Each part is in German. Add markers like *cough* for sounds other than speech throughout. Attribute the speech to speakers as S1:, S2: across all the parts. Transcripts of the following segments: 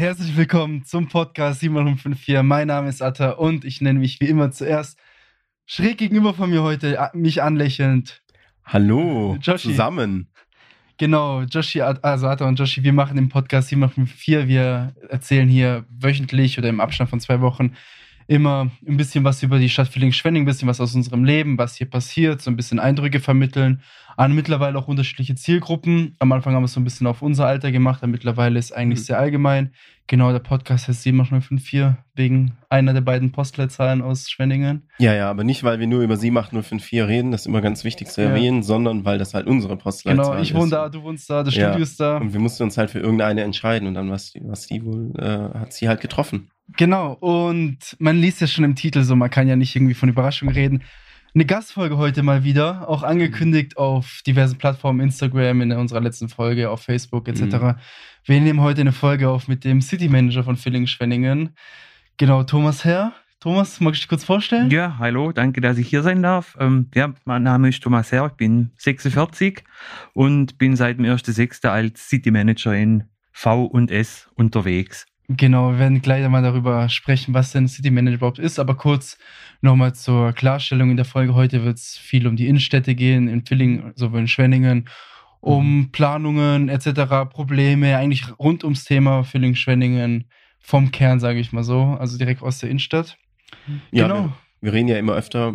S1: Herzlich willkommen zum Podcast 754. Mein Name ist Atta und ich nenne mich wie immer zuerst schräg gegenüber von mir heute, äh, mich anlächelnd.
S2: Hallo,
S1: Joshi.
S2: zusammen.
S1: Genau, Joshi, also Atta und Joshi, wir machen den Podcast 754. Wir erzählen hier wöchentlich oder im Abstand von zwei Wochen immer ein bisschen was über die Stadt Villingen-Schwenning, ein bisschen was aus unserem Leben, was hier passiert, so ein bisschen Eindrücke vermitteln. An mittlerweile auch unterschiedliche Zielgruppen. Am Anfang haben wir es so ein bisschen auf unser Alter gemacht, aber mittlerweile ist eigentlich
S2: Mhm.
S1: sehr allgemein. Genau, der Podcast heißt 754 wegen einer der beiden Postleitzahlen aus Schwenningen.
S2: Ja, ja, aber nicht, weil wir nur über 78054 reden, das ist immer ganz wichtig zu
S1: Ja.
S2: erwähnen, sondern weil das halt unsere Postleitzahl
S1: Genau, ich
S2: ist.
S1: wohne da, du wohnst da, das
S2: Ja.
S1: Studio ist da.
S2: Und wir mussten uns halt für irgendeine entscheiden und dann was, was die wohl, äh, hat sie halt getroffen.
S1: Genau, und man liest ja schon im Titel so, man kann ja nicht irgendwie von Überraschung reden. Eine Gastfolge heute mal wieder, auch angekündigt auf diversen Plattformen, Instagram, in unserer letzten Folge, auf Facebook etc.
S2: Mhm.
S1: Wir nehmen heute eine Folge auf mit dem City Manager von Villingen-Schwenningen. Genau, Thomas Herr. Thomas, magst du dich kurz vorstellen?
S3: Ja, hallo, danke, dass ich hier sein darf. Ähm, ja, mein Name ist Thomas Herr, ich bin 46 und bin seit dem 1.6. als City Manager in V und S unterwegs.
S1: Genau, wir werden gleich einmal darüber sprechen, was denn City Manager überhaupt ist. Aber kurz nochmal zur Klarstellung in der Folge. Heute wird es viel um die Innenstädte gehen, in Villingen, sowohl in Schwenningen, um Planungen etc., Probleme, eigentlich rund ums Thema Villingen-Schwenningen vom Kern, sage ich mal so, also direkt aus der Innenstadt.
S2: Ja,
S1: genau.
S2: wir, wir reden ja immer öfter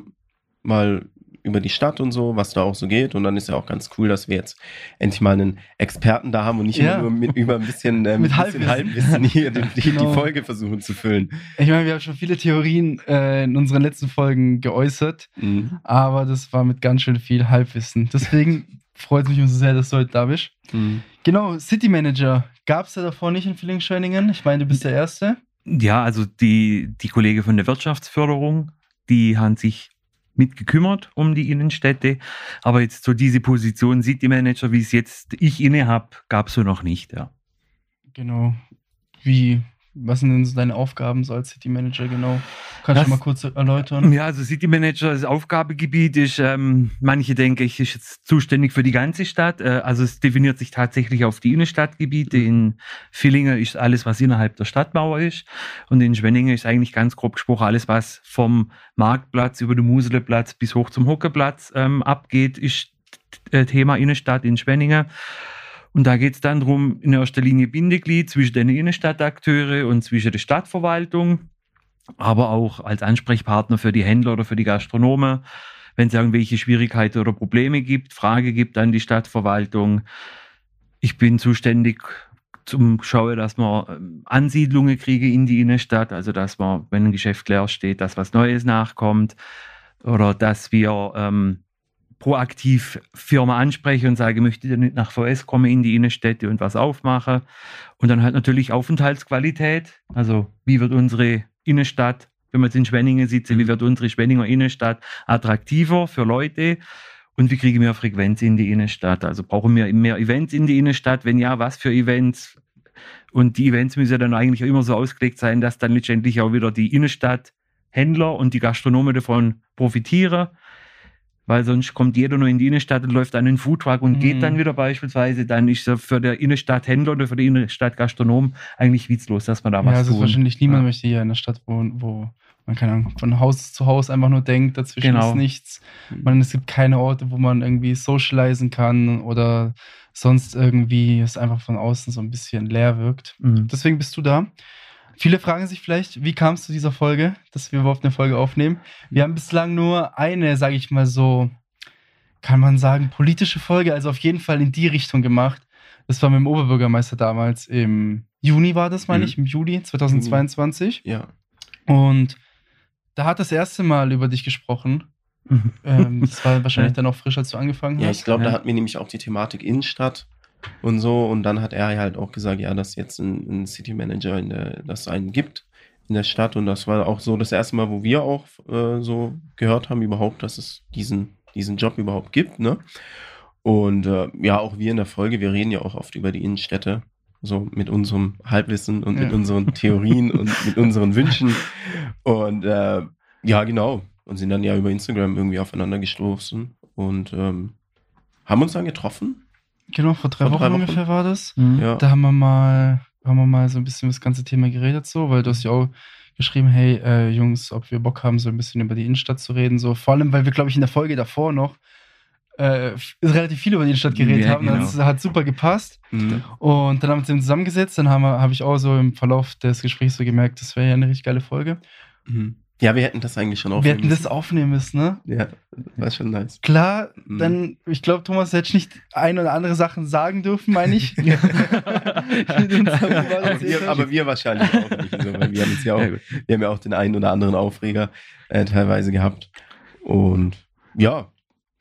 S2: mal über die Stadt und so, was da auch so geht. Und dann ist ja auch ganz cool, dass wir jetzt endlich mal einen Experten da haben und nicht
S1: Ja.
S2: immer nur mit, über ein bisschen, äh, *laughs*
S1: Mit
S2: ein bisschen
S1: Halbwissen.
S2: Hier *laughs* die, die,
S1: Genau.
S2: die Folge versuchen zu füllen.
S1: Ich meine, wir haben schon viele Theorien äh, in unseren letzten Folgen geäußert,
S2: Mhm.
S1: aber das war mit ganz schön viel Halbwissen. Deswegen *laughs* freut es mich umso sehr, dass du heute da bist.
S2: Mhm.
S1: Genau, City Manager. Gab es ja davor nicht in Villingen-Schwenningen? Ich meine, du bist der Erste.
S3: Ja, also die, die Kollegen von der Wirtschaftsförderung, die haben sich mitgekümmert um die Innenstädte. Aber jetzt so diese Position City Manager, wie es jetzt ich inne habe, gab es so noch nicht. Ja.
S1: Genau. Wie, was sind denn so deine Aufgaben so als City Manager genau? Kannst
S3: Das-
S1: du mal kurz erläutern?
S3: Ja, also City Manager, das Aufgabegebiet ist, ähm, manche denken, ich ist jetzt zuständig für die ganze Stadt. Äh, also es definiert sich tatsächlich auf die Innenstadtgebiete. In Villingen ist alles, was innerhalb der Stadtmauer ist. Und in Schwenningen ist eigentlich ganz grob gesprochen alles, was vom Marktplatz über den Museleplatz bis hoch zum Hockeplatz ähm, abgeht, ist äh, Thema Innenstadt in Schwenningen. Und da geht es dann darum, in erster Linie Bindeglied zwischen den Innenstadtakteure und zwischen der Stadtverwaltung aber auch als Ansprechpartner für die Händler oder für die Gastronomen, wenn es irgendwelche Schwierigkeiten oder Probleme gibt, Frage gibt an die Stadtverwaltung. Ich bin zuständig zum Schauen, dass man ähm, Ansiedlungen kriege in die Innenstadt, also dass man, wenn ein Geschäft leer steht, dass was Neues nachkommt. Oder dass wir ähm, proaktiv Firma ansprechen und sagen, möchte ihr nicht nach VS kommen in die Innenstädte und was aufmachen. Und dann halt natürlich Aufenthaltsqualität, also wie wird unsere Innenstadt, wenn wir jetzt in Schwenningen sitzen, wie wird unsere Schwenninger Innenstadt attraktiver für Leute und wie kriegen wir Frequenz in die Innenstadt? Also brauchen wir mehr Events in die Innenstadt? Wenn ja, was für Events? Und die Events müssen ja dann eigentlich immer so ausgelegt sein, dass dann letztendlich auch wieder die Innenstadthändler und die Gastronomen davon profitieren. Weil sonst kommt jeder nur in die Innenstadt und läuft an den Foodtruck und
S1: Mhm.
S3: geht dann wieder beispielsweise. Dann ist ja für der Innenstadthändler oder für die Innenstadtgastronom eigentlich witzlos, dass man da
S1: ja,
S3: was
S1: also
S3: tun.
S1: wahrscheinlich niemand
S3: Ja.
S1: möchte hier in der Stadt wohnen, wo man, keine Ahnung, von Haus zu Haus einfach nur denkt, dazwischen
S3: Genau.
S1: ist nichts. Man, es gibt keine Orte, wo man irgendwie socialisen kann oder sonst irgendwie es einfach von außen so ein bisschen leer wirkt.
S3: Mhm.
S1: Deswegen bist du da. Viele fragen sich vielleicht, wie kam es zu dieser Folge, dass wir überhaupt eine Folge aufnehmen? Wir haben bislang nur eine, sage ich mal so, kann man sagen, politische Folge, also auf jeden Fall in die Richtung gemacht. Das war mit dem Oberbürgermeister damals im Juni war das, meine
S2: Mhm.
S1: ich, im Juli 2022.
S2: Ja.
S1: Und da hat das erste Mal über dich gesprochen.
S3: Mhm.
S1: Ähm, das war *laughs* wahrscheinlich
S3: Ja.
S1: dann auch frisch, als du angefangen
S2: Ja,
S1: hast.
S2: ich glaube,
S3: Ja.
S2: da hatten wir nämlich auch die Thematik Innenstadt und so. Und dann hat er halt auch gesagt, ja, dass jetzt ein, ein City Manager in der, das einen gibt in der Stadt. Und das war auch so das erste Mal, wo wir auch äh, so gehört haben, überhaupt, dass es diesen, diesen Job überhaupt gibt. Ne? Und äh, ja, auch wir in der Folge, wir reden ja auch oft über die Innenstädte. So mit unserem Halbwissen und mit
S1: Ja.
S2: unseren Theorien und *laughs* mit unseren Wünschen. Und äh, ja, genau. Und sind dann ja über Instagram irgendwie aufeinander gestoßen und ähm, haben uns dann getroffen.
S1: Genau, vor drei
S2: Vor
S1: Wochen
S2: drei Wochen.
S1: ungefähr war das.
S3: Mhm.
S2: Ja.
S1: Da haben wir mal haben wir mal so ein bisschen über das ganze Thema geredet, so, weil du hast ja auch geschrieben, hey äh, Jungs, ob wir Bock haben, so ein bisschen über die Innenstadt zu reden. So, vor allem, weil wir, glaube ich, in der Folge davor noch äh, relativ viel über die Innenstadt geredet
S3: Ja,
S1: haben.
S3: genau.
S1: Das hat super gepasst.
S2: Mhm.
S1: Und dann haben wir uns eben zusammengesetzt, dann habe hab ich auch so im Verlauf des Gesprächs so gemerkt, das wäre ja eine richtig geile Folge.
S2: Mhm. Ja, wir hätten das eigentlich schon
S1: wir
S2: aufnehmen
S1: hätten das
S2: müssen.
S1: aufnehmen müssen, ne?
S2: Ja, war schon nice.
S1: Klar,
S2: Mhm.
S1: dann, ich glaube, Thomas hätte nicht ein oder andere Sachen sagen dürfen, meine ich. *laughs*
S2: Aber, wir, aber wir wahrscheinlich auch nicht. So, weil wir, haben ja auch, wir haben ja auch den einen oder anderen Aufreger äh, teilweise gehabt. Und ja,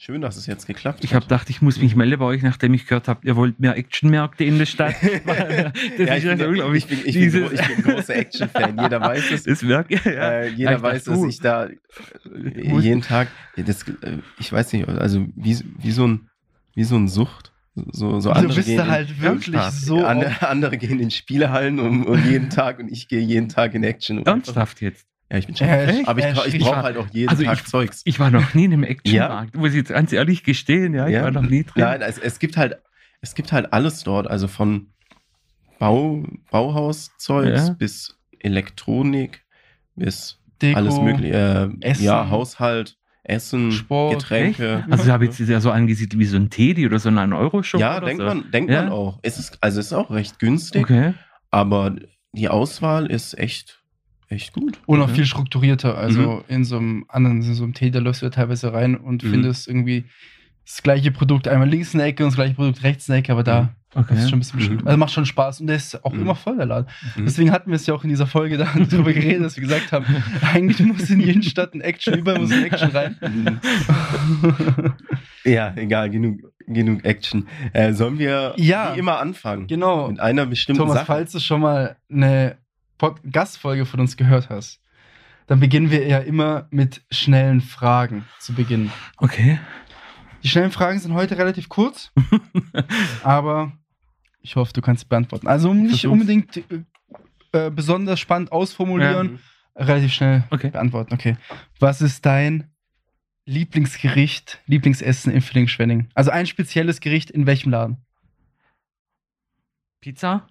S2: schön, dass es jetzt geklappt
S3: Ich habe
S2: hat.
S3: gedacht, ich muss mich melden bei euch, nachdem ich gehört habe, ihr wollt mehr Actionmärkte in der Stadt. *laughs* das
S2: ja, ich,
S3: ist
S2: bin, ich, bin, ich, bin, ich bin ein großer Action-Fan. Jeder weiß es. *laughs*
S3: Das wirkt, ja.
S2: Äh, jeder
S3: Ja, ich
S2: weiß,
S3: dachte,
S2: dass
S3: du-
S2: ich da äh, jeden Tag, ja, das, äh, ich weiß nicht, also wie, wie so ein, wie so ein Sucht. So, so
S1: du
S2: andere
S1: bist
S2: gehen
S1: da
S2: in-
S1: halt wirklich so.
S2: andere, andere gehen in Spielehallen um, um jeden Tag und ich gehe jeden Tag in Action.
S3: Ernsthaft jetzt.
S2: Ja, ich bin schon.
S1: Ja, echt?
S2: aber ich,
S1: Ja,
S2: ich
S1: ich
S2: brauche halt auch jeden
S3: also
S2: Tag
S3: ich-
S2: Zeugs.
S3: Ich war noch nie in einem Actionmarkt, muss ich jetzt ganz ehrlich gestehen. Ja, ich war noch nie drin.
S2: Nein, es, es gibt halt, es gibt halt alles dort, also von Bau, Bauhauszeugs
S3: Ja.
S2: bis Elektronik bis
S1: Deko,
S2: alles mögliche. Äh,
S1: Essen.
S2: Ja, Haushalt, Essen,
S1: Sport,
S2: Getränke.
S3: Also ich habe jetzt ja so angesiedelt wie so ein Teddy oder so ein Euro-Shop.
S2: ja,
S3: oder
S2: denkt
S3: so.
S2: man, denkt
S3: Ja?
S2: man auch. Es ist, also es ist auch recht günstig,
S3: Okay.
S2: aber die Auswahl ist echt, echt gut.
S1: Und auch
S3: Mhm.
S1: viel strukturierter. Also in so einem anderen, in so einem Tee, da läufst du ja teilweise rein und
S2: Mhm.
S1: findest irgendwie das gleiche Produkt einmal links in der Ecke und das gleiche Produkt rechts in der Ecke, aber da
S3: okay.
S1: das ist schon ein bisschen.
S2: Mhm.
S1: Also macht schon Spaß und der ist auch
S2: Mhm.
S1: immer voll, der Laden.
S2: Mhm.
S1: Deswegen hatten wir es ja auch in dieser Folge da *laughs* drüber geredet, dass wir gesagt haben, *laughs* eigentlich muss in jeden Stadt ein Action, überall muss ein Action rein.
S2: Mhm. Ja, egal, genug, genug Action. Äh, sollen wir
S1: Ja.
S2: wie immer anfangen?
S1: genau.
S2: Mit einer bestimmten
S1: Thomas,
S2: Sache.
S1: falls du schon mal eine Pod Gastfolge von uns gehört hast, dann beginnen wir ja immer mit schnellen Fragen zu Beginn.
S3: Okay.
S1: Die schnellen Fragen sind heute relativ kurz, *laughs* aber ich hoffe, du kannst sie beantworten. Also nicht
S3: Versuch's.
S1: unbedingt äh, besonders spannend ausformulieren, relativ schnell
S3: Okay.
S1: beantworten. Okay. Was ist dein Lieblingsgericht, Lieblingsessen in Villingen-Schwenning? Also ein spezielles Gericht in welchem Laden?
S3: Pizza?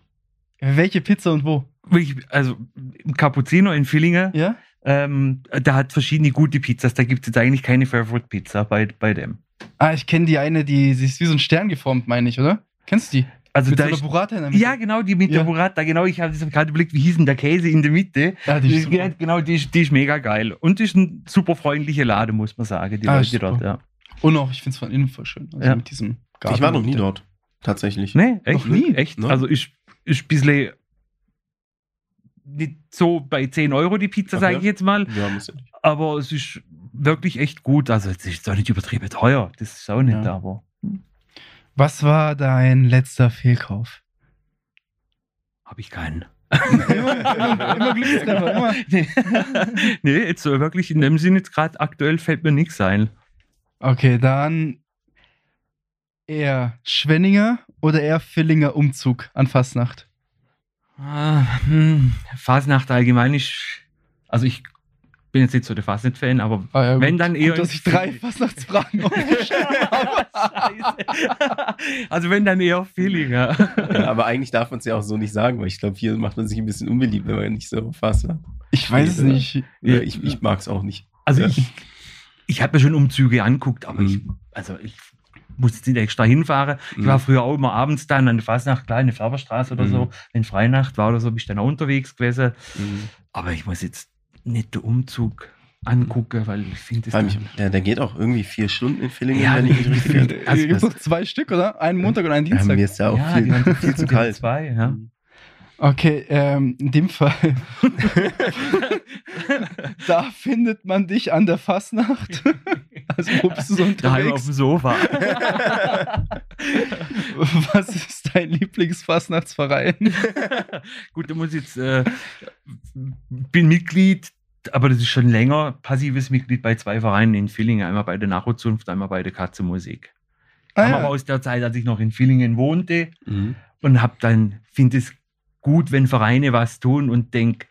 S1: Welche Pizza und wo?
S3: Ich, also im Cappuccino in Villingen,
S1: Ja?
S3: ähm, da hat verschiedene gute Pizzas. Da gibt es jetzt eigentlich keine Favorite Pizza bei, bei dem.
S1: Ah, ich kenne die eine, die sie ist wie so ein Stern geformt, meine ich, oder? Kennst du die?
S3: Also
S1: Mit
S3: da
S1: so Burrata in der Mitte.
S3: ja, genau, die mit
S1: Ja.
S3: der Burrata, genau, ich habe gerade überlegt, wie hieß denn der Käse in der Mitte?
S1: Ja, die
S3: Die
S1: ist
S3: ist,
S1: super.
S3: genau, die ist, die ist mega geil. Und die ist ein super freundlicher Laden, muss man sagen, die
S1: Ah,
S3: Leute dort, ja.
S1: Und auch, ich finde es von innen voll schön. Also
S3: Ja.
S1: mit diesem
S2: Ich war noch nie
S1: Garten-
S2: dort. Tatsächlich.
S3: Nee, echt?
S1: Noch nie?
S3: Echt?
S2: Ne?
S3: Also ist, ist ein bisschen nicht so bei 10 Euro die Pizza, sage ich jetzt mal.
S2: Ja.
S3: Aber es ist wirklich echt gut. Also es ist auch nicht übertrieben teuer. Das ist auch nicht,
S1: Ja.
S3: aber
S1: Was war dein letzter Fehlkauf?
S3: habe ich keinen.
S1: immer, immer, immer Glückstreffer, *laughs* immer.
S3: nee, nee, jetzt so wirklich in dem Sinne, jetzt gerade aktuell fällt mir nichts ein.
S1: Okay, dann eher Schwenninger oder eher Villinger Umzug an Fastnacht?
S3: Ah, hm, Fasnacht allgemein ist, also ich bin jetzt nicht so der Fasnacht-Fan, aber
S1: Ah, ja,
S3: Wenn
S1: gut.
S3: dann eher
S1: Gut, dass ich drei. Fastnachtsfragen. *laughs*
S3: Also wenn dann eher Villinger.
S2: Ja, aber eigentlich darf man es ja auch so nicht sagen, weil ich glaube, hier macht man sich ein bisschen unbeliebt, wenn man nicht so fast hat.
S1: Ich weiß es nicht.
S2: Ja, ich ich mag es auch nicht.
S3: Also
S2: Ja.
S3: ich, ich habe mir schon Umzüge anguckt, aber ich,
S2: Mhm.
S3: also ich muss jetzt nicht extra hinfahren. Ich war früher auch immer abends dann an der Fasnacht, klar, in der Färberstraße oder so.
S2: Mhm.
S3: Wenn Freinacht war oder so, bin ich dann auch unterwegs gewesen.
S2: Mhm.
S3: Aber ich muss jetzt nicht den Umzug angucken, weil ich finde das.
S2: ich, der, der geht auch irgendwie vier Stunden in Villingen,
S3: Ja,
S2: wenn ich mich richtig *laughs*
S3: also
S1: Also, Hier gibt noch zwei Stück, oder? Einen Montag und einen
S2: ja,
S1: Dienstag.
S2: mir ist ja auch
S3: ja,
S2: viel, viel zu kalt.
S3: Zwei, ja.
S1: Okay, ähm, in dem Fall. *laughs* *laughs* da findet man dich an der Fastnacht. Also, wo bist du so *laughs*
S3: Daheim auf
S1: unterwegs?
S3: dem Sofa. *laughs*
S1: Was ist dein Lieblingsfastnachtsverein? *laughs*
S3: Gut, da muss ich jetzt, äh, bin Mitglied, aber das ist schon länger, passives Mitglied bei zwei Vereinen in Villingen, einmal bei der Nachozunft, einmal bei der Katze Musik.
S1: Ah, ja.
S3: aber aus der Zeit, als ich noch in Villingen wohnte
S2: Mhm.
S3: und hab dann, finde es gut, wenn Vereine was tun und denk,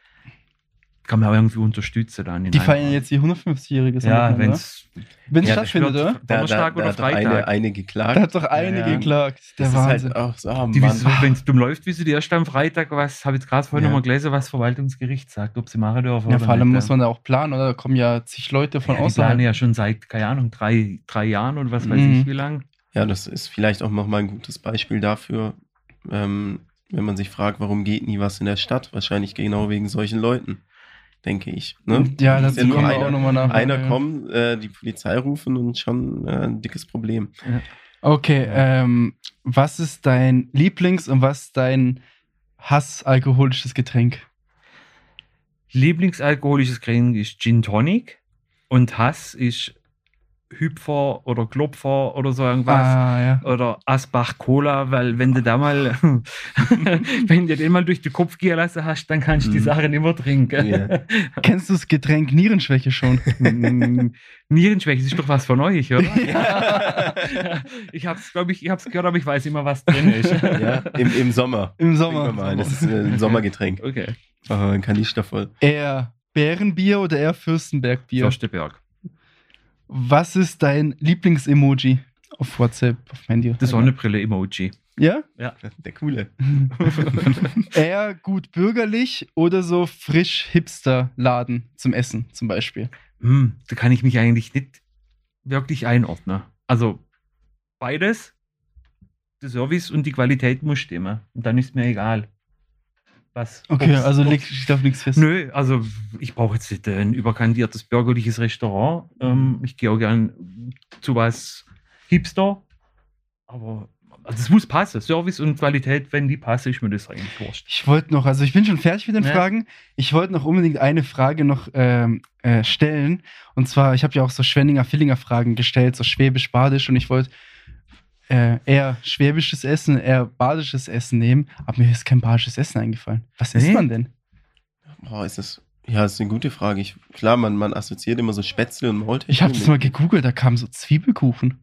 S3: kann man auch irgendwie unterstützen dann.
S1: Die feiern jetzt ihr 150-jähriges.
S3: Ja, wenn es
S1: Wenn es
S2: Ja,
S1: stattfindet, oder?
S3: Donnerstag oder
S2: hat doch
S3: Freitag.
S2: Eine, eine
S1: Da
S2: geklagt.
S1: hat doch eine
S2: Ja, ja.
S1: geklagt. Der
S2: das
S1: Wahnsinn.
S2: ist halt auch so, oh
S3: Die,
S2: Mann.
S3: Wenn es dumm läuft, wie sie die erst am Freitag, was habe ich jetzt gerade vorhin
S2: Ja.
S3: nochmal gelesen, was Verwaltungsgericht sagt, ob sie machen dürfen
S1: ja,
S3: oder
S1: vor allem
S3: nicht.
S1: muss man da auch planen, oder? Da kommen ja zig Leute von
S3: ja, die
S1: außerhalb.
S3: planen ja schon seit, keine Ahnung, drei, drei Jahren oder was weiß
S1: Mhm.
S3: ich wie lang.
S2: Ja, das ist vielleicht auch nochmal ein gutes Beispiel dafür, ähm, wenn man sich fragt, warum geht nie was in der Stadt? Wahrscheinlich genau wegen solchen Leuten, denke ich. Ne?
S1: Ja,
S2: Muss
S1: dazu
S2: nur
S1: kommen wir
S2: einer,
S1: auch nochmal nach.
S2: einer
S1: Ja.
S2: kommen, äh, die Polizei rufen und schon äh, ein dickes Problem.
S1: Okay, ähm, was ist dein Lieblings- und was ist dein Hass-alkoholisches Getränk?
S3: Lieblingsalkoholisches Getränk ist Gin Tonic und Hass ist Hüpfer oder Klopfer oder so irgendwas.
S1: Ah, ja.
S3: Oder Asbach Cola, weil wenn du da mal, *laughs* wenn du den mal durch den Kopf gehen lassen hast, dann kannst du die
S2: Mhm.
S3: Sache nicht mehr trinken.
S2: Ja. *laughs*
S1: Kennst du das Getränk Nierenschwäche schon?
S3: Mm, Nierenschwäche, das ist doch was von euch, oder? *laughs* ich hab's, glaube ich, ich hab's gehört, aber ich weiß immer, was drin ist.
S2: ja, im, im Sommer.
S1: Im Sommer.
S2: mal. Das ist äh, ein Sommergetränk.
S3: Okay.
S2: Oh, ein Kanister voll.
S1: Eher Bärenbier oder eher Fürstenbergbier?
S3: Fürsteberg.
S1: Was ist dein Lieblings-Emoji auf WhatsApp, auf Handy?
S3: Das Sonnenbrille-Emoji.
S1: Ja?
S2: Der coole. *laughs* *laughs*
S1: eher gut bürgerlich oder so frisch Hipster-Laden zum Essen zum Beispiel?
S3: Hm, da kann ich mich eigentlich nicht wirklich einordnen. Also beides, der Service und die Qualität muss stimmen. Und dann ist mir egal. Was?
S1: Okay,
S3: ob's-
S1: also leg ich darf nichts fest.
S3: Nö, also ich brauche jetzt nicht ein überkandiertes bürgerliches Restaurant. Ähm, ich gehe auch gern zu was Hipster. Aber also es muss passen. Service und Qualität, wenn die passen, ist mir das eigentlich wurscht.
S1: Ich wollte noch, also ich bin schon fertig mit den
S3: Ja.
S1: Fragen. Ich wollte noch unbedingt eine Frage noch ähm, äh, stellen. Und zwar, ich habe ja auch so Schwenninger, Villinger Fragen gestellt, so Schwäbisch, Badisch. Und ich wollte äh, eher schwäbisches Essen, eher badisches Essen nehmen. Aber mir ist kein badisches Essen eingefallen. Was isst
S3: Nee?
S1: man denn?
S2: Boah, ist das. Ja, das ist eine gute Frage. Ich, klar, man, man assoziiert immer so Spätzle und Maultaschen.
S1: Ich habe das mal gegoogelt, da kam so Zwiebelkuchen.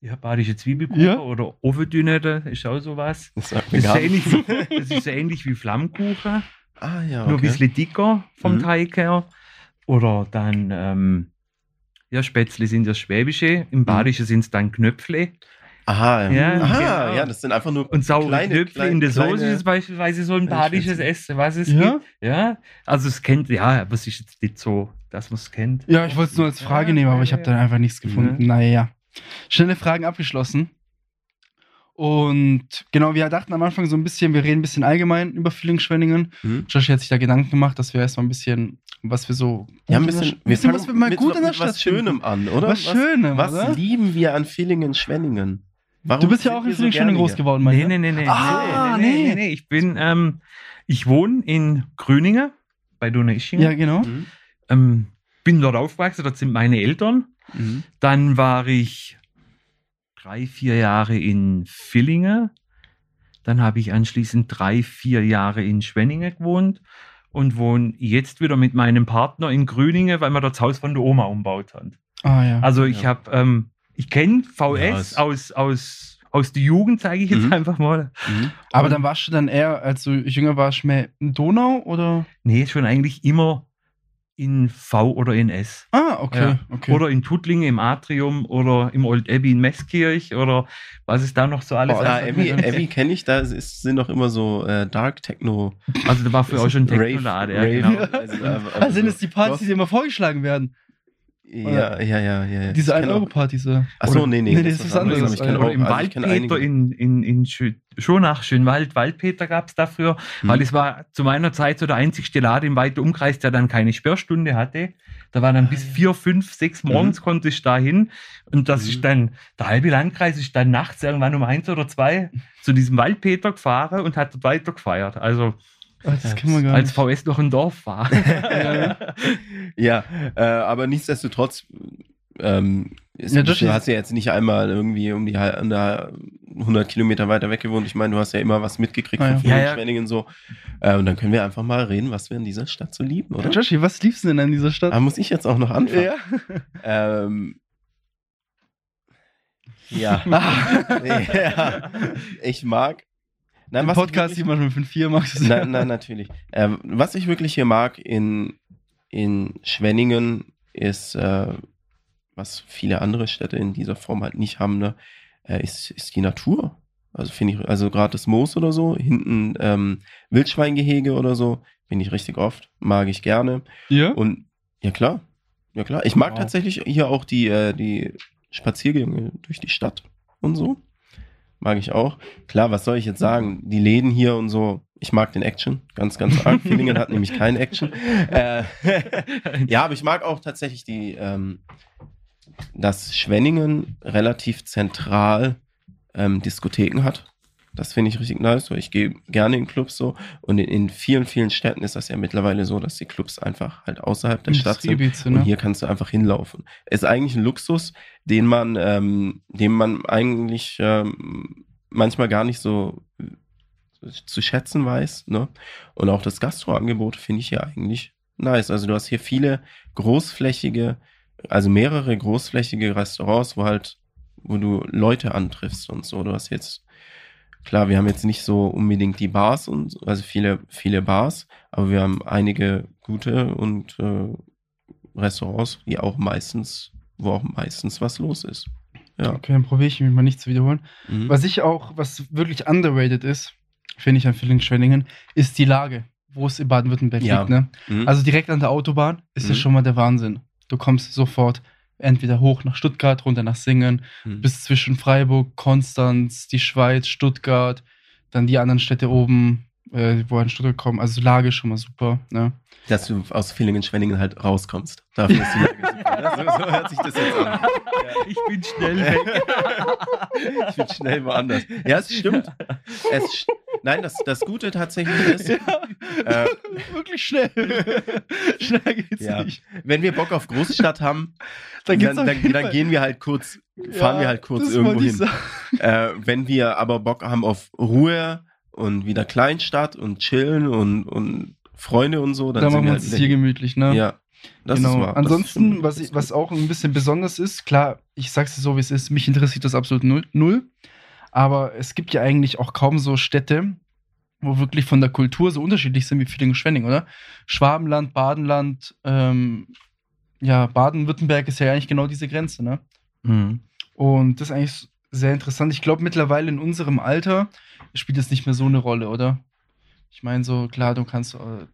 S3: Ja, badische Zwiebelkuchen
S1: Ja.
S3: oder Ofendünette ist auch sowas.
S2: Das *laughs*
S3: Das ist, so ähnlich, das ist so ähnlich wie Flammkuchen,
S2: Ah, ja.
S3: nur ein
S2: Okay.
S3: bisschen dicker vom
S2: Mhm.
S3: Teig her. Oder dann, ähm, ja, Spätzle sind das Schwäbische, im Badischen sind es dann Knöpfle.
S2: Aha,
S3: Ja,
S2: Aha,
S3: genau.
S2: ja, das sind einfach nur.
S3: Und saure
S2: Kleine,
S3: Knöpfle
S2: kleine,
S3: in der Soße
S2: kleine-
S3: ist beispielsweise so ein badisches. Essen, was es
S1: Ja?
S3: gibt. Ja, also es kennt, ja, es ist jetzt nicht so, dass man es kennt.
S1: Ja, ich wollte es nur als Frage
S3: Ja,
S1: nehmen, aber
S3: ja,
S1: ich habe
S3: ja.
S1: dann einfach nichts gefunden. Naja. Schnelle Fragen abgeschlossen. Und genau, wir dachten am Anfang so ein bisschen, wir reden ein bisschen allgemein über Villingen-Schwenningen.
S2: Hm?
S1: Joshi hat sich da Gedanken gemacht, dass wir erstmal ein bisschen, was wir so.
S2: Ja, ein bisschen,
S1: ein bisschen was wir mal
S2: mit,
S1: gut in der Stadt
S2: was. Schönem an, oder?
S1: Was Schönem,
S2: Was
S1: oder?
S2: lieben wir an Villingen-Schwenningen? Warum
S1: Du bist ja auch in
S2: wir so
S1: groß geworden,
S3: Nee,
S1: meinst
S3: nee, nee, nee.
S1: Ah,
S3: nee, nee,
S1: nee.
S3: nee, nee. Ich bin, ähm, ich wohne in Gröningen bei Donaueschingen.
S1: Ja, genau.
S2: Mhm.
S3: Ähm, bin dort aufgewachsen, dort sind meine Eltern.
S2: Mhm.
S3: Dann war ich drei, vier Jahre in Villingen. Dann habe ich anschließend drei, vier Jahre in Schwenningen gewohnt und wohne jetzt wieder mit meinem Partner in Grüningen, weil wir dort das Haus von der Oma umbaut haben.
S1: Ah, ja.
S3: Also ich
S2: Ja.
S3: habe, ähm, ich kenne VS
S2: Ja,
S3: aus, aus, aus der Jugend, sage ich jetzt
S2: Mhm.
S3: einfach mal.
S2: Mhm.
S1: aber
S3: und-
S1: dann warst du dann eher, als du jünger warst, mehr in Donau oder?
S3: Nee, schon eigentlich immer in V oder in S.
S1: Ah, okay.
S3: Ja.
S1: okay.
S3: Oder in Tuttlingen im Atrium oder im Old Abbey in Messkirch oder was ist da noch so alles?
S2: Oh, ah,
S3: Also,
S2: Abby, Abby kenne ich, da ist, sind doch immer so äh, Dark Techno.
S3: also da war früher auch schon
S2: Rave-
S3: Technolade. Ja,
S2: Rave-
S3: genau.
S2: Also, äh,
S1: Ah,
S2: also
S1: sind es die Partys, die immer vorgeschlagen werden?
S2: Ja, ja, ja, ja.
S1: Diese
S2: Ich kenn auch-
S1: 1-Euro-Partys. Ja.
S2: Achso, nee, nee.
S1: Nee, das ist was anderes.
S2: aber Ich kenn
S1: Oder
S2: auch,
S3: Oder im
S2: also kenn
S3: Waldpeter in, in, in Schö Schonach, Schönwald, Waldpeter gab es dafür,
S2: Hm.
S3: weil es war zu meiner Zeit so der einzigste Laden im weiten Umkreis, der dann keine Sperrstunde hatte. Da war dann
S1: Ah,
S3: bis
S1: ja.
S3: vier, fünf, sechs morgens konnte ich da hin. Und das
S2: Mhm.
S3: ist dann, der halbe Landkreis ist dann nachts irgendwann um eins oder zwei zu diesem Waldpeter gefahren und hat dort weiter gefeiert. Also
S1: Ah, das kann man gar
S3: als
S1: nicht.
S3: VS noch ein Dorf war. *laughs*
S2: Ja, äh, aber nichtsdestotrotz, ähm,
S1: Ja,
S2: du hast ja jetzt nicht einmal irgendwie um die hal- an der 100 Kilometer weiter weg gewohnt. Ich meine, du hast ja immer was mitgekriegt
S1: Ah, ja.
S2: von
S3: Ja, ja.
S2: Schwenningen so. Äh, und dann können wir einfach mal reden, was wir in dieser Stadt so lieben, oder?
S1: Joshi, was liebst du denn an dieser Stadt?
S2: Da muss ich jetzt auch noch anfangen.
S1: ja.
S2: Ähm, ja. *laughs* *laughs* ja. Ich mag. Nein,
S1: Im Podcast man schon 5-4 magst du
S2: Nein, nein, natürlich. Ähm, was ich wirklich hier mag in, in Schwenningen ist, äh, was viele andere Städte in dieser Form halt nicht haben, ne, äh, ist, ist die Natur. Also finde ich, also gerade das Moos oder so, hinten ähm, Wildschweingehege oder so, finde ich richtig oft, mag ich gerne.
S1: Ja?
S2: Und ja klar, ja klar. Ich mag
S1: Wow.
S2: tatsächlich hier auch die, äh, die Spaziergänge durch die Stadt und so. Mag ich auch. Klar, was soll ich jetzt sagen? Die Läden hier und so. Ich mag den Action, ganz, ganz arg. *laughs* Villingen hat nämlich keinen Action. Äh, *laughs* ja, aber ich mag auch tatsächlich die, ähm, dass Schwenningen relativ zentral ähm, Diskotheken hat. Das finde ich richtig nice. weil Ich gehe gerne in Clubs so. Und in, in vielen, vielen Städten ist das ja mittlerweile so, dass die Clubs einfach halt außerhalb der Stadt sind.
S1: So,
S2: Und
S1: ne?
S2: hier kannst du einfach hinlaufen. Ist eigentlich ein Luxus, den man, ähm, den man eigentlich ähm, manchmal gar nicht so äh, zu schätzen weiß. Ne? Und auch das Gastroangebot finde ich hier eigentlich nice. Also du hast hier viele großflächige, also mehrere großflächige Restaurants, wo halt, wo du Leute antriffst und so. Du hast jetzt, klar, wir haben jetzt nicht so unbedingt die Bars und so, also viele, viele Bars, aber wir haben einige gute und äh, Restaurants, die auch meistens, wo auch meistens was los ist. Ja.
S1: Okay, dann probiere ich mich mal nicht zu wiederholen.
S2: Mhm.
S1: Was ich auch, was wirklich underrated ist, finde ich an Villingen-Schwenningen, ist die Lage, wo es in Baden-Württemberg
S2: Ja.
S1: liegt. Ne?
S2: Mhm.
S1: Also direkt an der Autobahn ist ja
S2: Mhm.
S1: schon mal der Wahnsinn. Du kommst sofort entweder hoch nach Stuttgart, runter nach Singen,
S2: Mhm.
S1: bis zwischen Freiburg, Konstanz, die Schweiz, Stuttgart, dann die anderen Städte oben, äh, wo an Stuttgart kommen. Also Lage ist schon mal super. Ne?
S2: dass du aus Villingen-Schwenningen halt rauskommst. Dafür ist die Lage super. *laughs* So, so hört sich das jetzt an.
S3: Ich bin schnell weg. *laughs*
S2: ich bin schnell woanders. Ja, es stimmt. Es, st- nein, das, das Gute tatsächlich ist, äh,
S1: wirklich schnell. *laughs* Schnell geht's
S2: Ja.
S1: nicht.
S2: wenn wir Bock auf Großstadt haben,
S1: Dann,
S2: dann, dann, dann gehen wir halt kurz, fahren wir halt kurz irgendwo hin. Äh, wenn wir aber Bock haben auf Ruhe und wieder Kleinstadt und chillen und, und Freunde und so, dann
S1: Da
S2: sind
S1: machen wir
S2: wir
S1: uns
S2: halt
S1: das hier gemütlich, ne?
S2: Ja, das
S1: genau.
S2: ist wahr.
S1: Ansonsten,
S2: stimmt.
S1: was, ich, was auch ein bisschen besonders ist, klar, ich sag's dir so, wie es ist, mich interessiert das absolut null, null. Aber es gibt ja eigentlich auch kaum so Städte, wo wirklich von der Kultur so unterschiedlich sind wie Villingen-Schwenning, oder? Schwabenland, Badenland, ähm, ja, Baden-Württemberg ist ja eigentlich genau diese Grenze, ne?
S3: Mhm.
S1: Und das ist eigentlich sehr interessant. Ich glaube, mittlerweile in unserem Alter spielt es nicht mehr so eine Rolle, oder? Ich meine, so, klar, du kannst, äh, du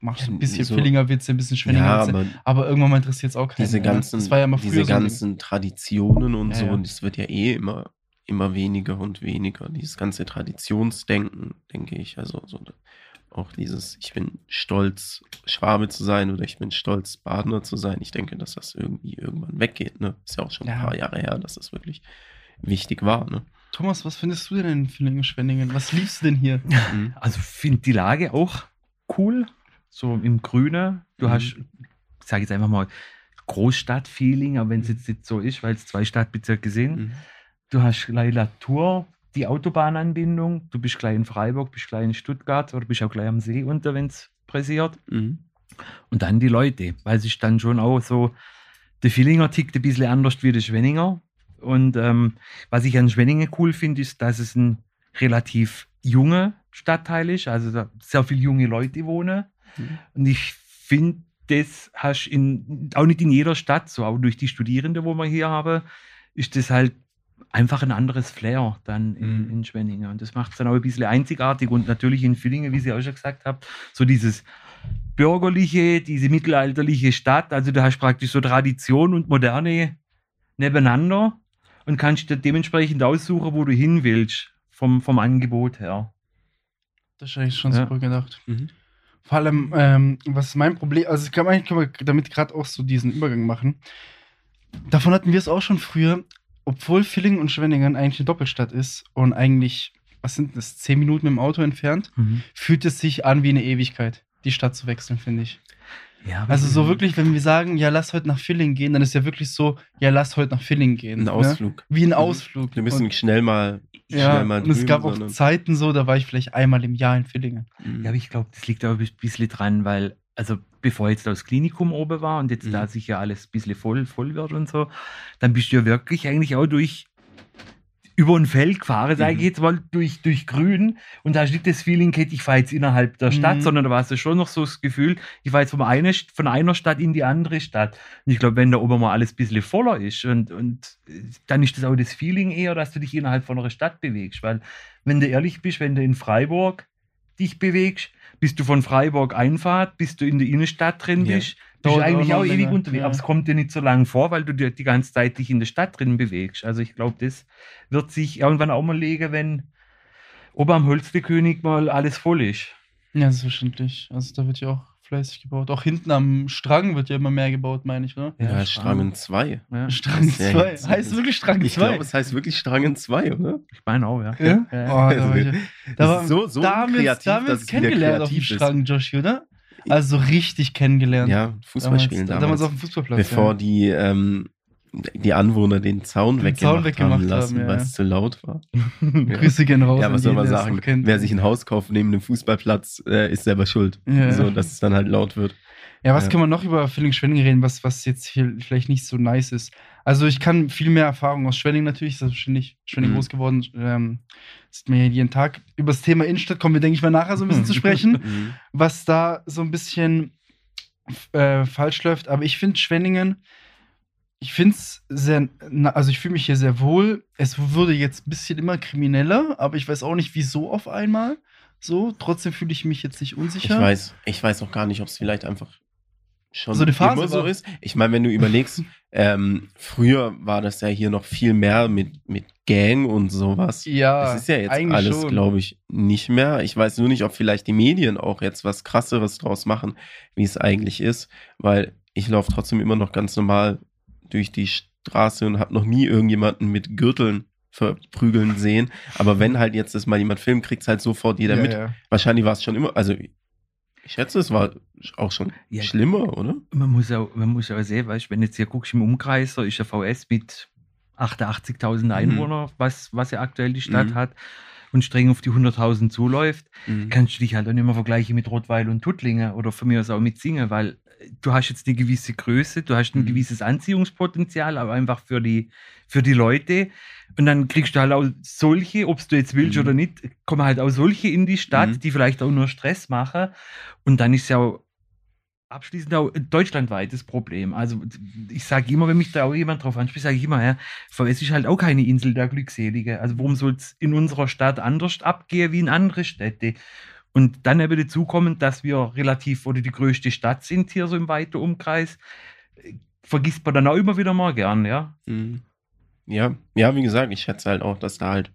S1: machst ein bisschen
S2: So-
S1: Villinger Witze, ein bisschen Schwenninger
S2: ja, aber
S1: Aber irgendwann mal interessiert es auch keinen.
S2: diese
S1: ne?
S2: ganzen,
S1: das war ja mal früher
S2: diese
S1: so
S2: ganzen Traditionen und
S1: Ja,
S2: so, und das wird ja eh immer, immer weniger und weniger. Dieses ganze Traditionsdenken, denke ich. Also so, auch dieses, ich bin stolz, Schwabe zu sein oder ich bin stolz, Badener zu sein. Ich denke, dass das irgendwie irgendwann weggeht. Ne? Ist ja auch schon ein paar Jahre her, dass das wirklich wichtig war. Ne?
S1: Thomas, was findest du denn in Villingen-Schwenningen? Was liebst du denn hier?
S2: Mhm.
S3: Also finde die Lage auch cool. So im Grüne. Du
S2: Mhm.
S3: hast, ich sage jetzt einfach mal, Großstadt-Feeling, aber wenn es jetzt nicht so ist, weil es zwei Stadtbezirke sind.
S2: Mhm.
S3: Du hast gleich Latour, die Autobahnanbindung. Du bist gleich in Freiburg, bist gleich in Stuttgart oder bist auch gleich am See unter, wenn es pressiert.
S2: Mhm.
S3: Und dann die Leute, weil ist dann schon auch so, der Villinger tickt ein bisschen anders wie der Schwenninger. Und ähm, was ich an Schwenningen cool finde, ist, dass es ein relativ junger Stadtteil ist, also da sehr viele junge Leute wohnen.
S2: Mhm.
S3: Und ich finde, das hast in, auch nicht in jeder Stadt, so auch durch die Studierenden, wo wir hier haben, ist das halt einfach ein anderes Flair dann in,
S1: Mhm.
S3: in Schwenningen. Und das macht es dann auch ein bisschen einzigartig. Und natürlich in Villingen, wie Sie auch schon gesagt haben, so dieses bürgerliche, diese mittelalterliche Stadt. Also du hast praktisch so Tradition und Moderne nebeneinander und kannst dir dementsprechend aussuchen, wo du hin willst, vom, vom Angebot her.
S1: Das ist eigentlich schon
S3: Ja.
S1: super gedacht.
S2: Mhm.
S1: Vor allem, ähm, was ist mein Problem? Also, kann man, eigentlich kann man damit gerade auch so diesen Übergang machen. Davon hatten wir es auch schon früher, obwohl Villingen und Schwenningen eigentlich eine Doppelstadt ist und eigentlich, was sind das, zehn Minuten mit dem Auto entfernt, fühlt es sich an wie eine Ewigkeit, die Stadt zu wechseln, finde ich.
S3: Ja,
S1: Also, so wirklich, wenn wir sagen, ja, lass heute nach Villingen gehen, dann ist ja wirklich so, ja, lass heute nach Villingen gehen.
S2: Ein
S1: ne?
S2: Ausflug.
S1: Wie ein
S2: Mhm.
S1: Ausflug.
S2: Wir müssen
S1: und,
S2: schnell mal,
S1: ja,
S2: schnell mal
S1: und es
S2: drüben,
S1: gab auch
S2: sondern-
S1: Zeiten so, da war ich vielleicht einmal im Jahr in Villingen.
S2: Mhm.
S3: Ja, aber ich glaube, das liegt auch ein bisschen dran, weil, also bevor jetzt das Klinikum oben war und jetzt
S2: Mhm.
S3: da sich ja alles ein bisschen voll, voll wird und so, dann bist du ja wirklich eigentlich auch durch über ein Feld gefahren, sage ich
S2: Mhm.
S3: jetzt mal, durch, durch Grün. Und da hast du nicht das Feeling ich fahre jetzt innerhalb der Stadt,
S1: Mhm.
S3: sondern da warst du schon noch so das Gefühl, ich fahre jetzt von einer, von einer Stadt in die andere Stadt. Und ich glaube, wenn da oben mal alles ein bisschen voller ist und, und äh, dann ist das auch das Feeling eher, dass du dich innerhalb von einer Stadt bewegst. Weil, wenn du ehrlich bist, wenn du in Freiburg dich bewegst, bist du von Freiburg Einfahrt, bis du in der Innenstadt drin
S2: Ja.
S3: Bist, du eigentlich auch ewig unterwegs.
S1: ja.
S3: Aber es kommt dir nicht so lange vor, weil du dir die ganze Zeit dich in der Stadt drin bewegst. Also ich glaube, das wird sich irgendwann auch mal legen, wenn oben am Holzdekönig mal alles voll ist.
S1: Ja, selbstverständlich. Also da wird ja auch fleißig gebaut. Auch hinten am Strang wird ja immer mehr gebaut, meine ich, oder?
S2: Ja, Strangen 2.
S3: Ja,
S1: Strang
S2: Das ist ja
S1: 2.
S2: jetzt-
S1: heißt es wirklich Strang 2?
S2: Ich glaube, es heißt wirklich Strangen 2, oder?
S3: ich meine auch, ja.
S1: ja?
S3: Ja.
S1: Oh, da war ich,
S2: Das
S1: da war,
S2: ist so, so
S1: da haben wir uns,
S2: kreativ,
S1: da haben wir
S2: dass
S1: kennengelernt auf dem. Strang, Joshi, oder? Also so richtig kennengelernt.
S2: Ja, Fußball
S1: damals,
S2: spielen
S1: damals. auf dem Fußballplatz.
S2: bevor
S1: ja.
S2: die, ähm, die Anwohner den Zaun,
S1: Den
S2: weggemacht,
S1: Zaun weggemacht
S2: haben lassen,
S1: ja,
S2: weil es zu laut war. *laughs*
S1: Grüße gehen raus.
S2: ja, was soll man sagen? Wer sich ein Haus kauft neben dem Fußballplatz, äh, ist selber schuld.
S1: Ja.
S2: So, dass es dann halt laut wird.
S1: Ja, was
S2: Ja.
S1: kann man noch über Villingen-Schwenning reden, was, was jetzt hier vielleicht nicht so nice ist? Also ich kann viel mehr Erfahrung aus Schwenning natürlich, selbstverständlich Schwenning
S2: Mhm.
S1: groß geworden, ähm, sieht man ja jeden Tag. Über das Thema Innenstadt kommen wir, denke ich mal, nachher so ein bisschen zu sprechen, *laughs*
S2: Mhm.
S1: was da so ein bisschen äh, falsch läuft. Aber ich finde Schwenningen, ich finde es sehr, also ich fühle mich hier sehr wohl. Es wurde jetzt ein bisschen immer krimineller, aber ich weiß auch nicht, wieso auf einmal so. Trotzdem fühle ich mich jetzt nicht
S2: Ich
S1: unsicher.
S2: weiß, ich weiß auch gar nicht, ob es vielleicht einfach schon
S1: So eine Phase
S2: immer so
S1: war.
S2: ist. Ich meine, wenn du überlegst, *laughs* ähm, früher war das ja hier noch viel mehr mit, mit Gang und sowas.
S1: Ja,
S2: Das ist ja jetzt alles, glaube ich, nicht mehr. Ich weiß nur nicht, ob vielleicht die Medien auch jetzt was krasseres draus machen, wie es eigentlich ist, weil ich laufe trotzdem immer noch ganz normal durch die Straße und habe noch nie irgendjemanden mit Gürteln verprügeln sehen. Aber wenn halt jetzt das mal jemand filmt, kriegt's halt sofort jeder
S1: ja,
S2: mit.
S1: Ja.
S2: Wahrscheinlich war es schon immer, also ich schätze, es war auch schon
S3: Ja.
S2: schlimmer, oder?
S3: Man muss auch, man muss auch sehen, weißt, wenn jetzt hier guckst im Umkreis, da ist der VS mit 88.000 Einwohnern, was, was ja aktuell die Stadt
S2: Mhm.
S3: hat, und streng auf die 100.000 zuläuft,
S2: Mhm.
S3: kannst du dich halt auch nicht mehr vergleichen mit Rottweil und Tuttlingen oder von mir aus auch mit Singen, weil du hast jetzt eine gewisse Größe, du hast ein
S2: Mhm.
S3: gewisses Anziehungspotenzial, aber einfach für die, für die Leute. Und dann kriegst du halt auch solche, ob du jetzt willst
S2: Mhm.
S3: oder nicht, kommen halt auch solche in die Stadt,
S2: Mhm.
S3: die vielleicht auch nur Stress machen. Und dann ist ja auch abschließend auch ein deutschlandweites Problem. Also ich sage immer, wenn mich da auch jemand drauf anspricht, sage ich immer, ja, VS ist halt auch keine Insel der Glückselige. Also warum soll es in unserer Stadt anders abgehen wie in andere Städte? Und dann eben dazu kommen, dass wir relativ oder die größte Stadt sind hier so im weiten Umkreis, vergisst man dann auch immer wieder mal gern, ja.
S2: Mhm. Ja, ja, wie gesagt, ich schätze halt auch, dass da halt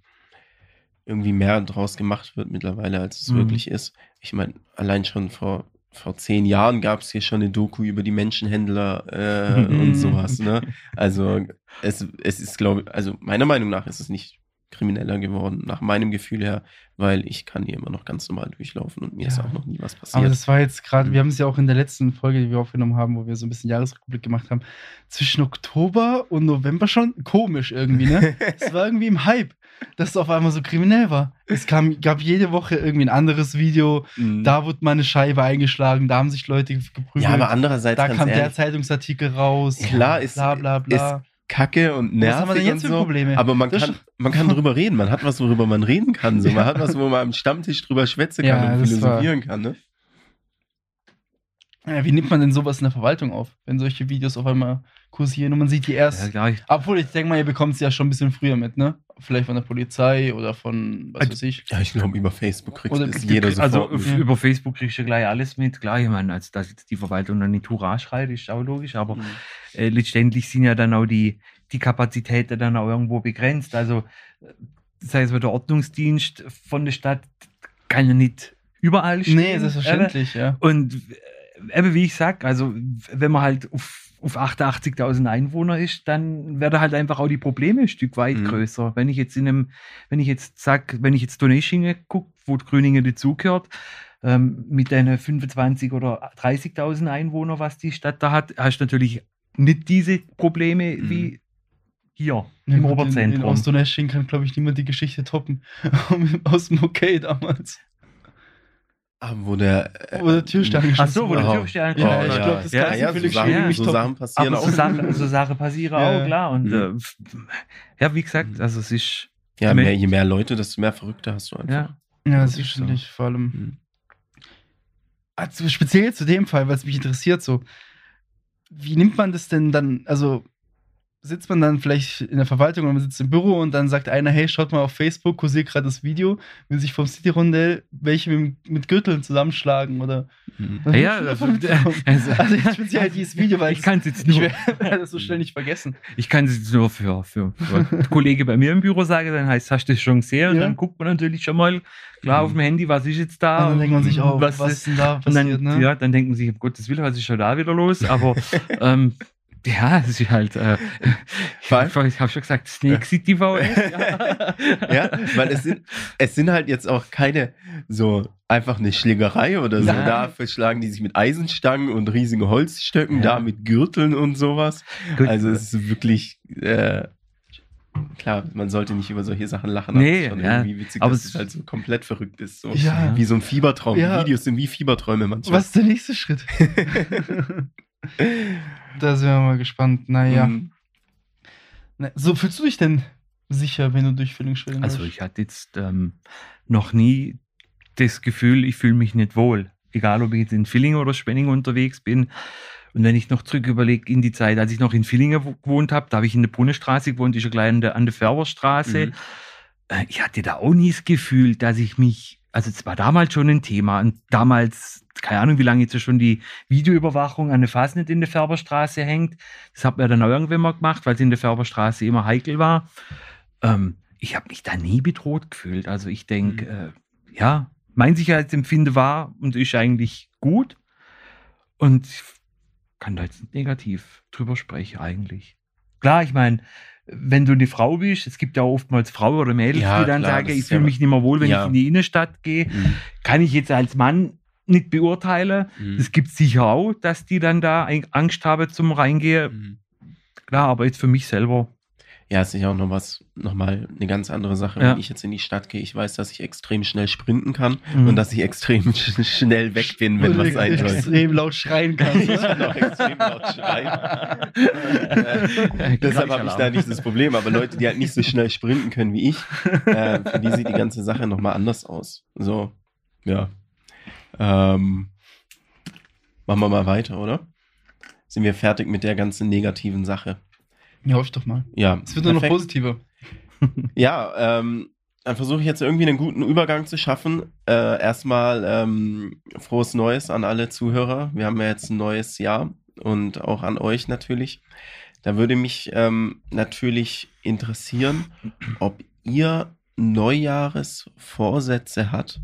S2: irgendwie mehr draus gemacht wird mittlerweile, als es
S3: Mhm.
S2: wirklich ist. Ich meine, allein schon vor, vor zehn Jahren gab es hier schon eine Doku über die Menschenhändler äh, und *laughs* sowas, ne? Also es, es ist, glaube ich, also meiner Meinung nach ist es nicht krimineller geworden, nach meinem Gefühl her, weil ich kann hier immer noch ganz normal durchlaufen und mir ist
S1: Ja.
S2: auch noch nie was
S1: Aber
S2: passiert.
S1: das war jetzt gerade,
S2: Mhm.
S1: wir haben es ja auch in der letzten Folge, die wir aufgenommen haben, wo wir so ein bisschen Jahresrückblick gemacht haben, zwischen Oktober und November schon komisch irgendwie, ne? *laughs* es war irgendwie im Hype, dass es auf einmal so kriminell war. Es kam, gab jede Woche irgendwie ein anderes Video,
S2: Mhm.
S1: da wurde mal eine Scheibe eingeschlagen, da haben sich Leute geprügelt,
S2: ja, aber andererseits
S1: da kam der
S2: ehrlich,
S1: Zeitungsartikel raus,
S2: Klar ist-
S1: bla bla bla.
S2: Kacke und
S1: Was haben wir denn
S2: nervig
S1: jetzt
S2: und
S1: für
S2: so.
S1: Probleme?
S2: Aber man
S1: Das-
S2: kann, man kann *laughs* drüber reden. Man hat was, worüber man reden kann. So. Man
S1: Ja.
S2: hat was, wo man am Stammtisch drüber schwätzen
S1: Ja,
S2: kann und
S1: das war-
S2: philosophieren kann. Ne?
S1: Ja, wie nimmt man denn sowas in der Verwaltung auf, wenn solche Videos auf einmal kursieren und man sieht die erst
S3: Ja,
S1: Obwohl, ich denke mal, ihr bekommt es ja schon ein bisschen früher mit, ne? Vielleicht von der Polizei oder von, was
S3: Also-
S1: weiß ich.
S2: Ja, ich glaube, über Facebook kriegt
S1: Oder
S2: es
S1: du
S2: jeder
S1: kriegst-
S2: sofort.
S3: Also
S2: mit.
S3: über Facebook kriegst du gleich alles mit. Klar, ich meine, als dass jetzt die Verwaltung dann nicht Hurra schreit, ist auch logisch, aber
S2: Mhm.
S3: äh, letztendlich sind ja dann auch die, die Kapazitäten dann auch irgendwo begrenzt. Also, äh, sei es der Ordnungsdienst von der Stadt, kann ja nicht überall stehen.
S1: Nee, selbstverständlich, ja.
S3: Und äh, eben wie ich sag, also wenn man halt auf, auf 88.000 Einwohner ist, dann werden halt einfach auch die Probleme ein Stück weit
S2: Mhm.
S3: größer. Wenn ich jetzt in einem, wenn ich jetzt sag, wenn ich jetzt Donaueschingen gucke, wo die Grüningen dazugehört, ähm, mit den 25 oder 30.000 Einwohner, was die Stadt da hat, hast du natürlich nicht diese Probleme
S2: Mhm.
S3: wie hier
S1: Ja,
S3: im
S1: gut, In, in
S3: Oberzentrum.
S1: Ostonesching kann, glaube ich, niemand die Geschichte toppen. *laughs* Aus dem Okay damals.
S2: Ah, wo der. äh,
S1: Wo der Türsteher
S3: Ach so, wo der. Türsteher
S1: Ja,
S3: angeschaut
S1: ich glaube, das
S3: Ja,
S1: kann
S2: ja,
S1: ja,
S2: so Sachen,
S1: nicht
S2: so. Sachen passieren
S3: Aber
S2: auch.
S3: so Sachen, so Sachen passieren
S1: Ja.
S3: auch, klar. Und
S2: Mhm.
S3: äh, ja, wie gesagt, also es ist
S2: Ja, mehr, je mehr Leute, desto mehr Verrückte hast du einfach.
S3: Ja.
S1: Ja,
S3: ist so.
S1: vor allem.
S2: Mhm.
S1: Also speziell zu dem Fall, weil es mich interessiert, so, wie nimmt man das denn dann, also sitzt man dann vielleicht in der Verwaltung oder man sitzt im Büro und dann sagt einer, hey, schaut mal auf Facebook, kursiert gerade das Video, will sich vom City-Rondell welche mit, mit Gürteln zusammenschlagen oder
S2: Mhm.
S3: Ja, also-
S1: mitbekommen? *laughs*
S3: also-
S1: also jetzt speziell dieses Video, weil *laughs*
S3: Ich kann es jetzt
S1: ich
S3: nur, *laughs*
S1: werde das so schnell nicht vergessen.
S3: ich kann es jetzt nur für, für, für einen Kollege bei mir im Büro sagen, dann heißt, hast du das schon gesehen? Und
S1: Ja.
S3: dann guckt man natürlich schon mal klar auf dem Handy, was ist jetzt da?
S1: und dann denkt man sich auch, was,
S3: was
S1: ist denn da
S3: Und
S1: passiert,
S3: dann,
S1: ne?
S3: ja, dann denken sie, um Gottes Willen, was ist schon da wieder los? Aber ähm, ja, es ist halt, äh, *laughs* ich, habe schon gesagt, Snake City VS. Ja. *laughs*
S2: Ja, weil es sind, es sind halt jetzt auch keine so einfach eine Schlägerei oder so.
S3: Nein.
S2: Da verschlagen die sich mit Eisenstangen und riesigen Holzstöcken,
S3: Ja.
S2: da mit Gürteln und sowas.
S3: Gut.
S2: Also es ist wirklich, äh, klar, man sollte nicht über solche Sachen lachen, aber
S3: Nee,
S2: es ist schon
S3: ja.
S2: irgendwie witzig,
S3: Aber
S2: dass
S3: es-
S2: halt so komplett verrückt ist. So.
S1: Ja.
S2: Wie so ein Fiebertraum.
S1: Ja.
S2: Videos sind wie Fieberträume manchmal.
S1: Was ist der nächste Schritt? *laughs* da sind wir mal gespannt. Naja.
S2: Mhm.
S1: Na, so fühlst du dich denn sicher, wenn du durch Villingen-Schwenning
S3: Also ich hatte jetzt ähm, noch nie das Gefühl, ich fühle mich nicht wohl. Egal, ob ich jetzt in Villingen oder Spenning unterwegs bin. Und wenn ich noch zurück überlege in die Zeit, als ich noch in Villingen wo- gewohnt habe, da habe ich in der Brunnenstraße gewohnt, ist ja gleich an der, an der Färberstraße.
S2: Mhm.
S3: Äh, Ich hatte da auch nie das Gefühl, dass ich mich, also es war damals schon ein Thema und damals, keine Ahnung, wie lange jetzt schon die Videoüberwachung an der Fasnet in der Färberstraße hängt. Das hat man dann auch irgendwann mal gemacht, weil es in der Färberstraße immer heikel war. Ähm, ich habe mich da nie bedroht gefühlt. Also ich denke, äh, ja, mein Sicherheitsempfinden war und ist eigentlich gut. Und ich kann da jetzt nicht negativ drüber sprechen eigentlich. Klar, ich meine, wenn du eine Frau bist, es gibt ja oftmals Frauen oder Mädels,
S2: Ja,
S3: die dann
S2: klar,
S3: sagen, ich fühle
S2: ja-
S3: mich nicht mehr wohl, wenn
S2: Ja.
S3: ich in die Innenstadt gehe.
S2: Mhm.
S3: Kann ich jetzt als Mann nicht beurteilen.
S2: Mhm.
S3: Es gibt sicher auch, dass die dann da ein- Angst haben zum Reingehen.
S2: Mhm.
S3: Klar, aber jetzt für mich selber.
S2: Ja, es ist ja auch noch was, nochmal eine ganz andere Sache.
S3: Ja.
S2: Wenn ich jetzt in die Stadt gehe, ich weiß, dass ich extrem schnell sprinten kann
S3: Mhm.
S2: und dass ich extrem *laughs* sch schnell weg bin, wenn
S1: Oder
S2: was sein soll.
S1: extrem laut schreien kannst. *laughs*
S2: Ich kann auch extrem laut schreien. Äh, *laughs* Deshalb habe ich da nicht das Problem. Aber Leute, die halt nicht so schnell sprinten können wie ich, äh, für die sieht die ganze Sache nochmal anders aus. So, ja. Ähm, machen wir mal weiter, oder? Sind wir fertig mit der ganzen negativen Sache?
S1: Ja, hoffe ich doch mal.
S2: Ja.
S1: Es wird nur noch positiver. *laughs*
S2: Ja, ähm, dann versuche ich jetzt irgendwie einen guten Übergang zu schaffen. Äh, erstmal ähm, frohes Neues an alle Zuhörer. Wir haben ja jetzt ein neues Jahr und auch an euch natürlich. Da würde mich ähm, natürlich interessieren, ob ihr Neujahresvorsätze hat,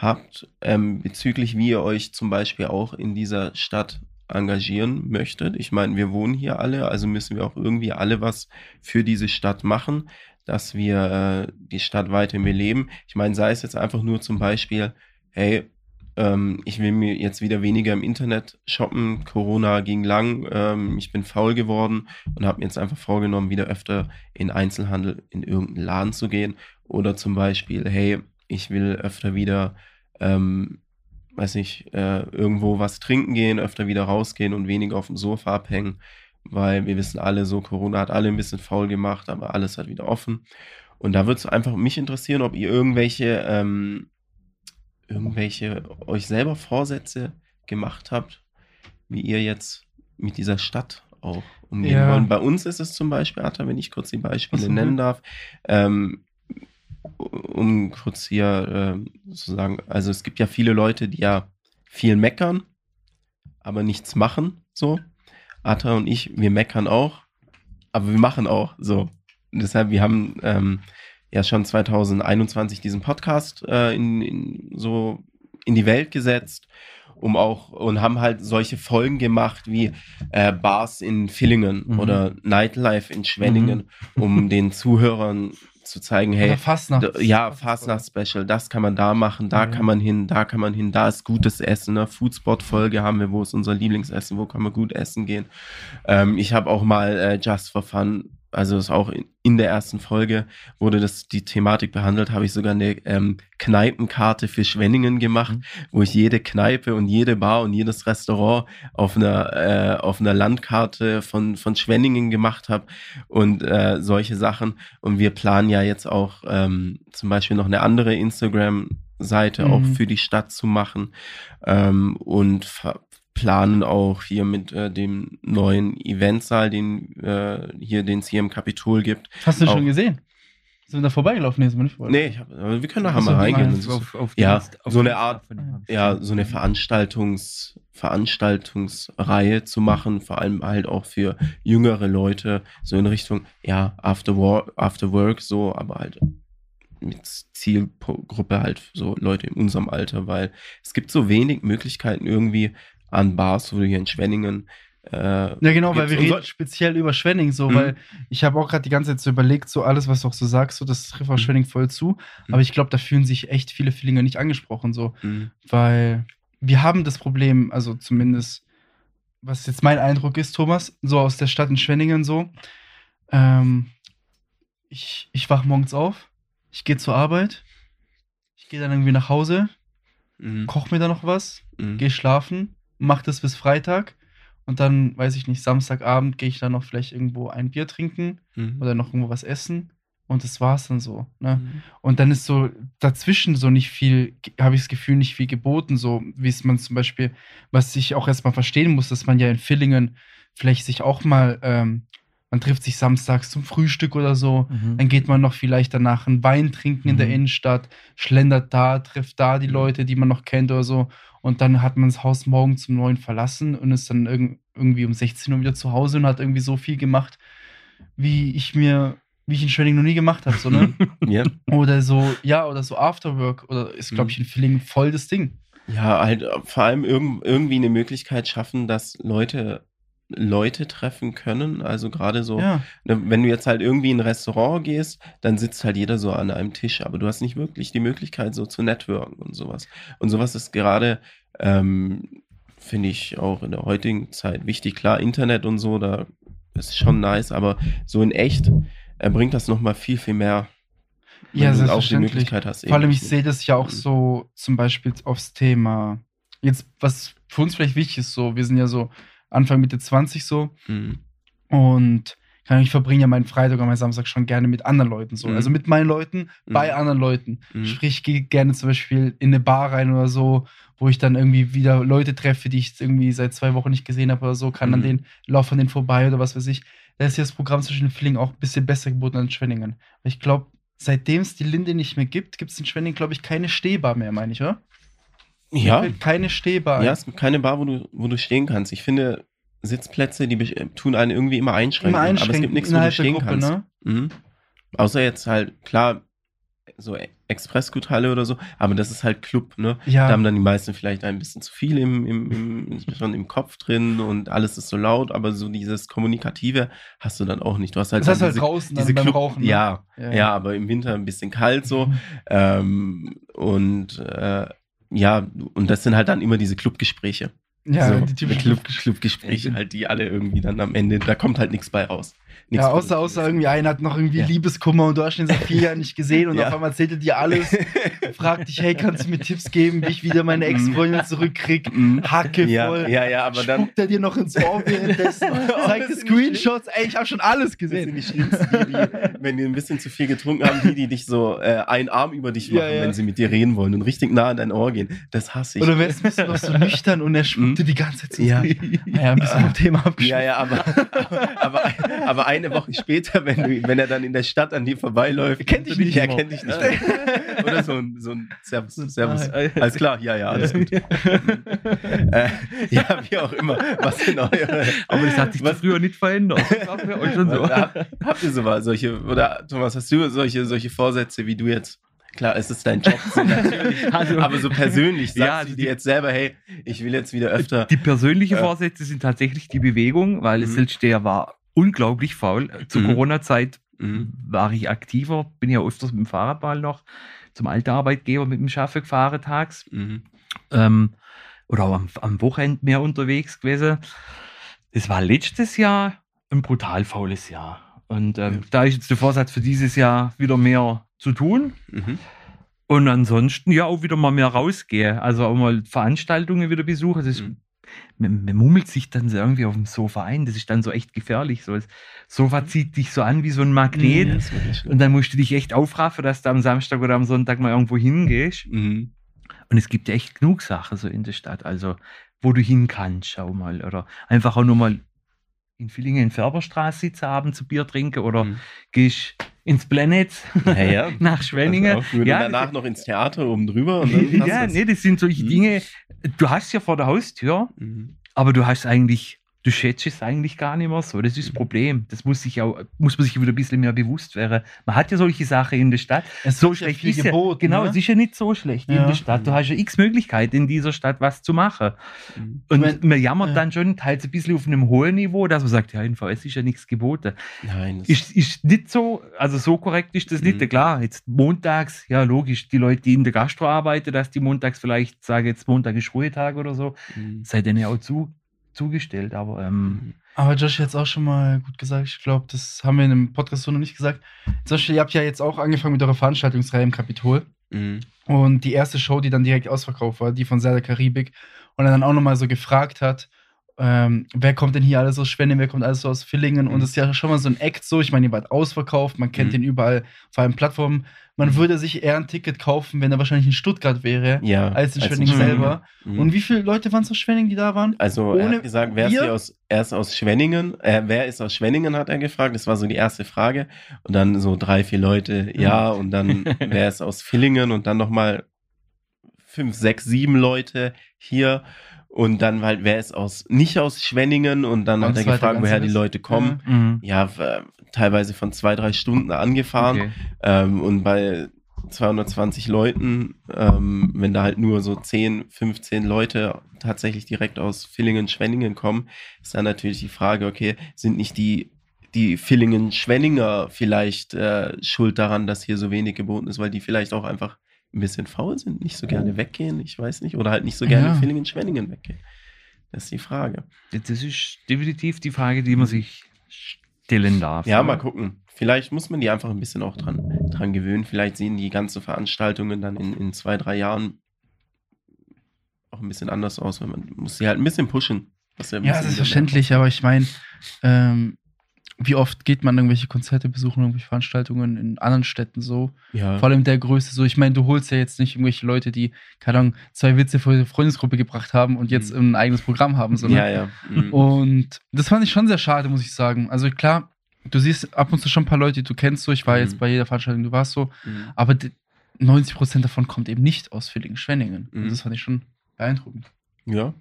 S2: habt ähm, bezüglich wie ihr euch zum Beispiel auch in dieser Stadt engagieren möchtet. Ich meine, wir wohnen hier alle, also müssen wir auch irgendwie alle was für diese Stadt machen, dass wir äh, die Stadt weiter beleben. Ich meine, sei es jetzt einfach nur zum Beispiel, hey, ähm, ich will mir jetzt wieder weniger im Internet shoppen. Corona ging lang, ähm, ich bin faul geworden und habe mir jetzt einfach vorgenommen, wieder öfter in Einzelhandel in irgendeinen Laden zu gehen. Oder zum Beispiel, hey, ich will öfter wieder ähm, weiß nicht, äh, irgendwo was trinken gehen, öfter wieder rausgehen und weniger auf dem Sofa abhängen, weil wir wissen alle so, Corona hat alle ein bisschen faul gemacht, aber alles hat wieder offen. Und da würde es einfach mich interessieren, ob ihr irgendwelche, ähm, irgendwelche euch selber Vorsätze gemacht habt, wie ihr jetzt mit dieser Stadt auch umgehen
S1: Ja.
S2: wollen. Bei uns ist es zum Beispiel, Atta, wenn ich kurz die Beispiele
S1: so,
S2: nennen darf, ähm, um kurz hier ähm, zu sagen, also es gibt ja viele Leute, die ja viel meckern, aber nichts machen, so. Atta und ich, wir meckern auch, aber wir machen auch, so. Und deshalb, wir haben ähm, ja schon 2021 diesen Podcast äh, in, in, so in die Welt gesetzt, um auch, und haben halt solche Folgen gemacht wie äh, Bars in Villingen
S3: Mhm.
S2: oder Nightlife in Schwenningen, um den Zuhörern zu zeigen, hey,
S1: Fastnacht.
S2: Ja, Fastnacht-Special, das kann man da machen, da
S1: Ja.
S2: kann man hin, da kann man hin, da ist gutes Essen. Ne? Foodspot-Folge haben wir, wo ist unser Lieblingsessen, wo kann man gut essen gehen. Ähm, ich habe auch mal äh, Just for Fun also ist auch in, der ersten Folge wurde das die Thematik behandelt, habe ich sogar eine ähm, Kneipenkarte für Schwenningen gemacht,
S3: Mhm.
S2: wo ich jede Kneipe und jede Bar und jedes Restaurant auf einer äh, auf einer Landkarte von von Schwenningen gemacht habe und äh, solche Sachen. Und wir planen ja jetzt auch ähm, zum Beispiel noch eine andere Instagram-Seite auch
S1: Mhm.
S2: für die Stadt zu machen ähm, und planen auch hier mit äh, dem neuen Eventsaal, den äh, hier den es hier im Kapitol gibt.
S1: Hast du
S2: Auch.
S1: schon gesehen? Sind wir da vorbeigelaufen? Nee, sind wir nicht vorbei.
S2: Nee, ich hab, aber wir können da mal reingehen.
S1: meinst.
S3: Auf- auf
S2: Ja,
S3: die- auf
S2: so eine Art- ja, so eine Veranstaltungs Veranstaltungsreihe zu machen, vor allem halt auch für jüngere Leute, so in Richtung, ja, After, War, After Work, so, aber halt mit Zielgruppe halt so Leute in unserem Alter, weil es gibt so wenig Möglichkeiten irgendwie an Bars, wo du hier in Schwenningen äh,
S1: Ja, genau, weil wir
S2: so-
S1: reden speziell über Schwenning so,
S2: Mhm.
S1: weil ich habe auch gerade die ganze Zeit so überlegt, so alles, was du auch so sagst, so, das trifft auf
S2: Mhm.
S1: Schwenning voll zu.
S2: Mhm.
S1: Aber ich glaube, da fühlen sich echt viele Villinger nicht angesprochen, so,
S2: Mhm.
S1: weil wir haben das Problem, also zumindest, was jetzt mein Eindruck ist, Thomas, so aus der Stadt in Schwenningen so, ähm, ich, ich wach morgens auf, ich gehe zur Arbeit, ich gehe dann irgendwie nach Hause,
S2: Mhm.
S1: koch mir da noch was,
S2: Mhm.
S1: gehe schlafen, mach das bis Freitag und dann, weiß ich nicht, Samstagabend gehe ich dann noch vielleicht irgendwo ein Bier trinken
S2: Mhm.
S1: oder noch irgendwo was essen und das war's dann so. Ne?
S2: Mhm.
S1: Und dann ist so dazwischen so nicht viel, habe ich das Gefühl, nicht viel geboten, so wie es man zum Beispiel, was ich auch erstmal verstehen muss, dass man ja in Villingen vielleicht sich auch mal, ähm, man trifft sich samstags zum Frühstück oder so,
S3: Mhm.
S1: dann geht man noch vielleicht danach einen Wein trinken in der
S3: Mhm.
S1: Innenstadt, schlendert da, trifft da die
S2: Mhm.
S1: Leute, die man noch kennt oder so. Und dann hat man das Haus morgen zum Neuen verlassen und ist dann irg irgendwie um 16 Uhr wieder zu Hause und hat irgendwie so viel gemacht, wie ich mir, wie ich in Schwenning noch nie gemacht habe. So, ne? *laughs*
S2: Ja.
S1: oder so, ja, oder so Afterwork. Oder ist, glaube ich, in Villingen voll das Ding.
S2: Ja, halt äh, vor allem irg irgendwie eine Möglichkeit schaffen, dass Leute Leute treffen können. Also gerade so,
S1: Ja.
S2: ne, wenn du jetzt halt irgendwie in ein Restaurant gehst, dann sitzt halt jeder so an einem Tisch, aber du hast nicht wirklich die Möglichkeit, so zu networken und sowas. Und sowas ist gerade, ähm, finde ich auch in der heutigen Zeit wichtig. Klar, Internet und so, da ist schon nice, aber so in echt äh, bringt das nochmal viel, viel mehr.
S1: Ja,
S2: du auch die
S1: aufs Thema. Jetzt, was für uns vielleicht wichtig ist, so, wir sind ja so Anfang, Mitte 20 so. Und keine Ahnung, ich verbringe ja meinen Freitag und meinen Samstag schon gerne mit anderen Leuten so.
S2: Mhm.
S1: Also mit meinen Leuten, bei
S2: Mhm.
S1: anderen Leuten.
S2: Mhm.
S1: Sprich, ich gehe gerne zum Beispiel in eine Bar rein oder so, wo ich dann irgendwie wieder Leute treffe, die ich irgendwie seit zwei Wochen nicht gesehen habe oder so, kann an
S2: Mhm.
S1: den, laufe an denen vorbei oder was weiß ich. Da ist ja das Programm zwischen den Villingen auch ein bisschen besser geboten als in Schwenningen. Weil ich glaube, seitdem es die Linde nicht mehr gibt, gibt es in Schwenningen, glaube ich, keine Stehbar mehr, meine ich, oder?
S2: Ja,
S1: Keine Stehbar.
S2: Ja, es gibt keine Bar, wo du, wo du stehen kannst. Ich finde, Sitzplätze, die besch- tun einen irgendwie immer einschränken.
S1: Immer
S2: aber es
S1: einschränken
S2: gibt nichts, wo du stehen
S1: Gruppe,
S2: kannst.
S1: ne?
S2: Mhm. Außer jetzt halt, klar, so E- Expressguthalle oder so, aber das ist halt Club, ne?
S1: Ja.
S2: Da haben dann die meisten vielleicht ein bisschen zu viel im, im, im, schon im Kopf drin und alles ist so laut, aber so dieses Kommunikative hast du dann auch nicht. Du hast halt,
S1: Das heißt halt draußen
S2: diese
S1: beim
S2: Club,
S1: Rauchen, ne?
S2: Ja,
S1: Ja,
S2: ja,
S1: ja.
S2: aber im Winter ein bisschen kalt so.
S1: Mhm.
S2: Ähm, und äh, ja, und das sind halt dann immer diese Clubgespräche.
S1: Ja,
S2: so,
S1: die typischen
S2: Club,
S1: Club-
S2: Clubgespräche halt, die alle irgendwie dann am Ende, da kommt halt nichts bei raus. Nichts
S1: Ja, außer, außer irgendwie einer hat noch irgendwie
S2: Ja.
S1: Liebeskummer und du hast ihn seit vier Jahren nicht gesehen und *laughs*
S2: Ja.
S1: auf einmal erzählt er dir alles, *laughs* fragt dich, hey, kannst du mir Tipps geben, wie ich wieder meine Ex-Freundin zurückkrieg?
S2: Mhm.
S1: Hacke
S2: ja,
S1: voll.
S2: ja, ja, aber dann
S1: Spuckt er dir noch ins Ohr währenddessen, *laughs* zeigt Screenshots, ey, ich habe schon alles
S2: das sind
S1: gesehen.
S2: die schlimmsten, die, wenn die ein bisschen zu viel getrunken haben, die, die dich so äh, einen Arm über dich machen,
S1: Ja, ja.
S2: wenn sie mit dir reden wollen und richtig nah an dein Ohr gehen. Das hasse ich.
S1: Oder wärst du noch so nüchtern und er spuckt
S2: Mhm.
S1: dir die ganze Zeit.
S2: Ja.
S1: Naja, ein bisschen vom Thema abgeschlossen.
S2: Ja, ja, aber, aber, aber eine Woche später, wenn, du, wenn er dann in der Stadt an dir vorbeiläuft,
S1: Kennt dich nicht mehr.
S2: kennt dich nicht. Oder so ein, so ein Servus, Servus.
S1: Ah.
S2: Alles klar, ja, ja, alles gut. *laughs* äh, ja, wie auch immer. Was sind eure.
S3: Aber das hat sich
S2: was,
S3: früher nicht verändert. Euch schon so.
S2: Hab, habt ihr sowas, solche, oder Thomas, hast du solche, solche Vorsätze wie du jetzt? Klar, es ist dein Job, so. *laughs*
S3: Also-
S2: aber so persönlich, sagst
S3: Ja,
S2: du
S3: die-
S2: dir jetzt selber, hey, ich will jetzt wieder öfter.
S3: Die persönlichen
S2: Ja.
S3: Vorsätze sind tatsächlich die Bewegung, weil
S2: Mhm.
S3: Silsteher war unglaublich faul. Zur
S2: Mhm.
S3: Corona-Zeit
S2: Mhm.
S3: war ich aktiver, bin ja öfters mit dem Fahrradball noch zum alten Arbeitgeber mit dem Schaffe gefahren tags.
S2: Mhm.
S3: ähm, oder auch am, am Wochenende mehr unterwegs gewesen. Das war letztes Jahr ein brutal faules Jahr. Und ähm,
S2: Ja.
S3: da ist jetzt der Vorsatz für dieses Jahr wieder mehr zu tun.
S2: Mhm.
S3: Und ansonsten ja auch wieder mal mehr rausgehe. Also auch mal Veranstaltungen wieder besuche. Das ist,
S2: Mhm.
S3: Man, man mummelt sich dann so irgendwie auf dem Sofa ein. Das ist dann so echt gefährlich. So, das Sofa zieht dich so an wie so ein Magnet.
S2: Ja.
S3: Und dann musst du dich echt aufraffen, dass du am Samstag oder am Sonntag mal irgendwo hingehst.
S2: Mhm.
S3: Und es gibt ja echt genug Sachen so in der Stadt, also wo du hin kannst, schau mal. Oder einfach auch nur mal in Villingen in Färberstraße sitzen, abends zu Bier trinken oder
S2: Mhm.
S3: gehst ins Planet
S2: Ja, ja. *laughs*
S3: nach Schwenningen.
S2: Also auch,
S3: Ja,
S2: danach noch ins Theater oben drüber *laughs*
S3: ja,
S2: passt
S3: nee, das sind solche
S2: Mhm.
S3: Dinge, du hast ja vor der Haustür,
S2: das. Mhm.
S3: aber du hast eigentlich, du schätzt es eigentlich gar nicht mehr so. Das ist das Problem. Das muss sich auch, muss man sich wieder ein bisschen mehr bewusst werden. Man hat ja solche Sachen in der Stadt.
S1: Es
S3: So
S1: ja
S3: schlecht ist ja,
S1: geboten,
S3: genau,
S1: ne?
S3: es ist ja nicht so schlecht in
S1: Ja.
S3: der Stadt. Du hast ja x Möglichkeiten in dieser Stadt was zu machen.
S2: Mhm.
S3: Und
S1: Ich mein,
S3: man jammert
S1: äh,
S3: dann schon teils ein bisschen auf einem hohen Niveau, dass man sagt, ja, in VS ist ja nichts geboten.
S2: Nein,
S3: Ist, ist nicht so, also so korrekt ist das nicht.
S2: Mhm.
S3: Klar, jetzt montags, ja logisch, die Leute, die in der Gastro arbeiten, dass die montags vielleicht sagen, jetzt Montag ist Ruhetag oder so,
S2: Mhm.
S3: sei denen ja auch zu, zugestellt. Aber ähm,
S1: Aber Josh hat jetzt auch schon mal gut gesagt, ich glaube, das haben wir in einem Podcast so noch nicht gesagt. Zum Beispiel, ihr habt ja jetzt auch angefangen mit eurer Veranstaltungsreihe im Kapitol.
S2: Mhm.
S1: Und die erste Show, die dann direkt ausverkauft war, die von Serda Karibik. Und er dann auch nochmal so gefragt hat, ähm, wer kommt denn hier alles aus Schwenning, wer kommt alles so aus Villingen? Und
S2: Mhm.
S1: das ist ja schon mal so ein Act so. Ich meine, ihr wart ausverkauft, man kennt
S2: Mhm.
S1: den überall, vor allem Plattformen. Man würde sich eher ein Ticket kaufen, wenn er wahrscheinlich in Stuttgart wäre,
S2: Ja.
S1: als in
S2: als
S1: Schwenning selber.
S2: Mhm.
S1: Und wie viele Leute waren es aus Schwenning, die da waren?
S2: Also er
S1: Ohne
S2: hat gesagt, wer ist, aus, er ist aus Schwenningen, äh, wer ist aus Schwenningen, hat er gefragt. Das war so die erste Frage. Und dann so drei, vier Leute, ja, und dann *laughs* wer ist aus Villingen und dann nochmal fünf, sechs, sieben Leute hier. Und dann halt, wer ist aus, nicht aus Schwenningen und dann
S1: Und
S2: hat er gefragt, woher die Leute kommen.
S3: mhm.
S2: Ja, w- teilweise von zwei, drei Stunden angefahren.
S3: okay.
S2: Ähm, und bei 220 Leuten, ähm, wenn da halt nur so 10, 15 Leute tatsächlich direkt aus Villingen, Schwenningen kommen, ist dann natürlich die Frage, okay, sind nicht die, die Villingen, Schwenninger vielleicht äh, schuld daran, dass hier so wenig geboten ist, weil die vielleicht auch einfach ein bisschen faul sind, nicht so gerne weggehen, ich weiß nicht, oder halt nicht so gerne
S1: Ja.
S2: Villingen, Schwenningen weggehen. Das ist die Frage.
S3: Das ist definitiv die Frage, die man sich stellen darf.
S2: Ja,
S3: ne?
S2: mal gucken. Vielleicht muss man die einfach ein bisschen auch dran, dran gewöhnen. Vielleicht sehen die ganzen Veranstaltungen dann in, in zwei, drei Jahren auch ein bisschen anders aus, weil man muss sie halt ein bisschen pushen.
S1: Ja, das ist verständlich, aber ich meine, ähm, wie oft geht man irgendwelche Konzerte besuchen, irgendwelche Veranstaltungen in anderen Städten so?
S2: Ja.
S1: Vor allem der Größe so. Ich meine, du holst ja jetzt nicht irgendwelche Leute, die, keine Ahnung, zwei Witze für die Freundesgruppe gebracht haben und jetzt ein eigenes Programm haben, so, ne?
S2: ja, ja. Mhm.
S1: Und das fand ich schon sehr schade, muss ich sagen. Also klar, du siehst ab und zu schon ein paar Leute, die du kennst so. Ich war
S2: Mhm.
S1: jetzt bei jeder Veranstaltung, du warst so.
S2: Mhm.
S1: Aber die- 90% davon kommt eben nicht aus Villingen-Schwenningen.
S2: Mhm.
S1: das fand ich schon beeindruckend.
S2: Ja,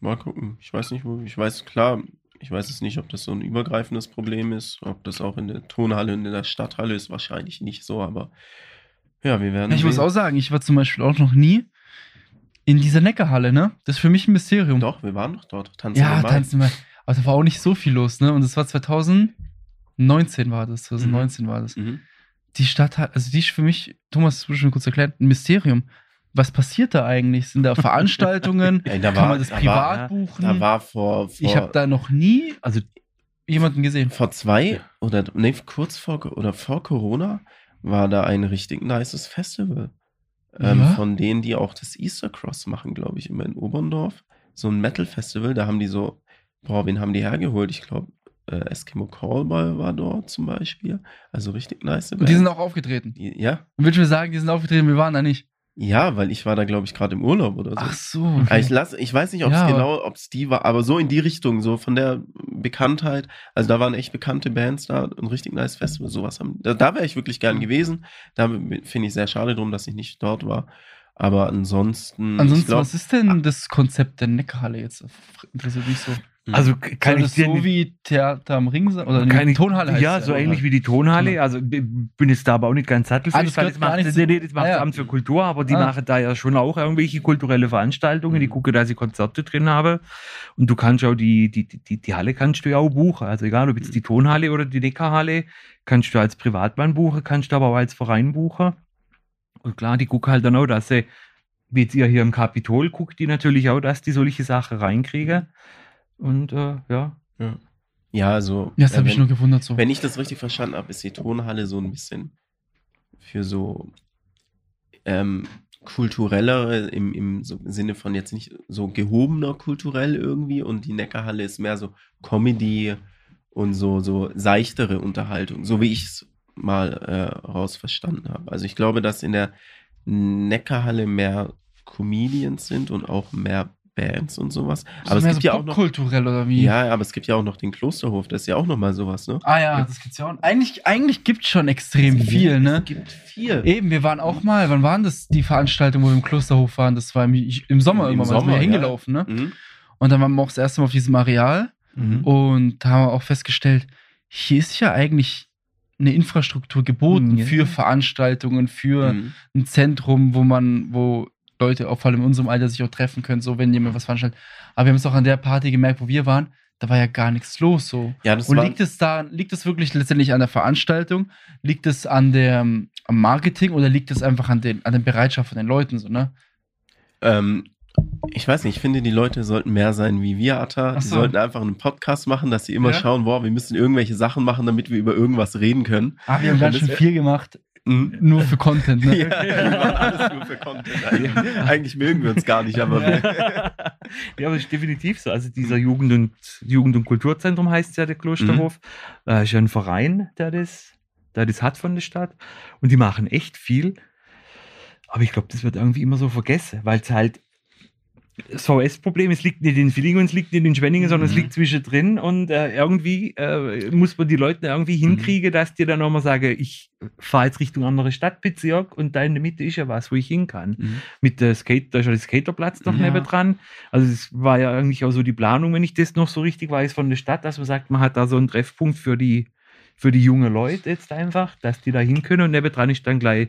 S2: mal gucken. Ich weiß nicht, wo. Ich weiß, klar, ich weiß es nicht, ob das so ein übergreifendes Problem ist, ob das auch in der Tonhalle und in der Stadthalle ist. Wahrscheinlich nicht so, aber ja, wir werden.
S1: Ja, ich muss
S2: sehen.
S1: auch sagen, ich war zum Beispiel auch noch nie in dieser Neckarhalle, ne? Das ist für mich ein Mysterium.
S2: Doch, wir waren doch dort. Tanzen
S1: Ja,
S2: im Mai.
S1: tanzen wir. Aber da war auch nicht so viel los, ne? Und es war 2019 war das, 2019 war das.
S2: Mhm.
S1: Die Stadt hat, also die ist für mich, Thomas, das wurde schon kurz erklärt, ein Mysterium. Was passiert da eigentlich? Sind da *laughs* Veranstaltungen?
S2: Ja, da
S1: Kann
S2: war-
S1: man das
S2: da
S1: privat
S3: war-
S1: buchen?
S2: Da war vor, vor,
S1: ich habe da noch nie
S3: Also
S1: jemanden gesehen.
S2: vor zwei oder nee, kurz vor oder vor Corona war da ein richtig nices Festival. Ähm,
S1: Ja?
S2: Von denen, die auch das Easter Cross machen, glaube ich, immer in Oberndorf. So ein Metal-Festival, da haben die so, boah, wen haben die hergeholt? Ich glaube, äh, Eskimo Callboy war dort zum Beispiel. Also richtig nice.
S1: Und die sind auch aufgetreten.
S2: Ja,
S1: Und willst du mir sagen, die sind aufgetreten, wir waren da nicht?
S2: Ja, weil ich war da, glaube ich, gerade im Urlaub oder so.
S1: Ach so.
S2: Aber
S1: Okay.
S2: Ich, lass, ich weiß nicht, ob es
S1: Ja,
S2: genau, ob es die war, aber so in die Richtung, so von der Bekanntheit. Also da waren echt bekannte Bands da, ein richtig nice Festival. Sowas haben. Da, da wäre ich wirklich gern gewesen. Da finde ich sehr schade drum, dass ich nicht dort war. Aber ansonsten.
S1: Ansonsten,
S2: glaub,
S1: was ist denn das Konzept der Neckarhalle jetzt? Interessiert mich so.
S2: Mhm.
S3: Also kann
S1: Soll
S3: ich
S1: das
S3: dir
S1: so wie Theater am Ring sein? Oder
S3: kann
S1: die
S3: ich,
S1: Tonhalle heißt
S3: Ja, so ähnlich wie die Tonhalle. Also b- bin jetzt da aber auch nicht ganz sattelfest.
S1: Das
S3: das macht,
S1: nicht
S3: das, nee, das macht
S1: Ah,
S3: das. Amt für Kultur, aber die
S1: Ah.
S3: machen da ja schon auch irgendwelche kulturelle Veranstaltungen. Die
S2: Mhm.
S3: gucken, dass sie Konzerte drin haben. Und du kannst auch die, die, die, die Halle kannst du ja auch buchen. Also egal, ob jetzt die Tonhalle oder die Neckarhalle, kannst du als Privatmann buchen, kannst du aber auch als Verein buchen. Und klar, die gucken halt dann auch, dass sie, wie jetzt ihr hier im Kapitol guckt, die natürlich auch, dass die solche Sachen reinkriegen. Und äh, ja,
S2: ja. Ja, also.
S1: Ja, das
S2: äh,
S1: habe ich
S2: wenn-
S1: nur gewundert so.
S2: Wenn ich das richtig verstanden habe, ist die Tonhalle so ein bisschen für so ähm, kulturellere, im, im so Sinne von jetzt nicht so gehobener kulturell irgendwie und die Neckarhalle ist mehr so Comedy und so, so seichtere Unterhaltung, so wie ich es mal äh, raus verstanden habe. Also ich glaube, dass in der Neckarhalle mehr Comedians sind und auch mehr Bands und sowas. Aber es gibt
S1: so
S2: ja auch noch.
S1: kulturell oder wie?
S2: Ja, aber es gibt ja auch noch den Klosterhof, das ist ja auch noch mal sowas, ne?
S1: Ah ja, das gibt's ja auch. Eigentlich, eigentlich gibt's schon extrem viel, ne?
S2: Es gibt viel.
S1: Eben, wir waren auch mal, wann waren das die Veranstaltungen, wo wir im Klosterhof waren? Das war im, im Sommer
S2: Im
S1: immer mal, sind wir
S2: Sommer, ja.
S1: hingelaufen, ne?
S2: Mhm.
S1: Und dann waren wir auch das erste Mal auf diesem Areal
S3: Mhm.
S1: und da haben wir auch festgestellt, hier ist ja eigentlich eine Infrastruktur geboten
S3: Ja.
S1: für Veranstaltungen, für
S2: Mhm.
S1: ein Zentrum, wo man, wo Leute, auch vor allem in unserem Alter, sich auch treffen können, so wenn jemand was veranstaltet. Aber wir haben es auch an der Party gemerkt, wo wir waren, da war ja gar nichts los so.
S2: Ja, das
S1: Und liegt es da, liegt es wirklich letztendlich an der Veranstaltung? Liegt es an der, am Marketing oder liegt es einfach an den, an der Bereitschaft von den Leuten so, ne?
S2: ähm, ich weiß nicht, ich finde, die Leute sollten mehr sein wie wir, Atta.
S1: Ach
S2: Die
S1: so.
S2: sollten einfach einen Podcast machen, dass sie immer
S1: Ja.
S2: schauen, boah, wir müssen irgendwelche Sachen machen, damit wir über irgendwas reden können.
S1: Ah, wir haben ganz schön viel gemacht,
S2: Mhm.
S1: nur für Content, ne? *laughs*
S2: Ja, wir machen alles nur für Content. Eigentlich, eigentlich mögen wir uns gar nicht, aber wir,
S3: Ja, aber das ist definitiv so. Also dieser Jugend- und, Jugend- und Kulturzentrum heißt ja der Klosterhof. Äh, ist ja ein Verein, der das, der das hat von der Stadt. Und die machen echt viel. Aber ich glaube, das wird irgendwie immer so vergessen, weil es halt das VS-Problem, es liegt nicht in Villingen und es liegt nicht in Schwenningen, sondern es
S2: Mhm.
S3: liegt zwischendrin und äh, irgendwie äh, muss man die Leute irgendwie hinkriegen, dass die dann auch mal sagen, ich fahre jetzt Richtung andere Stadtbezirk und da in der Mitte ist ja was, wo ich hin kann mit der Skate, da ist ja der Skaterplatz noch
S1: Ja.
S3: nebendran. Also es war ja eigentlich auch so die Planung, wenn ich das noch so richtig weiß, von der Stadt, dass man sagt, man hat da so einen Treffpunkt für die, für die jungen Leute jetzt einfach, dass die da hin können und nebendran ist dann gleich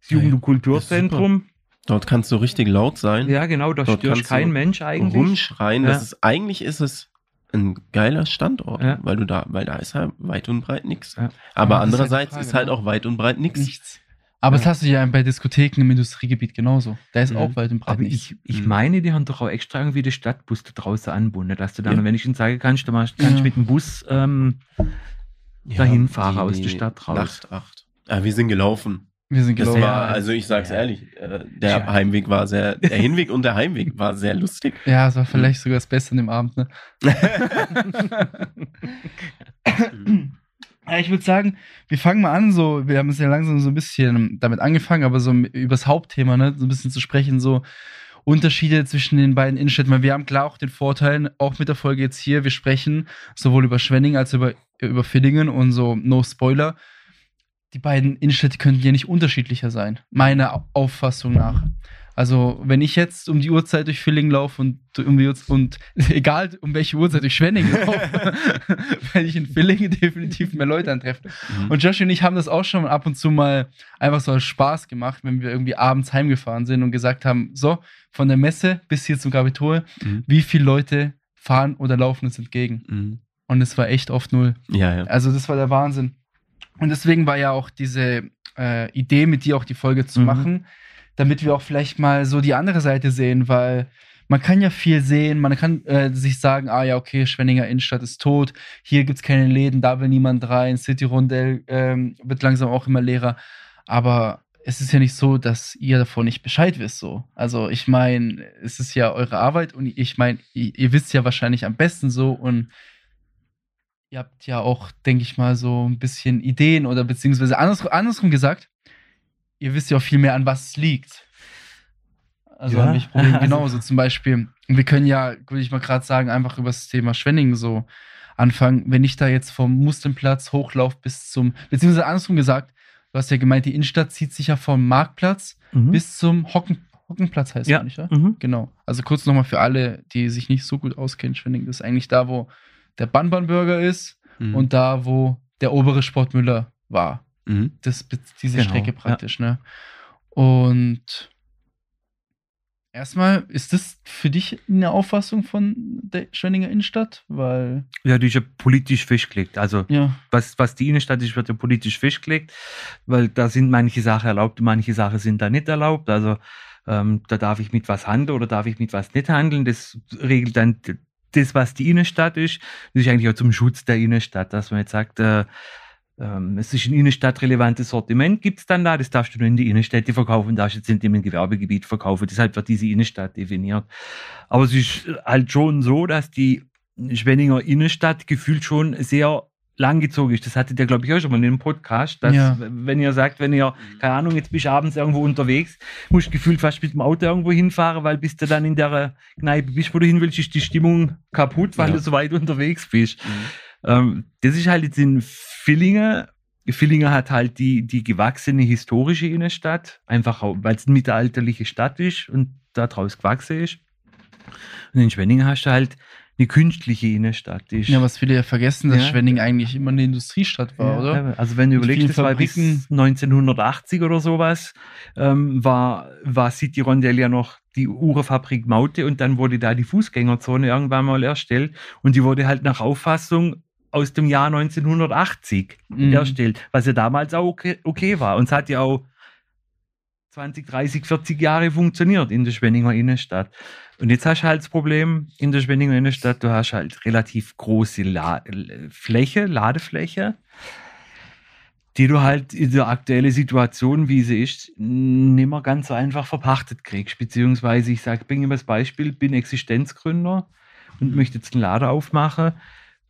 S3: das
S2: Ja,
S3: Jugend- und Kulturzentrum.
S2: Dort kannst du richtig laut sein,
S3: Ja, genau, da
S2: Dort
S3: stört
S2: kannst
S3: kein
S2: du
S3: Mensch eigentlich.
S2: rumschreien.
S3: Ja.
S2: Das ist, eigentlich ist es ein geiler Standort,
S3: Ja.
S2: weil du da, weil da ist halt weit und breit nichts.
S3: Ja.
S2: Aber
S1: Ja, das ist halt die
S2: andererseits
S1: Frage,
S2: ist halt
S1: ne?
S2: auch weit und breit nichts.
S1: Nichts. Aber das hast du ja bei Diskotheken im Industriegebiet genauso. Da ist
S2: Mhm.
S1: auch weit und breit
S3: Aber
S1: nichts.
S3: ich, ich
S2: Mhm.
S3: meine, die haben doch auch extra irgendwie den Stadtbus da draußen anbunden, dass du dann,
S2: Ja.
S3: wenn ich ihn sagen kannst, du machst, kannst
S1: Ja.
S3: mit dem Bus ähm, dahin fahren aus der Stadt raus.
S2: Nachtacht. Ja, wir sind gelaufen.
S1: Wir sind
S2: Das
S1: gelaufen.
S2: war, also ich sag's
S3: Ja.
S2: ehrlich, äh, der. Heimweg war sehr, der Hinweg und der Heimweg war sehr lustig.
S1: Ja, es war vielleicht sogar das Beste an dem Abend, ne? *laughs* Ja, ich würde sagen, wir fangen mal an, so, wir haben es ja langsam so ein bisschen damit angefangen, aber so über das Hauptthema, ne, so ein bisschen zu sprechen, so Unterschiede zwischen den beiden Innenstädten, weil wir haben klar auch den Vorteil, auch mit der Folge jetzt hier, wir sprechen sowohl über Schwenning als über, über Villingen und so, no Spoiler. Die beiden Innenstädte könnten ja nicht unterschiedlicher sein, meiner Auffassung nach. Also, wenn ich jetzt um die Uhrzeit durch Villingen laufe und um die Uhrzeit, und *laughs* egal um welche Uhrzeit durch Schwenning laufe, *laughs* werde ich in Villingen *laughs* definitiv mehr Leute antreffen.
S2: Mhm.
S1: Und Josh und ich haben das auch schon ab und zu mal einfach so als Spaß gemacht, wenn wir irgendwie abends heimgefahren sind und gesagt haben, so, von der Messe bis hier zum Kapitol,
S2: Mhm.
S1: wie viele Leute fahren oder laufen uns entgegen?
S2: Mhm.
S1: Und es war echt oft null.
S2: Ja, ja.
S1: Also das war der Wahnsinn. Und deswegen war ja auch diese äh, Idee, mit dir auch die Folge zu
S3: Mhm.
S1: machen, damit wir auch vielleicht mal so die andere Seite sehen, weil man kann ja viel sehen, man kann äh, sich sagen, ah ja, okay, Schwenninger Innenstadt ist tot, hier gibt's keine Läden, da will niemand rein, City Rondell ähm, wird langsam auch immer leerer, aber es ist ja nicht so, dass ihr davon nicht Bescheid wisst so. Also ich meine, es ist ja eure Arbeit und ich meine, ihr, ihr wisst ja wahrscheinlich am besten so und ihr habt ja auch, denke ich mal, so ein bisschen Ideen oder beziehungsweise andersrum, andersrum gesagt, ihr wisst ja auch viel mehr, an was es liegt. Also
S3: Ja,
S1: an welche Probleme genauso. Zum Beispiel, wir können ja, würde ich mal gerade sagen, einfach über das Thema Schwenning so anfangen. Wenn ich da jetzt vom Muslimplatz hochlaufe bis zum, beziehungsweise andersrum gesagt, du hast ja gemeint, die Innenstadt zieht sich ja vom Marktplatz
S3: Mhm.
S1: bis zum Hocken, Hockenplatz heißt
S3: Ja.
S1: nicht, ja?
S3: Mhm.
S1: Genau. Also kurz nochmal für alle, die sich nicht so gut auskennen, Schwenning, das ist eigentlich da, wo der Banban-Burger ist
S2: Mhm.
S1: und da, wo der obere Sportmüller war.
S2: Mhm.
S1: Das, diese
S3: Genau,
S1: Strecke
S3: ja.
S1: praktisch, ne? Und erstmal, ist das für dich eine Auffassung von der Schwenninger Innenstadt? Weil,
S3: Ja, die ist ja politisch festgelegt. Also
S1: ja,
S3: was, was die Innenstadt ist, wird ja politisch festgelegt, weil da sind manche Sachen erlaubt manche Sachen sind da nicht erlaubt. Also ähm, da darf ich mit was handeln oder darf ich mit was nicht handeln. Das regelt dann das, was die Innenstadt ist. Das ist eigentlich auch zum Schutz der Innenstadt, dass man jetzt sagt, äh, ähm, es ist ein innenstadtrelevantes Sortiment, gibt es dann da, das darfst du nur in die Innenstädte verkaufen, darfst jetzt in dem Gewerbegebiet verkaufen, deshalb wird diese Innenstadt definiert. Aber es ist halt schon so, dass die Schwenninger Innenstadt gefühlt schon sehr langgezogen ist. Das hattet ihr, glaube ich, auch schon mal in einem Podcast, dass,
S1: Ja.
S3: wenn ihr sagt, wenn ihr, keine Ahnung, jetzt bist du abends irgendwo unterwegs, musst du gefühlt fast mit dem Auto irgendwo hinfahren, weil bis du dann in der Kneipe bist, wo du hin willst, ist die Stimmung kaputt, weil
S2: Ja.
S3: du so weit unterwegs bist.
S2: Mhm.
S3: Ähm, das ist halt jetzt in Villingen. Villingen hat halt die, die gewachsene historische Innenstadt, einfach weil es eine mittelalterliche Stadt ist und daraus gewachsen ist. Und in Schwenningen hast du halt eine künstliche Innenstadt. Ist,
S1: Ja, was viele ja vergessen, dass
S3: Ja.
S1: Schwenning eigentlich immer eine Industriestadt war,
S3: Ja,
S1: oder?
S3: Also wenn du
S1: Mit
S3: überlegst, das war bis
S1: Fabriken.
S3: 1980 oder sowas, ähm, war, war City Rondell ja noch die Uhrenfabrik Maute und dann wurde da die Fußgängerzone irgendwann mal erstellt und die wurde halt nach Auffassung aus dem Jahr 1980
S1: Mhm.
S3: erstellt, was ja damals auch okay, okay war. Und es hat ja auch 20, 30, 40 Jahre funktioniert in der Schwenninger Innenstadt. Und jetzt hast du halt das Problem in der Schwenninger Innenstadt, du hast halt relativ große La Fläche, Ladefläche, die du halt in der aktuellen Situation, wie sie ist, nicht mehr ganz so einfach verpachtet kriegst. Beziehungsweise, ich sage, bringe immer das Beispiel, bin Existenzgründer und möchte jetzt einen Laden aufmachen.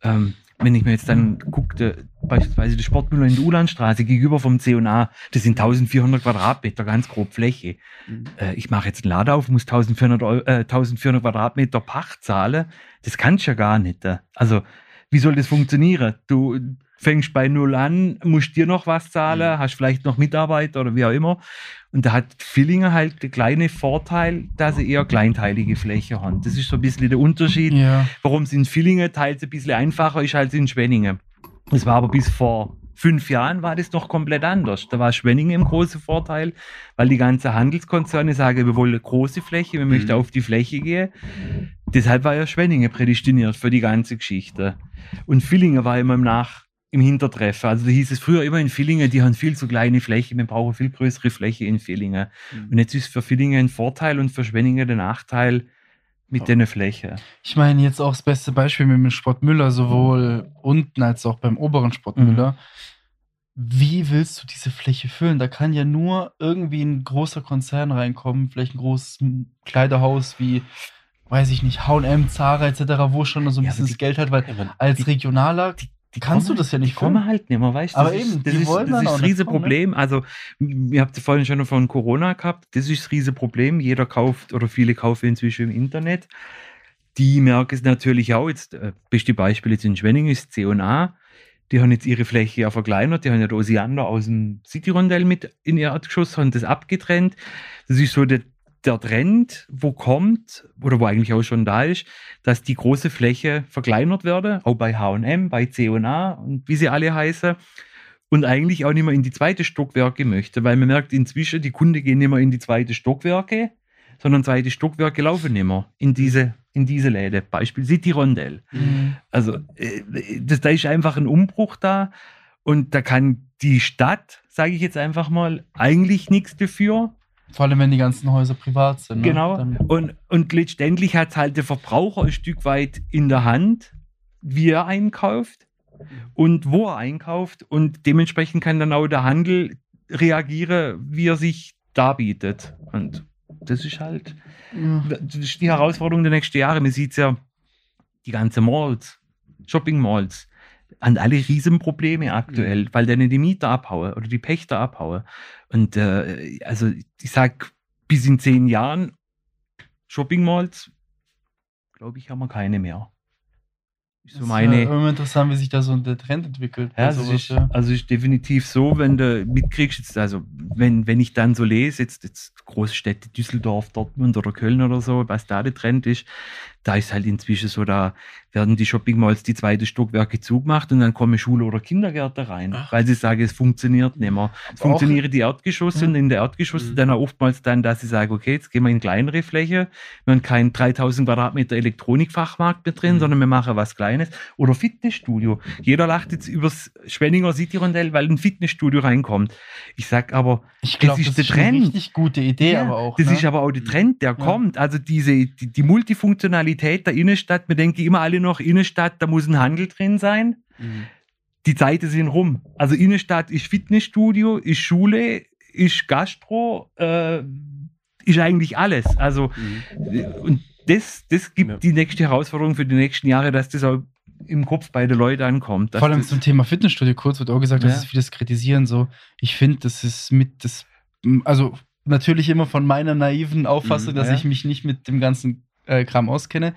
S3: Ähm, wenn ich mir jetzt dann gucke, beispielsweise die Sportmüller in der Ulandstraße gegenüber vom C&A, das sind 1400 Quadratmeter, ganz grob Fläche.
S2: Mhm.
S3: Äh, ich mache jetzt einen Laden auf, muss 1400, Eu- äh, 1400 Quadratmeter Pacht zahlen. Das kannst du ja gar nicht. äh. Also, wie soll das funktionieren? Du fängst bei Null an, musst dir noch was zahlen,
S2: Mhm.
S3: hast vielleicht noch Mitarbeiter oder wie auch immer. Und da hat Villingen halt den kleinen Vorteil, dass sie eher kleinteilige Fläche haben. Das ist so ein bisschen der Unterschied
S1: Ja.
S3: warum es in Villingen teils ein bisschen einfacher ist als in Schwenningen. Das war aber bis vor fünf Jahren war das noch komplett anders. Da war Schwenningen im großen Vorteil, weil die ganzen Handelskonzerne sagen, wir wollen eine große Fläche, wir möchten
S2: Mhm.
S3: auf die Fläche gehen. Deshalb war ja Schwenningen prädestiniert für die ganze Geschichte. Und Villingen war immer im Nach im Hintertreffen. Also da hieß es früher immer in Villingen, die haben viel zu kleine Fläche, wir brauchen viel größere Fläche in Villingen.
S2: Mhm.
S3: Und jetzt ist für Villingen ein Vorteil und für Schwenningen der Nachteil mit
S2: Ja.
S3: der Fläche.
S1: Ich meine, jetzt auch das beste Beispiel mit dem Sportmüller, sowohl unten als auch beim oberen Sportmüller.
S3: Mhm.
S1: Wie willst du diese Fläche füllen? Da kann ja nur irgendwie ein großer Konzern reinkommen, vielleicht ein großes Kleiderhaus wie, weiß ich nicht, H&M, Zara etc., wo schon so ein
S3: Ja,
S1: bisschen
S3: aber
S1: das Geld hat, weil
S2: Ja, man-
S1: als
S3: die-
S1: Regionaler
S3: die
S1: kannst
S3: kommen-
S1: du das ja nicht
S3: Die kommen
S1: füllen.
S3: halt nicht mehr, weißt du?
S1: Aber
S3: das
S1: eben,
S3: ist, das
S1: die
S3: ist,
S1: wollen
S3: das ist das riesige
S1: kommen, ne?
S3: Problem. Also, ihr habt vorhin schon von Corona gehabt. Das ist das riesige Problem. Jeder kauft oder viele kaufen inzwischen im Internet. Die merken es natürlich auch. Jetzt, äh, beste Beispiel jetzt in Schwenningen ist C&A. Die haben jetzt ihre Fläche ja verkleinert. Die haben ja die Osiander aus dem City-Rondell mit in ihr Erdgeschoss, haben das abgetrennt. Das ist so der, der Trend, wo kommt, oder wo eigentlich auch schon da ist, dass die große Fläche verkleinert werde, auch bei H&M, bei C&A und wie sie alle heißen. Und eigentlich auch nicht mehr in die zweite Stockwerke möchte, weil man merkt inzwischen, die Kunden gehen nicht mehr in die zweite Stockwerke, sondern zweite Stockwerke laufen nicht mehr in diese, in diese Läden. Beispiel City Rondell.
S1: Mhm.
S3: Also äh, das, da ist einfach ein Umbruch da und da kann die Stadt, sage ich jetzt einfach mal, eigentlich nichts dafür.
S1: Vor allem, wenn die ganzen Häuser privat sind. Ne?
S3: Genau.
S1: Dann,
S3: Und, und letztendlich hat halt der Verbraucher ein Stück weit in der Hand, wie er einkauft und wo er einkauft. Und dementsprechend kann dann auch der Handel reagieren, wie er sich darbietet. Und das ist halt
S1: ja.
S3: das ist die Herausforderung der nächsten Jahre. Man sieht ja, die ganzen Malls, Shopping-Malls, haben alle Riesenprobleme aktuell, weil dann die Mieter abhauen oder die Pächter abhauen. Und äh, also ich sag, bis in zehn Jahren Shopping-Malls, glaube ich, haben wir keine mehr. Ist
S1: Das
S3: so
S1: ist
S3: meine.
S1: ja immer interessant, wie sich da so der Trend entwickelt.
S3: Ja, also,
S1: sowas,
S3: ist, also ist definitiv so, wenn du mitkriegst, jetzt, also wenn, wenn ich dann so lese, jetzt, jetzt große Städte, Düsseldorf, Dortmund oder Köln oder so, was da der Trend ist, da ist halt inzwischen so, da werden die Shopping Malls die zweite Stockwerke zugemacht und dann kommen Schule oder Kindergärten rein,
S2: Ach.
S3: weil sie sagen, es funktioniert nicht mehr. Es
S1: Aber
S3: funktionieren die Erdgeschosse
S1: Ja.
S3: und in der Erdgeschosse
S2: Mhm.
S3: dann auch oftmals dann, dass sie sagen, okay, jetzt gehen wir in kleinere Fläche, wir haben keinen 3000 Quadratmeter Elektronikfachmarkt mehr drin,
S2: Mhm.
S3: sondern wir machen was Kleines. Oder Fitnessstudio. Jeder lacht jetzt übers Schwenninger City Rondell, weil ein Fitnessstudio reinkommt. Ich sag aber,
S1: Ich glaube,
S3: Das
S1: das
S3: ist
S1: ist,
S3: der
S1: eine
S3: Trend.
S1: richtig gute Idee,
S3: Ja,
S1: aber auch.
S3: Das
S1: ne?
S3: ist aber auch der Trend, der
S1: Ja.
S3: kommt. Also diese, die, die Multifunktionalität der Innenstadt, wir denken immer alle noch, Innenstadt, da muss ein Handel drin sein.
S2: Mhm.
S3: Die Zeiten sind rum. Also Innenstadt ist Fitnessstudio, ist Schule, ist Gastro, äh, ist eigentlich alles. Also
S2: Mhm.
S3: und das, das gibt
S2: Ja.
S3: die nächste Herausforderung für die nächsten Jahre, dass das auch im Kopf bei den Leuten ankommt.
S1: Vor allem zum Thema Fitnessstudio kurz wird auch gesagt,
S3: Ja.
S1: dass es vieles kritisieren. So, ich finde, das ist mit das, also natürlich immer von meiner naiven Auffassung,
S2: Mhm,
S1: dass
S3: ja.
S1: ich mich nicht mit dem ganzen äh, Kram auskenne,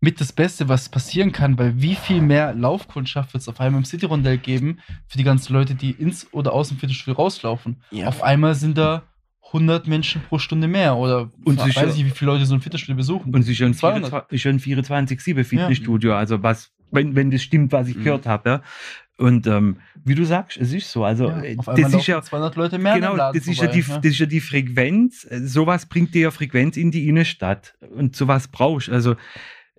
S1: mit das Beste, was passieren kann, weil wie viel mehr Laufkundschaft wird es auf einmal im City-Rondell geben für die ganzen Leute, die ins oder aus dem Fitnessstudio rauslaufen.
S2: Ja.
S1: Auf einmal sind da 100 Menschen pro Stunde mehr oder
S3: Und
S1: weiß
S3: sicher-
S1: ich nicht, wie viele Leute so ein Fitnessstudio besuchen.
S3: Und ist schon
S1: 200.
S3: 24 ist schon 24-7 Fitnessstudio, also was, wenn, wenn das stimmt, was ich
S2: Mhm.
S3: gehört habe. Ja. Und ähm, wie du sagst, es ist so. Also
S1: Ja,
S3: äh,
S1: einmal
S3: das ist ja
S1: laufen 200 Leute mehr
S3: genau, das ist, ja
S1: vorbei,
S3: die,
S1: ne?
S3: das ist ja die Frequenz. Äh, Sowas bringt dir ja Frequenz in die Innenstadt. Und sowas brauchst. Also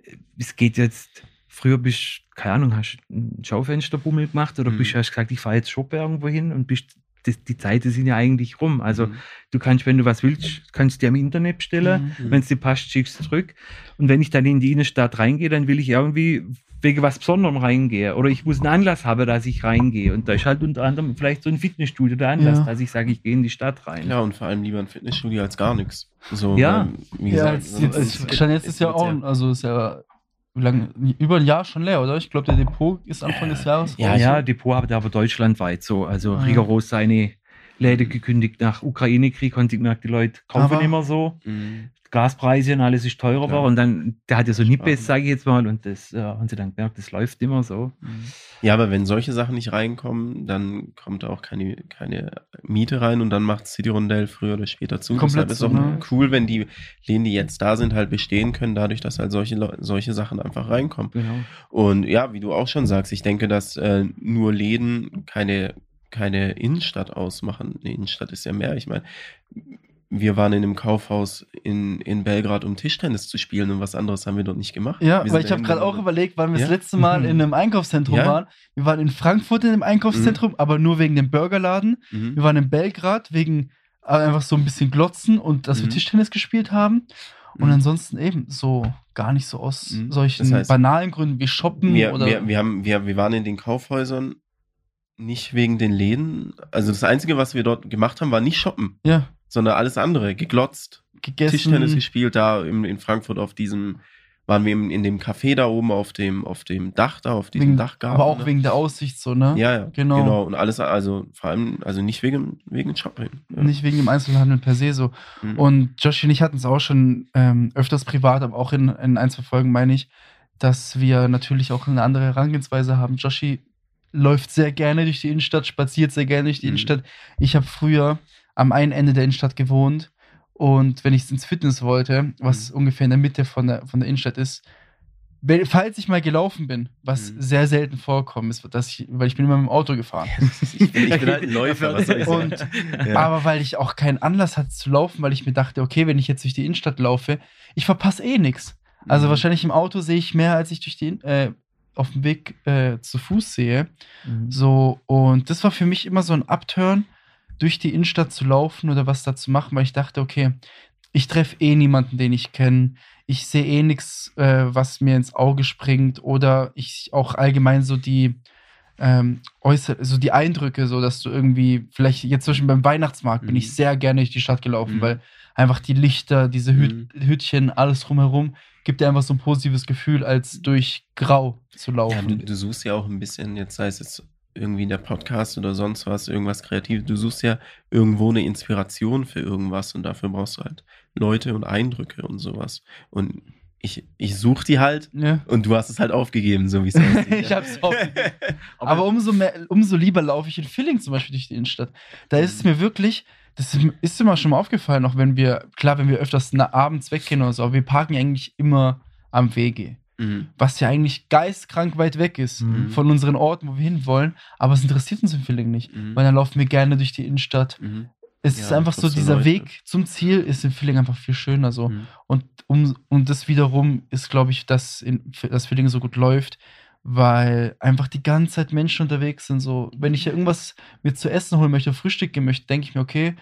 S3: äh, es geht jetzt. Früher bist keine Ahnung, hast ein Schaufensterbummel gemacht oder
S2: Mhm.
S3: bist, hast gesagt, ich fahre jetzt shoppen irgendwo hin und bist. Das, die Zeiten sind ja eigentlich rum. Also
S2: Mhm.
S3: du kannst, wenn du was willst, kannst du dir im Internet bestellen.
S1: Mhm.
S3: Wenn es dir passt, schickst du zurück. Und wenn ich dann in die Innenstadt reingehe, dann will ich irgendwie wegen was Besonderem reingehen. Oder ich muss einen Anlass haben, dass ich reingehe. Und da ist halt unter anderem vielleicht so ein Fitnessstudio der Anlass,
S1: Ja.
S3: dass ich sage, ich gehe in die Stadt rein.
S2: Ja, und vor allem lieber ein Fitnessstudio als gar nichts. So,
S3: Ja.
S2: wie
S1: Ja,
S2: gesagt,
S1: jetzt,
S2: sonst
S1: jetzt,
S2: ist-
S1: jetzt, jetzt ist ja auch, also ist ja wie lange, über ein Jahr schon leer, oder? Ich glaube, der Depot ist Anfang des Jahres.
S2: Ja,
S1: raus.
S3: Ja, Depot hat aber deutschlandweit so. Also
S1: Ah.
S3: rigoros seine Läden gekündigt nach Ukraine-Krieg und ich merke, die Leute kaufen
S1: Aber-
S3: immer so.
S2: Mhm.
S3: Gaspreise und alles ist teurer geworden. Und dann, der hat ja so Nippes, sage ich jetzt mal, und das äh, haben sie dann gemerkt, das läuft immer so.
S2: Ja, aber wenn solche Sachen nicht reinkommen, dann kommt auch keine, keine Miete rein und dann macht City Rondell früher oder später zu.
S1: Komplett
S2: Deshalb ist
S1: zu,
S2: auch
S1: ne?
S2: cool, wenn die Läden, die jetzt da sind, halt bestehen können, dadurch, dass halt solche, solche Sachen einfach reinkommen.
S3: Genau.
S2: Und ja, wie du auch schon sagst, ich denke, dass äh, nur Läden keine, keine Innenstadt ausmachen. Eine Innenstadt ist ja mehr. Ich meine, wir waren in einem Kaufhaus in, in Belgrad, um Tischtennis zu spielen und was anderes haben wir dort nicht gemacht.
S1: Ja,
S2: wir
S1: weil ich habe gerade auch überlegt, wann wir
S2: Ja.
S1: das letzte Mal in einem *laughs* Einkaufszentrum
S2: Ja.
S1: waren. Wir waren in Frankfurt in einem Einkaufszentrum, aber nur wegen dem Burgerladen.
S2: Mhm.
S1: Wir waren in Belgrad wegen äh, einfach so ein bisschen Glotzen und dass wir
S2: Mhm.
S1: Tischtennis gespielt haben. Und
S2: Mhm.
S1: ansonsten eben so gar nicht so aus
S2: Mhm.
S1: solchen
S2: Das heißt,
S1: banalen Gründen wie Shoppen
S2: wir,
S1: oder.
S2: wir, wir, haben, wir, wir waren in den Kaufhäusern nicht wegen den Läden. Also das Einzige, was wir dort gemacht haben, war nicht shoppen,
S1: ja,
S2: sondern alles andere. Geglotzt,
S1: gegessen.
S2: Tischtennis gespielt, da in, in Frankfurt auf diesem, waren wir in, in dem Café da oben auf dem, auf dem Dach da, auf diesem
S1: wegen,
S2: Dachgarten.
S1: aber auch
S2: ne?
S1: wegen der Aussicht so, ne?
S2: Ja, ja,
S1: Genau.
S2: genau. Und alles, also vor allem, also nicht wegen, wegen Shopping. Ja.
S1: Nicht wegen dem Einzelhandel per se so.
S2: Mhm.
S1: Und Joshi und ich hatten es auch schon ähm, öfters privat, aber auch in, in ein, zwei Folgen meine ich, dass wir natürlich auch eine andere Herangehensweise haben. Joshi läuft sehr gerne durch die Innenstadt, spaziert sehr gerne durch die
S2: Mhm.
S1: Innenstadt. Ich habe früher am einen Ende der Innenstadt gewohnt und wenn ich ins Fitness wollte, was
S2: Mhm.
S1: ungefähr in der Mitte von der, von der Innenstadt ist, wenn, falls ich mal gelaufen bin, was
S2: Mhm.
S1: sehr selten vorkommt, ist, dass ich, weil ich bin immer mit dem Auto gefahren.
S2: ich, bin, ich bin halt ein *laughs* Läufer, was soll ich sagen?
S1: Und
S2: ja.
S1: aber weil ich auch keinen Anlass hatte zu laufen, weil ich mir dachte, okay, wenn ich jetzt durch die Innenstadt laufe, ich verpasse eh nichts. Also
S2: Mhm.
S1: wahrscheinlich im Auto sehe ich mehr, als ich durch die äh, auf dem Weg äh, zu Fuß sehe.
S3: Mhm.
S1: So, und das war für mich immer so ein Upturn, durch die Innenstadt zu laufen oder was da zu machen, weil ich dachte, okay, ich treffe eh niemanden, den ich kenne. Ich sehe eh nichts, äh, was mir ins Auge springt. Oder ich auch allgemein so die ähm, äußer, so die Eindrücke, so dass du irgendwie, vielleicht jetzt Beispiel beim Weihnachtsmarkt bin
S2: Mhm.
S1: ich sehr gerne durch die Stadt gelaufen,
S2: Mhm.
S1: weil einfach die Lichter, diese Hüt
S2: Mhm.
S1: Hütchen, alles drumherum, gibt dir einfach so ein positives Gefühl, als durch Grau zu
S2: Ja,
S1: laufen.
S2: du, du suchst ja auch ein bisschen, jetzt sei es jetzt irgendwie in der Podcast oder sonst was, irgendwas Kreatives, du suchst ja irgendwo eine Inspiration für irgendwas und dafür brauchst du halt Leute und Eindrücke und sowas. Und ich, ich suche die halt
S1: ja.
S2: und du hast es halt aufgegeben, so wie es *laughs* aussieht.
S1: Ich hab's aufgegeben. *laughs* Aber, umso mehr, umso lieber laufe ich in Filling zum Beispiel durch die Innenstadt. Da ist es mir wirklich, das ist, mir schon mal aufgefallen, auch wenn wir, klar, wenn wir öfters abends weggehen oder so, aber wir parken eigentlich immer am Wege.
S2: Mhm.
S1: was ja eigentlich geistkrank weit weg ist
S3: Mhm.
S1: von unseren Orten, wo wir hinwollen, aber es interessiert uns in Villingen nicht,
S2: Mhm.
S1: weil dann laufen wir gerne durch die Innenstadt.
S2: Mhm.
S1: Es
S2: Ja,
S1: ist einfach so, dieser
S2: Leute.
S1: Weg zum Ziel ist in Villingen einfach viel schöner so.
S2: Mhm.
S1: Und, um, und das wiederum ist, glaube ich, dass, dass Villingen so gut läuft, weil einfach die ganze Zeit Menschen unterwegs sind. So, wenn ich ja irgendwas mir zu essen holen möchte, Frühstück gehen möchte, denke ich mir, okay,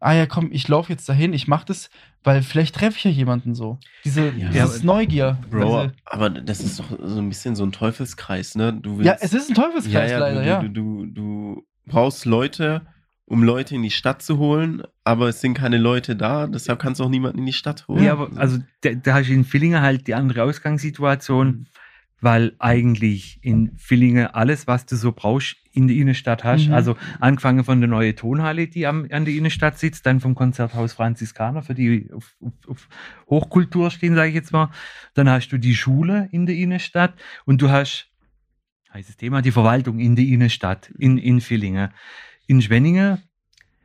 S1: ah ja, komm, ich laufe jetzt dahin, ich mache das, weil vielleicht treffe ich ja jemanden so. Diese
S2: Ja,
S1: dieses
S3: aber-
S1: Neugier.
S2: Bro,
S1: Diese,
S2: aber das ist doch so ein bisschen so ein Teufelskreis, ne? Du
S1: ja, es ist ein Teufelskreis
S2: ja, ja,
S1: leider,
S2: du,
S1: ja.
S2: Du, du, du brauchst Leute, um Leute in die Stadt zu holen, aber es sind keine Leute da, deshalb kannst du auch niemanden in die Stadt holen.
S3: Ja, aber also da, da hast du in Villingen halt die andere Ausgangssituation, weil eigentlich in Villingen alles, was du so brauchst, in der Innenstadt hast.
S1: Mhm.
S3: Also angefangen von der neuen Tonhalle, die am, an der Innenstadt sitzt, dann vom Konzerthaus Franziskaner, für die auf, auf, auf Hochkultur stehen, sage ich jetzt mal. Dann hast du die Schule in der Innenstadt und du hast, heißes Thema, die Verwaltung in der Innenstadt, in, in Villingen. In Schwenningen,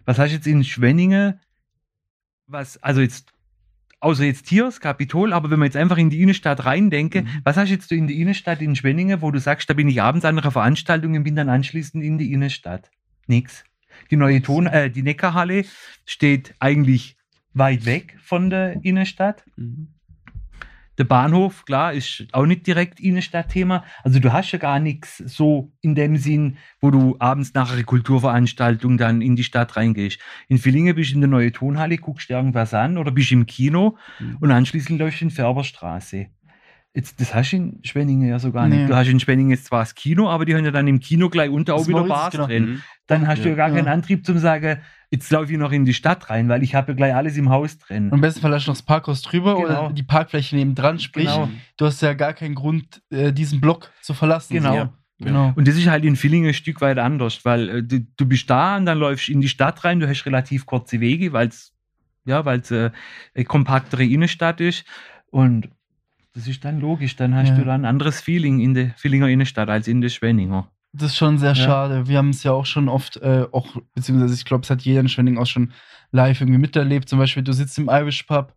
S3: was hast du jetzt in Schwenningen, was, also jetzt außer jetzt hier das Kapitol, aber wenn man jetzt einfach in die Innenstadt reindenke,
S2: Mhm.
S3: was hast jetzt du in der Innenstadt in Schwenningen, wo du sagst, da bin ich abends an einer Veranstaltung und bin dann anschließend in die Innenstadt? Nix. Die neue Ton, äh, die Neckarhalle steht eigentlich weit weg von der Innenstadt.
S2: Mhm.
S3: Der Bahnhof, klar, ist auch nicht direkt Innenstadtthema. Also du hast ja gar nichts so in dem Sinn, wo du abends nach einer Kulturveranstaltung dann in die Stadt reingehst. In Villingen bist du in der neuen Tonhalle, guckst dir irgendwas an oder bist im Kino
S2: Mhm.
S3: und anschließend läufst du in Färberstraße. Jetzt, das hast du in Schwenningen ja so gar nicht.
S1: Nee.
S3: Du hast in Schwenningen zwar das Kino, aber die haben ja dann im Kino gleich unter auch wieder Bars
S1: genau.
S3: drin. Dann hast du ja gar
S1: Ja.
S3: keinen Antrieb zum sagen, jetzt laufe ich noch in die Stadt rein, weil ich habe ja gleich alles im Haus drin.
S1: Und Im besten Fall hast du noch das Parkhaus drüber
S3: Genau.
S1: oder die Parkfläche nebendran. Sprich,
S3: Genau.
S1: du hast ja gar keinen Grund, äh, diesen Block zu verlassen.
S3: Genau.
S1: Genau.
S3: Und das ist halt in Villingen ein Stück weit anders, weil äh, du, du bist da und dann läufst in die Stadt rein, du hast relativ kurze Wege, weil es ja, weil's, äh, eine kompaktere Innenstadt ist. Und das ist dann logisch, dann hast
S1: Ja.
S3: du dann ein anderes Feeling in der Villinger Innenstadt als in der Schwenninger.
S1: Das ist schon sehr
S3: Ja.
S1: schade. Wir haben es ja auch schon oft, äh, auch, beziehungsweise ich glaube, es hat jeder in Schwenning auch schon live irgendwie miterlebt. Zum Beispiel, du sitzt im Irish Pub,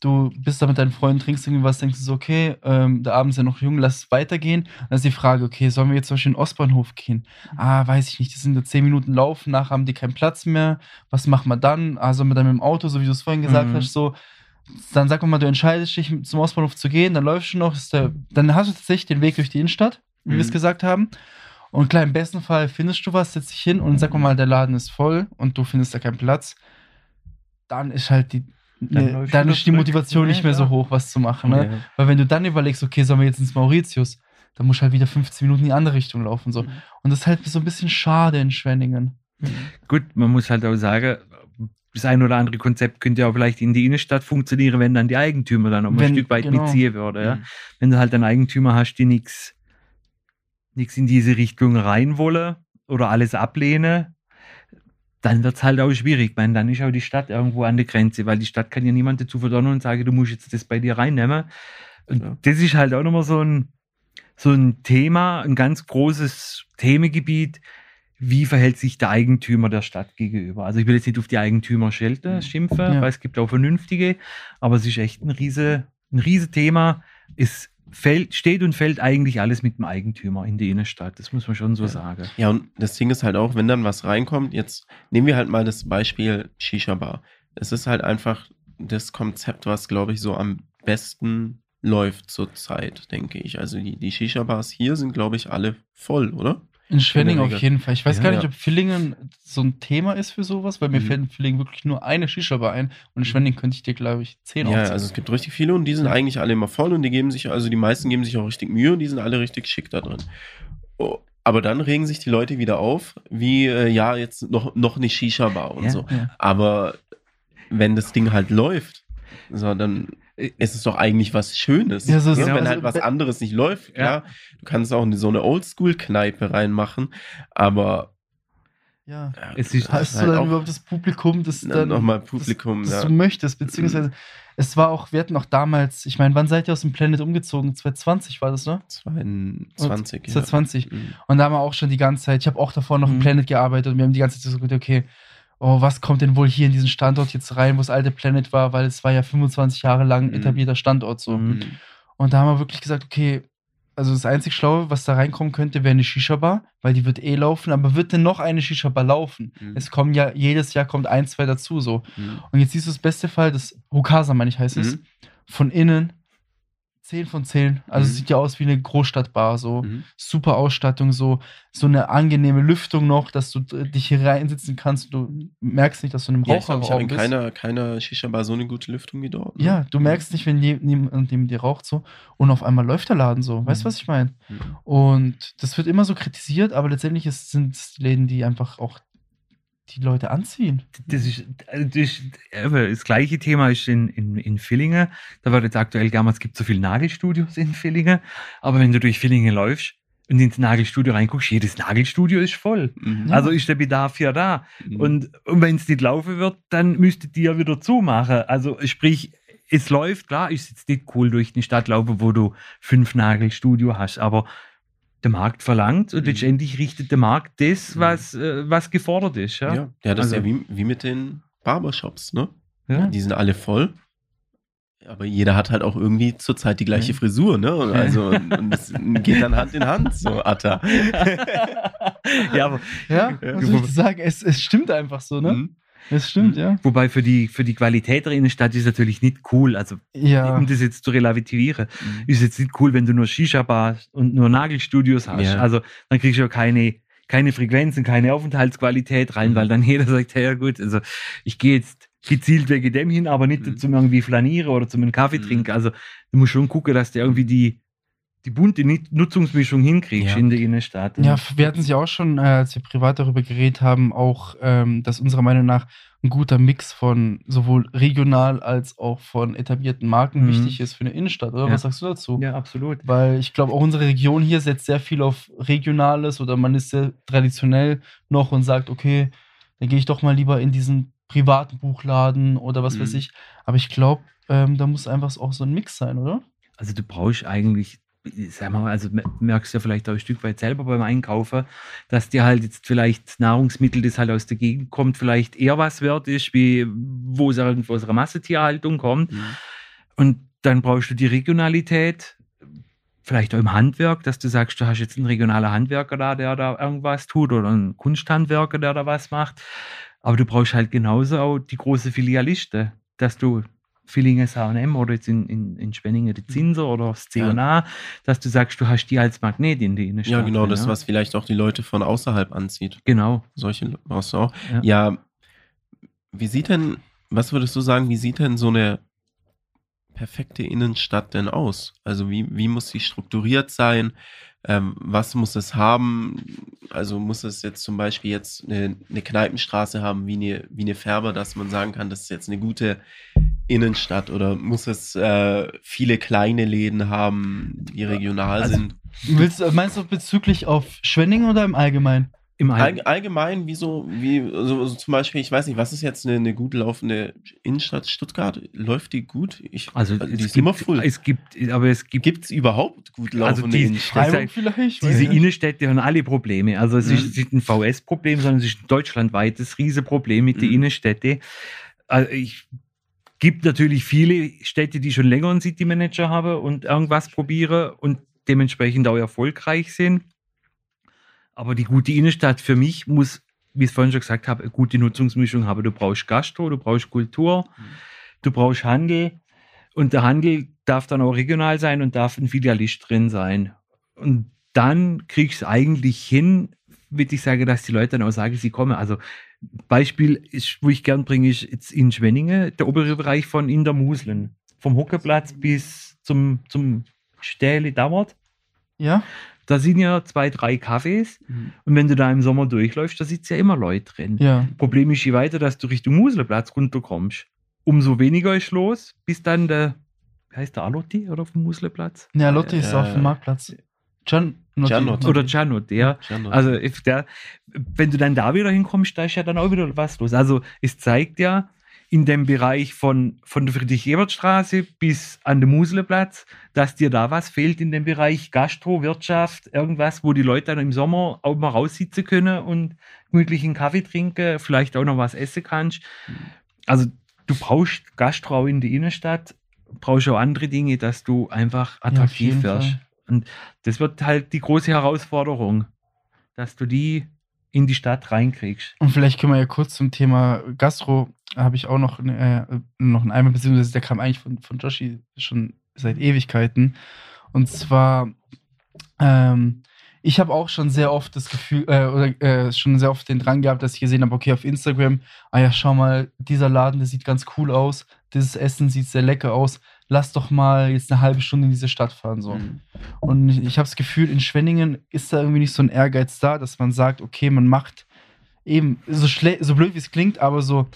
S1: du bist da mit deinen Freunden, trinkst irgendwie was, denkst du so, okay, ähm, der Abend ist ja noch jung, lass es weitergehen. Dann ist die Frage, okay, sollen wir jetzt zum Beispiel in den Ostbahnhof gehen? Ah, weiß ich nicht, das sind nur zehn Minuten Laufen, nachher haben die keinen Platz mehr. Was machen wir dann? Ah, sollen wir dann mit dem Auto, so wie du es vorhin gesagt
S3: Mhm.
S1: hast, so. Dann sag mal, du entscheidest dich zum Ostbahnhof zu gehen, dann läufst du noch, der, dann hast du tatsächlich den Weg durch die Innenstadt, wie wir es
S2: Mhm.
S1: gesagt haben. Und klar, im besten Fall findest du was, setzt dich hin und sag mal, der Laden ist voll und du findest da keinen Platz. Dann ist halt die,
S3: Dann
S1: ne, dann ist die. Motivation nicht mehr so
S3: Ja.
S1: hoch, was zu machen. Ne?
S2: Ja.
S1: Weil wenn du dann überlegst, okay, sollen wir jetzt ins Mauritius, dann musst du halt wieder 15 Minuten in die andere Richtung laufen. So.
S2: Mhm.
S1: Und das ist halt so ein bisschen schade in Schwenningen.
S3: Gut, man muss halt auch sagen, das ein oder andere Konzept könnte ja auch vielleicht in die Innenstadt funktionieren, wenn dann die Eigentümer dann auch mal ein
S1: Wenn-
S3: Stück weit
S1: genau.
S3: mitziehen würde. Ja?
S2: Mhm.
S3: Wenn du halt einen Eigentümer hast, die nichts nichts in diese Richtung rein wolle oder alles ablehne, dann wird es halt auch schwierig. Ich meine, dann ist auch die Stadt irgendwo an der Grenze, weil die Stadt kann ja niemand dazu verdonnern und sagen, du musst jetzt das bei dir reinnehmen. Und
S2: Ja.
S3: das ist halt auch nochmal so ein, so ein Thema, ein ganz großes Themengebiet. Wie verhält sich der Eigentümer der Stadt gegenüber? Also ich will jetzt nicht auf die Eigentümer schelten, schimpfen,
S1: Ja.
S3: weil es gibt auch vernünftige, aber es ist echt ein riese, ein riese Thema. Es fällt, steht und fällt eigentlich alles mit dem Eigentümer in die Innenstadt. Das muss man schon so
S2: Ja.
S3: sagen.
S2: Ja, und das Ding ist halt auch, wenn dann was reinkommt, jetzt nehmen wir halt mal das Beispiel Shisha Bar. Es ist halt einfach das Konzept, was, glaube ich, so am besten läuft zurzeit, denke ich. Also die, die Shisha-Bars hier sind, glaube ich, alle voll, oder?
S1: In Schwenning auf jeden Fall. Ich weiß
S2: Ja,
S1: gar nicht, ob Villingen so ein Thema ist für sowas, weil mir
S2: Mhm.
S1: fällt in Villingen wirklich nur eine Shisha-Bar ein und in Schwenning könnte ich dir, glaube ich, zehn
S2: Ja, also es gibt richtig viele und die sind eigentlich alle immer voll und die geben sich, also die meisten geben sich auch richtig Mühe und die sind alle richtig schick da drin. Oh, aber dann regen sich die Leute wieder auf, wie, äh, ja, jetzt noch, noch eine Shisha-Bar und
S3: Ja.
S2: so.
S1: Ja.
S2: Aber wenn das Ding halt läuft, so, dann ist es doch eigentlich was Schönes.
S1: Ja, so ist
S2: ne?
S1: es.
S2: Wenn
S1: Also,
S2: halt was anderes nicht läuft,
S3: Ja.
S2: klar, du kannst auch in so eine Oldschool-Kneipe reinmachen, aber
S1: ja.
S2: ja,
S3: Es ist-
S1: Hast du
S2: halt
S1: dann
S2: auch
S1: überhaupt das Publikum, das
S2: na,
S1: dann
S2: nochmal Publikum,
S1: das, das
S2: ja.
S1: du möchtest, beziehungsweise es war auch, wir hatten auch damals, ich meine, wann seid ihr aus dem Planet umgezogen? 2020 war das, ne?
S2: 22, ja.
S1: 2020.
S2: Mhm.
S1: Und da haben wir auch schon die ganze Zeit, ich habe auch davor noch im
S3: Mhm.
S1: Planet gearbeitet und wir haben die ganze Zeit so gesagt, okay, oh, was kommt denn wohl hier in diesen Standort jetzt rein, wo das alte Planet war, weil es war ja 25 Jahre lang
S2: Mhm.
S1: etablierter Standort so.
S3: Mhm.
S1: Und da haben wir wirklich gesagt, okay, also das einzig Schlaue, was da reinkommen könnte, wäre eine Shisha-Bar, weil die wird eh laufen, aber wird denn noch eine Shisha-Bar laufen?
S2: Mhm.
S1: Es kommen ja, jedes Jahr kommt ein, zwei dazu so.
S2: Mhm.
S1: Und jetzt siehst du das beste Fall, das Hokasa, meine ich, heißt es,
S2: Mhm.
S1: von innen 10 von 10. Also es
S2: Mhm.
S1: sieht ja aus wie eine Großstadtbar, so
S2: Mhm.
S1: super Ausstattung, so, so eine angenehme Lüftung noch, dass du d- dich hier reinsitzen kannst. Du merkst nicht, dass du in einem
S2: Ja, ich glaube, ich habe
S1: Raucherraum
S2: in
S1: bist.
S2: keiner, keiner Shisha-Bar so eine gute Lüftung wie dort. ne?
S1: Ja, du merkst nicht, wenn je- niemand neben dir raucht so und auf einmal läuft der Laden so. Weißt du,
S3: Mhm.
S1: was ich meine?
S2: Mhm.
S1: Und das wird immer so kritisiert, aber letztendlich ist, sind es Läden, die einfach auch die Leute anziehen.
S3: Das ist, also das, ist, das gleiche Thema ist in, in, in Villingen. Da wird jetzt aktuell gerne, es gibt so viele Nagelstudios in Villingen. Aber wenn du durch Villingen läufst und ins Nagelstudio reinguckst, jedes Nagelstudio ist voll.
S2: Mhm.
S3: Also ist der Bedarf ja da.
S2: Mhm.
S3: Und, und wenn es nicht laufen wird, dann müsstet ihr ja wieder zumachen. Also sprich, es läuft, klar, ist jetzt nicht cool durch die Stadt laufen, wo du fünf Nagelstudio hast, aber der Markt verlangt und
S2: Mhm.
S3: letztendlich richtet der Markt das,
S2: Mhm.
S3: was, äh, was gefordert ist. Ja?
S2: ja. ja, das ist
S3: Also-
S2: ja wie, wie mit den Barbershops, ne?
S3: Ja.
S2: Die sind alle voll. Aber jeder hat halt auch irgendwie zurzeit die gleiche
S3: Ja.
S2: Frisur, ne? Und Also, *laughs* und das geht dann Hand in Hand, so Atta. *laughs*
S3: ja, aber
S1: Ja, *laughs*
S2: Ja.
S1: was soll ich sagen? Es, es stimmt einfach so, ne?
S2: Mhm.
S1: Es stimmt, ja.
S3: wobei für die, für die Qualität der Innenstadt ist natürlich nicht cool. Also,
S1: Ja.
S3: um das jetzt zu relativieren, ist jetzt nicht cool, wenn du nur Shisha-Bars und nur Nagelstudios hast.
S2: Ja.
S3: Also, dann kriegst du ja keine, keine Frequenzen, keine Aufenthaltsqualität rein,
S2: Mhm.
S3: weil dann jeder sagt, ja gut, also ich gehe jetzt gezielt wegen dem hin, aber nicht
S2: Mhm.
S3: zum irgendwie flanieren oder zum einen Kaffee
S2: Mhm.
S3: trinken. Also, du musst schon gucken, dass du irgendwie die, die bunte Nut- Nutzungsmischung hinkriegst
S2: Ja.
S3: in der Innenstadt.
S1: Ja, wir hatten es ja auch schon, äh, als wir privat darüber geredet haben, auch, ähm, dass unserer Meinung nach ein guter Mix von sowohl regional als auch von etablierten Marken
S3: Mhm.
S1: wichtig ist für eine Innenstadt, oder?
S3: Ja.
S1: Was sagst du dazu?
S3: ja absolut.
S1: Weil ich glaube, auch unsere Region hier setzt sehr viel auf Regionales oder man ist sehr traditionell noch und sagt, okay, dann gehe ich doch mal lieber in diesen privaten Buchladen oder was
S2: Mhm.
S1: weiß ich. Aber ich glaube, ähm, da muss einfach auch so ein Mix sein, oder?
S3: Also du brauchst eigentlich, sag mal, also mer- merkst du ja vielleicht auch ein Stück weit selber beim Einkaufen, dass dir halt jetzt vielleicht Nahrungsmittel, das halt aus der Gegend kommt, vielleicht eher was wert ist, wie wo es irgendwo aus einer Massentierhaltung kommt.
S2: Mhm.
S3: Und dann brauchst du die Regionalität, vielleicht auch im Handwerk, dass du sagst, du hast jetzt einen regionalen Handwerker da, der da irgendwas tut oder einen Kunsthandwerker, der da was macht. Aber du brauchst halt genauso auch die große Filialiste, dass du Villingen H&M oder jetzt in, in, in Spenningen die Zinser oder das C&A, dass du sagst, du hast die als Magnet in die Innenstadt.
S2: Ja, genau, das,
S3: ja.
S2: was vielleicht auch die Leute von außerhalb anzieht.
S3: Genau.
S2: Solche brauchst du auch.
S3: Ja.
S2: Ja, wie sieht denn, was würdest du sagen, wie sieht denn so eine perfekte Innenstadt denn aus? Also wie, wie muss sie strukturiert sein? Ähm, was muss es haben? Also muss es jetzt zum Beispiel jetzt eine, eine Kneipenstraße haben wie eine, wie eine Färber, dass man sagen kann, das ist jetzt eine gute Innenstadt oder muss es äh, viele kleine Läden haben, die regional
S3: Also-
S2: sind?
S1: Willst, du- meinst du bezüglich auf Schwenning oder im Allgemeinen?
S3: Im All
S2: Allg allgemein, wie so, wie, so, so zum Beispiel, ich weiß nicht, was ist jetzt eine, eine gut laufende Innenstadt Stuttgart? Läuft die gut? Ich,
S3: also
S2: die
S3: es
S2: ist
S3: gibt,
S2: immer voll.
S3: Es gibt, aber es gibt
S2: Gibt es überhaupt gut
S3: Also
S2: laufende
S3: die-
S2: Innenstädte?
S1: Vielleicht?
S3: Diese
S1: nicht.
S3: Innenstädte haben alle Probleme. Also es ist
S2: Mhm.
S3: nicht ein VS-Problem, sondern es ist ein deutschlandweites Riesenproblem mit den
S2: Mhm.
S3: Innenstädten. Also ich gibt natürlich viele Städte, die schon länger einen City Manager haben und irgendwas probieren und dementsprechend auch erfolgreich sind. Aber die gute Innenstadt für mich muss, wie ich es vorhin schon gesagt habe, eine gute Nutzungsmischung haben. Du brauchst Gastro, du brauchst Kultur,
S2: Mhm.
S3: du brauchst Handel und der Handel darf dann auch regional sein und darf ein Filialist drin sein. Und dann kriegst du eigentlich hin, würde ich sagen, dass die Leute dann auch sagen, sie kommen. Also Beispiel, ist, wo ich gern bringe, ist jetzt in Schwenningen, der obere Bereich von in der Muslen. Vom Hockeplatz bis zum, zum Stähle dauert.
S1: Ja?
S3: Da sind ja zwei, drei Cafés.
S2: Mhm.
S3: Und wenn du da im Sommer durchläufst, da sitzen ja immer Leute drin.
S1: Ja.
S3: Problem ist, je weiter, dass du Richtung Muselplatz runterkommst, umso weniger ist los, bis dann der, wie heißt der Alotti oder vom Muselplatz?
S1: Ja, Lotti ist
S2: Äh,
S1: auf dem Marktplatz. Gian
S2: Gianotti.
S3: Oder Giano, der.
S2: Standard.
S3: Also, if der, wenn du dann da wieder hinkommst, da ist ja dann auch wieder was los. Also, es zeigt ja, in dem Bereich von, von der Friedrich-Ebert-Straße bis an den Muselplatz, dass dir da was fehlt in dem Bereich Gastro, Wirtschaft, irgendwas, wo die Leute dann im Sommer auch mal raussitzen können und gemütlich einen Kaffee trinken, vielleicht auch noch was essen kannst. Also, du brauchst Gastro auch in der Innenstadt brauchst auch andere Dinge, dass du einfach attraktiv
S1: jeden
S3: wirst.
S1: Fall.
S3: Und das wird halt die große Herausforderung, dass du die in die Stadt reinkriegst.
S1: Und vielleicht können wir ja kurz zum Thema Gastro, habe ich auch noch, äh, noch einen Einwand, beziehungsweise der kam eigentlich von, von Joshi schon seit Ewigkeiten. Und zwar, ähm, ich habe auch schon sehr oft das Gefühl, äh, oder äh, schon sehr oft den Drang gehabt, dass ich gesehen habe, okay, auf Instagram, ah ja, schau mal, dieser Laden, der sieht ganz cool aus, dieses Essen sieht sehr lecker aus, lass doch mal jetzt eine halbe Stunde in diese Stadt fahren, so.
S2: Mhm.
S1: Und ich, ich habe das Gefühl, in Schwenningen ist da irgendwie nicht so ein Ehrgeiz da, dass man sagt, okay, man macht eben, so, so blöd wie es klingt, aber so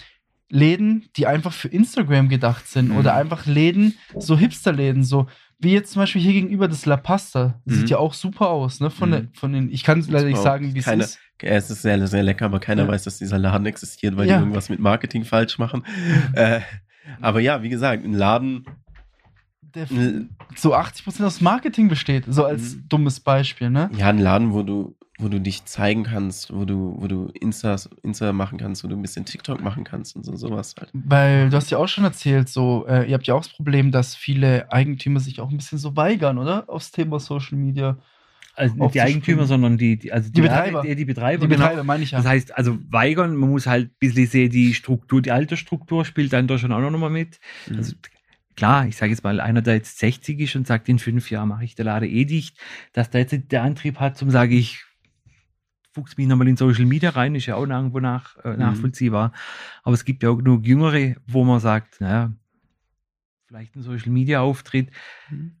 S1: Läden, die einfach für Instagram gedacht sind
S2: Mhm.
S1: oder einfach Läden, so Hipster-Läden, so wie jetzt zum Beispiel hier gegenüber das La Pasta.
S2: Mhm.
S1: Sieht ja auch super aus, ne? Von,
S2: Mhm.
S1: der, von den, ich kann leider nicht sagen, wie es ist.
S2: Es ist sehr, sehr lecker, aber keiner
S1: Ja.
S2: weiß, dass dieser Laden existiert, weil
S1: Ja.
S2: die irgendwas mit Marketing falsch machen. Äh, aber ja, wie gesagt, ein Laden.
S1: Der so 80% aus Marketing besteht, so als
S2: Mhm.
S1: dummes Beispiel, ne?
S2: Ja, ein Laden, wo du, wo du dich zeigen kannst, wo du, wo du Insta, Insta machen kannst, wo du ein bisschen TikTok machen kannst und so sowas halt.
S1: Weil du hast ja auch schon erzählt, so, äh, ihr habt ja auch das Problem, dass viele Eigentümer sich auch ein bisschen so weigern, oder? Aufs Thema Social Media.
S3: Also nicht die. Eigentümer, sondern die, die, also
S1: Die Betreiber.
S3: Die, die Betreiber.
S1: Die
S3: genau.
S1: Betreiber, meine ich ja.
S3: Das heißt, also weigern, man muss halt ein bisschen sehen, die Struktur, die Altersstruktur spielt dann da schon auch noch mal mit.
S2: Mhm.
S3: Also klar, ich sage jetzt mal, einer, der jetzt 60 ist und sagt, in fünf Jahren mache ich der Lade eh dicht, dass der jetzt der Antrieb hat, zum sage ich, fuchs mich nochmal in Social Media rein, ist ja auch irgendwo nach, äh, nachvollziehbar. Aber es gibt ja auch genug Jüngere, wo man sagt, naja, vielleicht ein Social Media Auftritt,
S2: Mhm.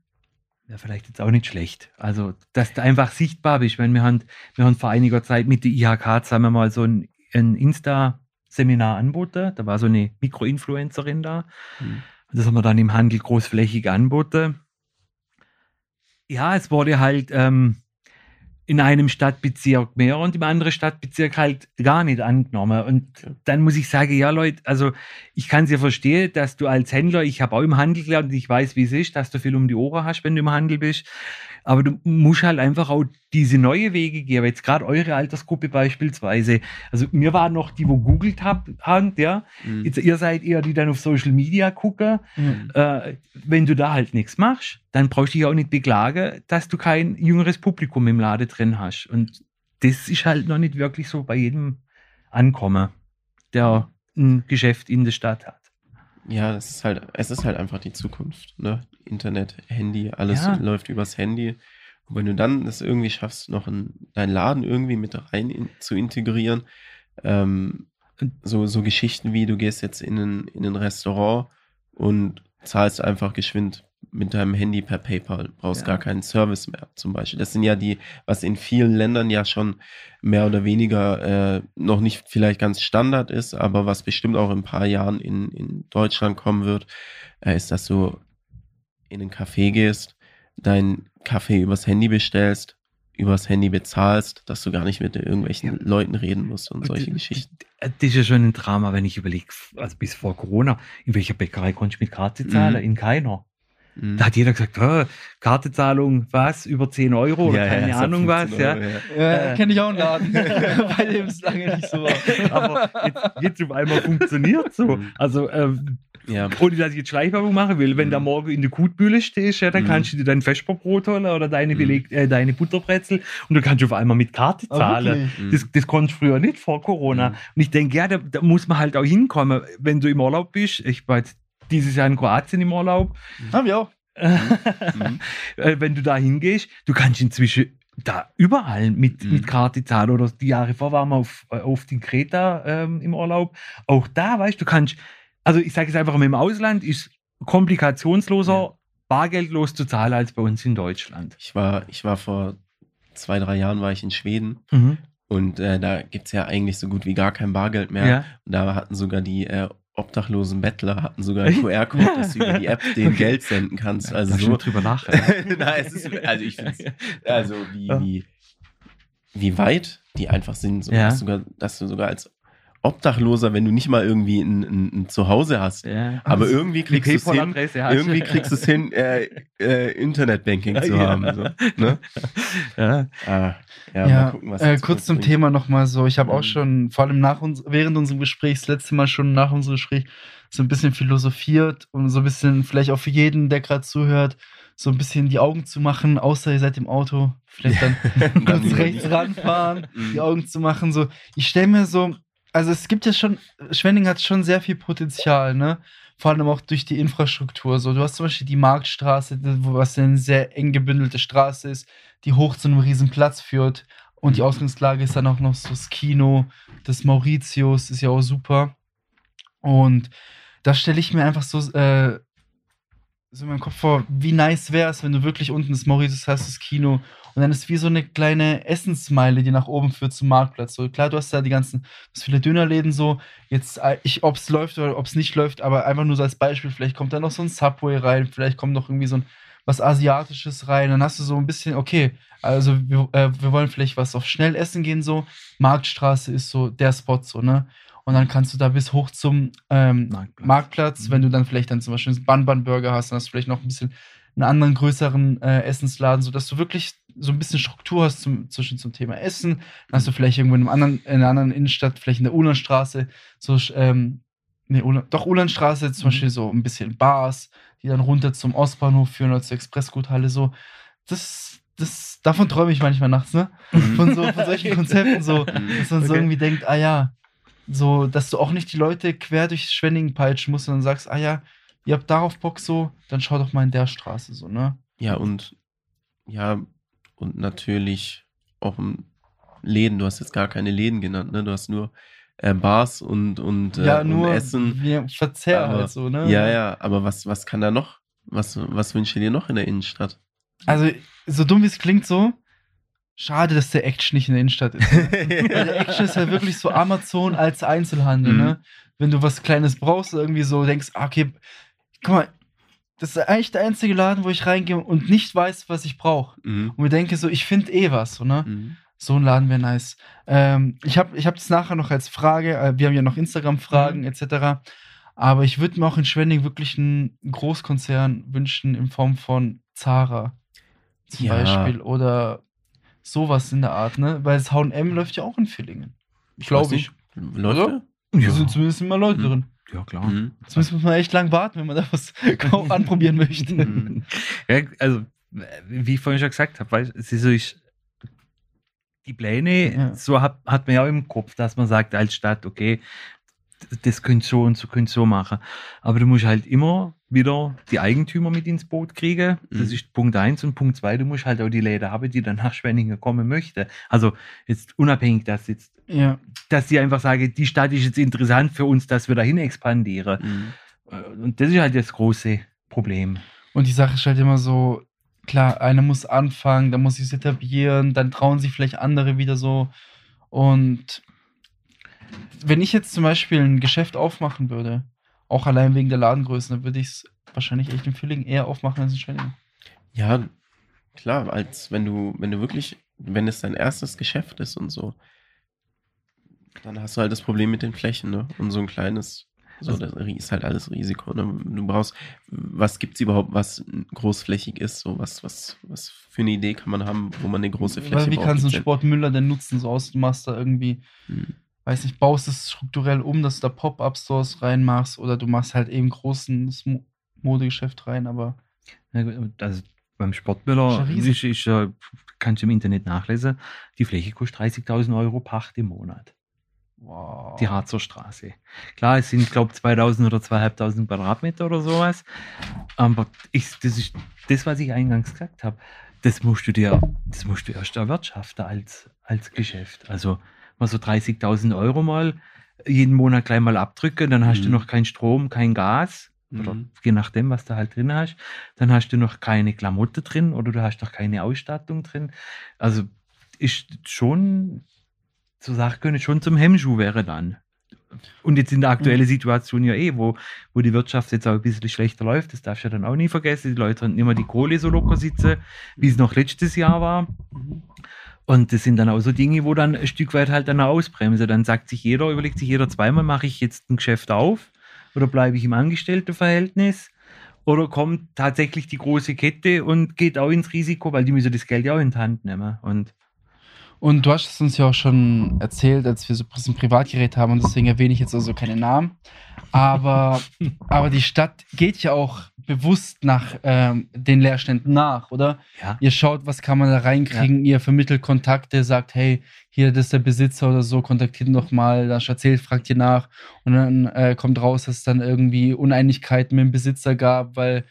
S3: ja, vielleicht jetzt auch nicht schlecht. Also, dass du einfach sichtbar bist. Ich meine, wir haben, wir haben vor einiger Zeit mit der IHK zusammen mal so ein, ein Insta-Seminar angeboten. Da war so eine Mikroinfluencerin da.
S2: Mhm.
S3: Das haben wir dann im Handel großflächig angeboten. Ja, es wurde halt ähm, in einem Stadtbezirk mehr und im anderen Stadtbezirk halt gar nicht angenommen. Und dann muss ich sagen, ja Leute, also ich kann es ja verstehen, dass du als Händler, ich habe auch im Handel gelernt und ich weiß, wie es ist, dass du viel um die Ohren hast, wenn du im Handel bist. Aber du musst halt einfach auch diese neue Wege gehen. Aber jetzt gerade eure Altersgruppe beispielsweise. Also mir war noch die, wo googelt habt, habt, ja.
S2: Mhm.
S3: Jetzt, ihr seid eher die dann auf Social Media gucken.
S1: Mhm.
S3: Äh, wenn du da halt nichts machst, dann brauchst du dich auch nicht beklagen, dass du kein jüngeres Publikum im Lade drin hast. Und das ist halt noch nicht wirklich so bei jedem ankommen, der ein Geschäft in der Stadt hat.
S2: Ja, es ist halt, es ist halt einfach die Zukunft, ne? Internet, Handy, alles
S3: Ja.
S2: läuft übers Handy. Und wenn du dann es irgendwie schaffst, noch in deinen Laden irgendwie mit rein in, zu integrieren, ähm, so, so Geschichten wie du gehst jetzt in ein, in ein Restaurant und zahlst einfach geschwind mit deinem Handy per PayPal, brauchst
S3: Ja.
S2: gar keinen Service mehr zum Beispiel. Das sind ja die, was in vielen Ländern ja schon mehr oder weniger äh, noch nicht vielleicht ganz Standard ist, aber was bestimmt auch in ein paar Jahren in, in Deutschland kommen wird, äh, ist, dass du in einen Café gehst, deinen Kaffee übers Handy bestellst, übers Handy bezahlst, dass du gar nicht mit irgendwelchen Leuten reden musst und solche
S3: Und
S2: Geschichten.
S3: Das ist ja schon ein Drama, wenn ich überlege, also bis vor Corona, in welcher Bäckerei konntest du mit Karte zahlen?
S2: Mhm.
S3: In keiner.
S2: Mhm.
S3: Da hat jeder gesagt, "Hä, Kartezahlung, was, über 10 Euro oder
S2: Ja, ja,
S3: keine
S2: hat
S3: Ahnung was.
S2: 15
S3: Ja.
S2: Euro, ja.
S1: Äh, Kenne ich auch einen Laden, bei dem es lange nicht so war.
S3: Aber jetzt, jetzt auf einmal funktioniert so.
S2: Mhm.
S3: Also, ähm,
S2: Ja,
S3: ohne dass ich jetzt Schleichwerbung machen will, wenn
S2: Mhm.
S3: da morgen in der Kutbühle stehst, ja, dann
S2: Mhm.
S3: kannst du dir dein Vesperbrot holen oder deine,
S2: Mhm.
S3: Beleg äh, deine Butterbrezel und du kannst auf einmal mit Karte
S1: Aber
S3: zahlen.
S2: Mhm.
S3: Das, das konntest du früher nicht vor Corona.
S2: Mhm.
S3: Und ich denke, ja, da, da muss man halt auch hinkommen, wenn du im Urlaub bist. Ich war jetzt dieses Jahr in Kroatien im Urlaub.
S1: Haben wir auch.
S2: Mhm. *laughs*
S3: Äh, wenn du da hingehst, du kannst inzwischen da überall mit,
S2: Mhm.
S3: mit Karte zahlen. Oder die Jahre vor waren wir auf, äh, oft in Kreta ähm, im Urlaub. Auch da, weißt du, du kannst, also ich sage es einfach, im Ausland ist komplikationsloser,
S2: Ja.
S3: bargeldlos zu zahlen als bei uns in Deutschland.
S2: Ich war, ich war vor zwei, drei Jahren war ich in Schweden
S3: Mhm.
S2: und äh, da gibt's ja eigentlich so gut wie gar kein Bargeld mehr.
S3: Ja.
S2: Und da hatten sogar die äh, obdachlosen Bettler hatten sogar einen *laughs* QR-Code, dass du über die App denen
S3: Okay.
S2: Geld senden kannst. Also
S3: da
S2: so.
S3: drüber nach. *laughs*
S2: Na, es ist, also ich finde also wie, wie, wie weit die einfach sind, so
S3: Ja.
S2: dass, sogar, dass du sogar als Obdachloser, wenn du nicht mal irgendwie ein, ein, ein Zuhause hast.
S3: Ja.
S2: Aber irgendwie
S3: Die
S2: kriegst du es hin, irgendwie kriegst du es hin, äh, äh, Internetbanking *laughs* zu
S3: Ja.
S2: haben. So, ne? *laughs*
S3: ja.
S2: ah,
S1: Ja,
S2: ja, mal gucken, was
S1: äh, kurz zum
S2: Zukunft
S1: Thema nochmal so. Ich habe auch
S2: Mhm.
S1: schon, vor allem nach uns, während unserem Gespräch, das letzte Mal schon nach unserem Gespräch, so ein bisschen philosophiert und so ein bisschen, vielleicht auch für jeden, der gerade zuhört, so ein bisschen die Augen zu machen, außer ihr seid im Auto. Vielleicht *laughs* dann
S2: bringt. Dann
S1: kurz rechts ranfahren,
S2: Mhm.
S1: die Augen zu machen. So, ich stelle mir so, also es gibt ja schon, Schwenning hat schon sehr viel Potenzial, ne? Vor allem auch durch die Infrastruktur. So, du hast zum Beispiel die Marktstraße, was eine sehr eng gebündelte Straße ist, die hoch zu einem riesen Platz führt. Und die Ausgangslage ist dann auch noch so das Kino des Mauritius, ist ja auch super. Und da stelle ich mir einfach so, äh, so in meinem Kopf vor, wie nice wäre es, wenn du wirklich unten das Mauritius hast, das Kino, und dann ist wie so eine kleine Essensmeile, die nach oben führt zum Marktplatz. So, klar, du hast da die ganzen, hast viele Dönerläden so. Jetzt, äh, ob es läuft oder ob es nicht läuft, aber einfach nur so als Beispiel, vielleicht kommt da noch so ein Subway rein, vielleicht kommt noch irgendwie so ein was Asiatisches rein. Dann hast du so ein bisschen, okay, also wir, äh, wir wollen vielleicht was auf schnell essen gehen, so. Marktstraße ist so der Spot, so, ne? Und dann kannst du da bis hoch zum ähm,
S3: Marktplatz.
S1: Marktplatz,
S3: Mhm.
S1: wenn du dann vielleicht dann zum Beispiel einen Bun-Bun-Burger hast, dann hast du vielleicht noch ein bisschen einen anderen größeren äh, Essensladen, sodass du wirklich so ein bisschen Struktur hast zum, zwischen zum Thema Essen. Dann hast du vielleicht irgendwo in, einem anderen, in einer anderen Innenstadt, vielleicht in der Ulanstraße, so, ähm, nee, Ulan, doch Ulanstraße, zum
S3: Mhm.
S1: Beispiel so ein bisschen Bars, die dann runter zum Ostbahnhof führen oder zur Expressguthalle, so. Das, das, davon träume ich manchmal nachts, ne? Von, so, von solchen *laughs* Konzepten, so, dass man so
S3: Okay.
S1: irgendwie denkt, ah ja, so, dass du auch nicht die Leute quer durch Schwenningen peitschen musst, sondern sagst, ah ja, ihr habt darauf Bock so, dann schau doch mal in der Straße so, ne?
S2: Ja, und ja, und natürlich auch im Läden. Du hast jetzt gar keine Läden genannt, ne? Du hast nur äh, Bars und, und, äh,
S1: ja, nur
S2: und Essen.
S1: wir Verzehr
S2: Aber-
S1: halt so, ne?
S2: Ja, ja, aber was, was kann da noch? Was, was wünscht ihr dir noch in der Innenstadt?
S1: Also, so dumm wie es klingt so, schade, dass der Action nicht in der Innenstadt ist. *laughs* Weil der Action ist halt wirklich so Amazon als Einzelhandel,
S2: Mhm.
S1: ne? Wenn du was Kleines brauchst, irgendwie so denkst, ah, okay, guck mal, das ist eigentlich der einzige Laden, wo ich reingehe und nicht weiß, was ich brauche.
S2: Mhm.
S1: Und mir denke so, ich finde eh was, so, ne?
S2: Mhm.
S1: So ein Laden wäre nice. Ähm, ich habe ich hab das nachher noch als Frage. Äh, wir haben ja noch Instagram-Fragen etc. Aber ich würde mir auch in Schwenning wirklich einen Großkonzern wünschen in Form von Zara zum
S2: Ja.
S1: Beispiel oder sowas in der Art, ne? Weil das H&M läuft ja auch in Villingen. Glaube ich.
S2: nicht. Läuft
S1: Oder?
S2: der?
S1: Da sind zumindest immer Leute
S2: Mhm.
S1: drin.
S3: Ja, klar.
S2: Mhm.
S1: Zumindest muss man echt lang warten, wenn man da was *laughs* *laughs* anprobieren möchte.
S2: Mhm.
S3: Ja, also, wie ich vorhin schon gesagt habe, weißt, es ist so, ich, die Pläne,
S1: Ja.
S3: so hat, hat man ja auch im Kopf, dass man sagt als Stadt, okay, das könnt so und so könnt so machen. Aber du musst halt immer wieder die Eigentümer mit ins Boot kriegen. Das
S2: Mhm.
S3: ist Punkt eins und Punkt zwei, du musst halt auch die Läden haben, die dann nach Schwenningen kommen möchten. Also jetzt unabhängig, dass jetzt,
S1: Ja.
S3: dass die einfach sagen, die Stadt ist jetzt interessant für uns, dass wir dahin expandieren.
S2: Mhm.
S3: Äh, Und das ist halt das große Problem.
S1: Und die Sache ist halt immer so, klar, einer muss anfangen, dann muss sich etablieren, dann trauen sich vielleicht andere wieder so. Und wenn ich jetzt zum Beispiel ein Geschäft aufmachen würde, auch allein wegen der Ladengröße, dann würde ich es wahrscheinlich echt in Villingen eher aufmachen als in Schwenningen.
S2: Ja, klar, als wenn du, wenn du wirklich, wenn es dein erstes Geschäft ist und so, dann hast du halt das Problem mit den Flächen, ne? Und so ein kleines, so,
S3: Also-
S2: das ist halt alles Risiko. Ne? Du brauchst, was gibt's überhaupt, was großflächig ist, so was, was, was für eine Idee kann man haben, wo man eine große Fläche
S1: wie
S2: braucht?
S1: kann so ein
S2: Gibt's
S1: Sportmüller denn nutzen, so aus, du machst da irgendwie,
S2: Hm.
S1: Weiß nicht, baust es strukturell um, dass du da Pop-Up-Stores reinmachst oder du machst halt eben großes Mo Modegeschäft rein, aber
S3: Ja, Also beim Sportmüller ist, äh, kannst du im Internet nachlesen, die Fläche kostet 30.000 Euro Pacht im Monat.
S1: wow.
S3: Die Harzer Straße. Klar, es sind, glaube ich, 2000 oder 2500 Quadratmeter oder sowas. Aber ich, das ist das, was ich eingangs gesagt habe. Das musst du dir, das musst du erst erwirtschaften als, als Geschäft. Also mal so 30.000 Euro mal jeden Monat gleich mal abdrücken, dann hast du
S2: Mhm.
S3: noch kein Strom, kein Gas. Oder
S2: Mhm.
S3: je nachdem, was du halt drin hast. Dann hast du noch keine Klamotte drin oder du hast noch keine Ausstattung drin. Also ist schon, so Sache könnte schon zum Hemmschuh wäre dann. Und jetzt in der aktuellen
S1: Mhm.
S3: Situation ja eh, wo, wo die Wirtschaft jetzt auch ein bisschen schlechter läuft, das darfst du ja dann auch nie vergessen. Die Leute haben immer die Kohle so locker sitzen, wie es noch letztes Jahr war.
S2: Mhm.
S3: Und das sind dann auch so Dinge, wo dann ein Stück weit halt dann auch ausbremse. Dann sagt sich jeder, überlegt sich jeder zweimal, mache ich jetzt ein Geschäft auf oder bleibe ich im Angestelltenverhältnis? Oder kommt tatsächlich die große Kette und geht auch ins Risiko, weil die müssen das Geld ja auch in die Hand nehmen. Und
S1: Und du hast es uns ja auch schon erzählt, als wir so ein Privatgerät haben und deswegen erwähne ich jetzt also keine Namen. Aber, *laughs* aber die Stadt geht ja auch bewusst nach ähm, den Leerständen nach, oder?
S3: ja,
S1: Ihr schaut, was kann man da reinkriegen, ihr vermittelt Kontakte, sagt, hey, hier, das ist der Besitzer oder so, kontaktiert ihn doch mal, dann erzählt, fragt ihr nach und dann äh, kommt raus, dass es dann irgendwie Uneinigkeiten mit dem Besitzer gab, weil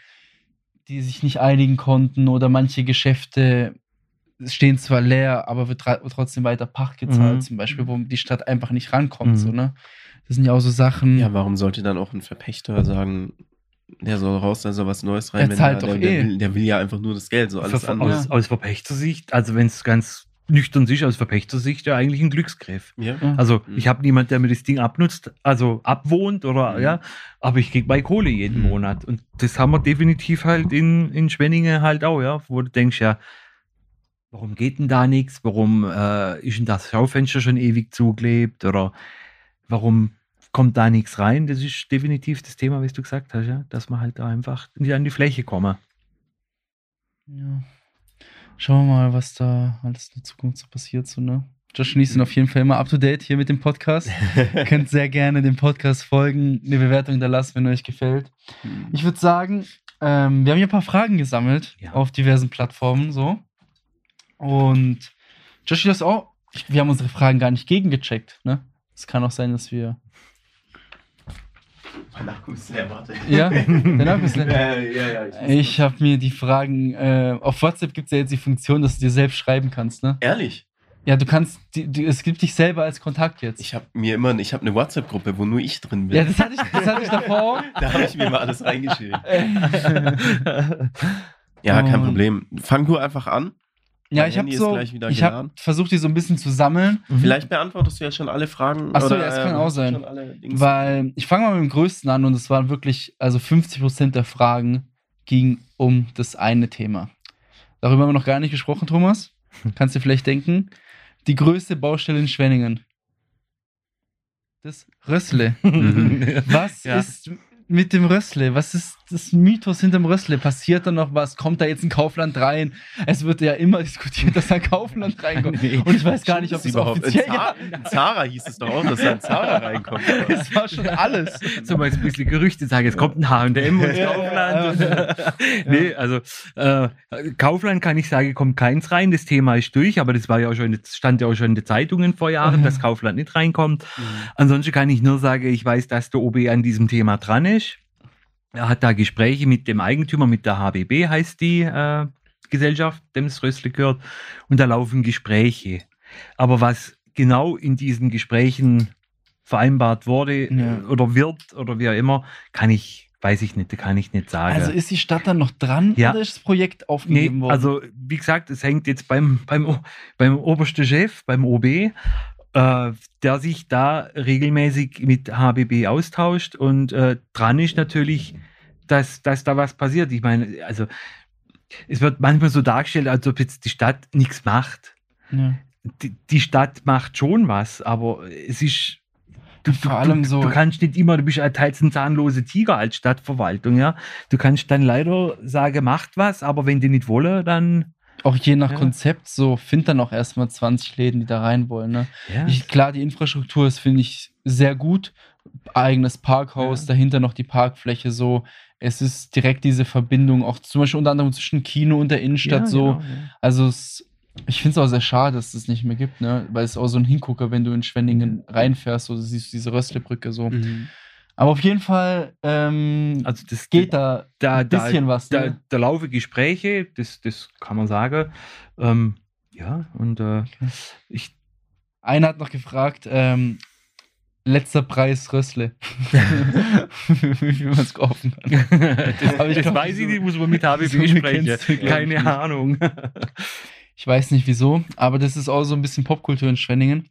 S1: die sich nicht einigen konnten oder manche Geschäfte stehen zwar leer, aber wird trotzdem weiter Pacht gezahlt,
S3: Mhm.
S1: zum Beispiel, wo die Stadt einfach nicht rankommt,
S3: Mhm.
S1: so, ne? Das sind ja auch so Sachen.
S2: Ja, warum sollte dann auch ein Verpächter sagen, der soll raus, da soll was Neues rein?
S1: Er
S2: wenn
S1: zahlt
S2: der,
S1: doch
S2: der,
S1: eh.
S2: der, will, der will ja einfach nur das Geld, so alles
S3: Ver-
S2: andere.
S3: aus, aus Verpächtersicht, also wenn es ganz nüchtern ist, aus Verpächtersicht ja eigentlich ein Glücksgriff.
S2: Ja.
S3: Also
S2: Mhm.
S3: ich habe niemand, der mir das Ding abnutzt, also abwohnt oder
S2: Mhm.
S3: ja, aber ich krieg meine Kohle jeden
S2: Mhm.
S3: Monat. Und das haben wir definitiv halt in, in Schwenningen halt auch, ja, wo du denkst, ja, warum geht denn da nichts? Warum äh, ist denn das Schaufenster schon ewig zugeklebt? Oder warum kommt da nichts rein? Das ist definitiv das Thema, was du gesagt hast, ja, dass man halt da einfach nicht an die Fläche kommen.
S1: Ja. Schauen wir mal, was da alles in der Zukunft so passiert. So, ne? Josh und ich sind auf jeden Fall immer up to date hier mit dem Podcast. Ihr *laughs* könnt sehr gerne dem Podcast folgen, eine Bewertung da lassen, wenn euch gefällt. Ich würde sagen, ähm, wir haben hier ein paar Fragen gesammelt
S3: Ja.
S1: auf diversen Plattformen. so. Und Josh, du hast auch, wir haben unsere Fragen gar nicht gegengecheckt. Ne? Es kann auch sein, dass wir.
S2: Mein Akku ist leer, warte.
S1: Ja, der Akku ist leer.
S2: Äh, ja, ja, ich,
S1: Ich habe mir die Fragen, äh, auf WhatsApp gibt es ja jetzt die Funktion, dass du dir selbst schreiben kannst, ne?
S2: Ehrlich?
S1: Ja, du kannst, die, die, es gibt dich selber als Kontakt jetzt.
S2: Ich habe mir immer, ich habe eine WhatsApp-Gruppe, wo nur ich drin bin.
S1: ja, das hatte ich, das hatte ich davor *laughs*
S2: da habe ich mir mal alles reingeschrieben. *laughs* Ja, kein
S1: Oh.
S2: Problem. Fang du einfach an.
S1: Ja,
S2: Mein
S1: ich habe so, ich habe versucht, die so ein bisschen zu sammeln,
S2: Vielleicht beantwortest du ja schon alle Fragen.
S1: Ach so,
S2: oder,
S1: ja, das kann
S2: äh,
S1: auch sein. weil ich fange mal mit dem Größten an und es waren wirklich, also 50% der Fragen ging um das eine Thema. Darüber haben wir noch gar nicht gesprochen, Thomas. *laughs* Kannst du vielleicht denken? Die größte Baustelle in Schwenningen. Das Rössle.
S2: Mhm.
S1: Was
S3: Ja.
S1: ist mit dem Rössle? Was ist das Mythos hinterm Rössle? Passiert da noch was? Kommt da jetzt ein Kaufland rein? Es wird ja immer *laughs* diskutiert, dass da ein Kaufland *laughs* reinkommt.
S3: Nee.
S1: Und ich weiß gar nicht, ob das
S2: überhaupt
S1: offiziell
S2: in, Zara, *laughs* in Zara hieß es doch auch, dass da ein Zara reinkommt.
S1: Es war schon alles.
S3: so mal ein bisschen Gerüchte sagen, jetzt kommt ein H&M und
S1: Ja,
S3: Kaufland.
S1: ja,
S3: nee, also äh, Kaufland kann ich sagen, kommt keins rein, das Thema ist durch, aber das war ja auch schon, stand ja auch schon in den Zeitungen vor Jahren,
S1: Mhm.
S3: dass Kaufland nicht reinkommt. Ansonsten kann ich nur sagen, ich weiß, dass der OB an diesem Thema dran ist. Er hat da Gespräche mit dem Eigentümer, mit der HBB heißt die äh, Gesellschaft, dem das Rössle gehört, und da laufen Gespräche. Aber was genau in diesen Gesprächen vereinbart wurde
S1: Ja.
S3: äh, oder wird oder wie auch immer, kann ich, weiß ich nicht, kann ich nicht sagen.
S1: Also ist die Stadt dann noch dran
S3: Ja.
S1: oder ist das Projekt aufgegeben
S3: Nee,
S1: worden?
S3: also wie gesagt, es hängt jetzt beim, beim, beim obersten Chef, beim OB, äh, der sich da regelmäßig mit HBB austauscht und äh, dran ist natürlich, dass, dass da was passiert. Ich meine, also es wird manchmal so dargestellt, als ob jetzt die Stadt nichts macht.
S1: ja.
S3: Die, die Stadt macht schon was, aber es ist Du,
S1: Vor
S3: du,
S1: allem
S3: du,
S1: so-
S3: Du kannst nicht immer, du bist ja teils ein zahnlose Tiger als Stadtverwaltung, ja. Du kannst dann leider sagen, macht was, aber wenn die nicht wollen, dann.
S1: Auch je nach
S3: Ja.
S1: Konzept, so find dann auch erstmal 20 Läden, die da rein wollen. Ne?
S3: Ja.
S1: Ich, klar, die Infrastruktur ist, finde ich, sehr gut. Eigenes Parkhaus,
S3: Ja.
S1: dahinter noch die Parkfläche so. Es ist direkt diese Verbindung, auch zum Beispiel unter anderem zwischen Kino und der Innenstadt so.
S3: genau.
S1: Also es, ich finde es auch sehr schade, dass es das nicht mehr gibt, ne? Weil es ist auch so ein Hingucker, wenn du in Schwenningen reinfährst, so du siehst diese Röstlebrücke so.
S2: Mhm.
S1: Aber auf jeden Fall ähm,
S3: Also das
S1: geht da
S3: da,
S1: ein bisschen
S3: da,
S1: was.
S3: da,
S1: Ne?
S3: da laufen Gespräche, das, das kann man sagen. Ähm, ja, und äh, ich,
S1: Einer hat noch gefragt, ähm, letzter Preis Rössle. *laughs* Wie viel man es kaufen kann. *laughs*
S3: das,
S1: Aber ich
S3: das
S1: glaub,
S3: weiß ich nicht, muss man mit HBB *laughs*
S1: so
S3: sprechen. Keine. Ahnung.
S1: Ich weiß nicht wieso, aber das ist auch so ein bisschen Popkultur in Schwenningen.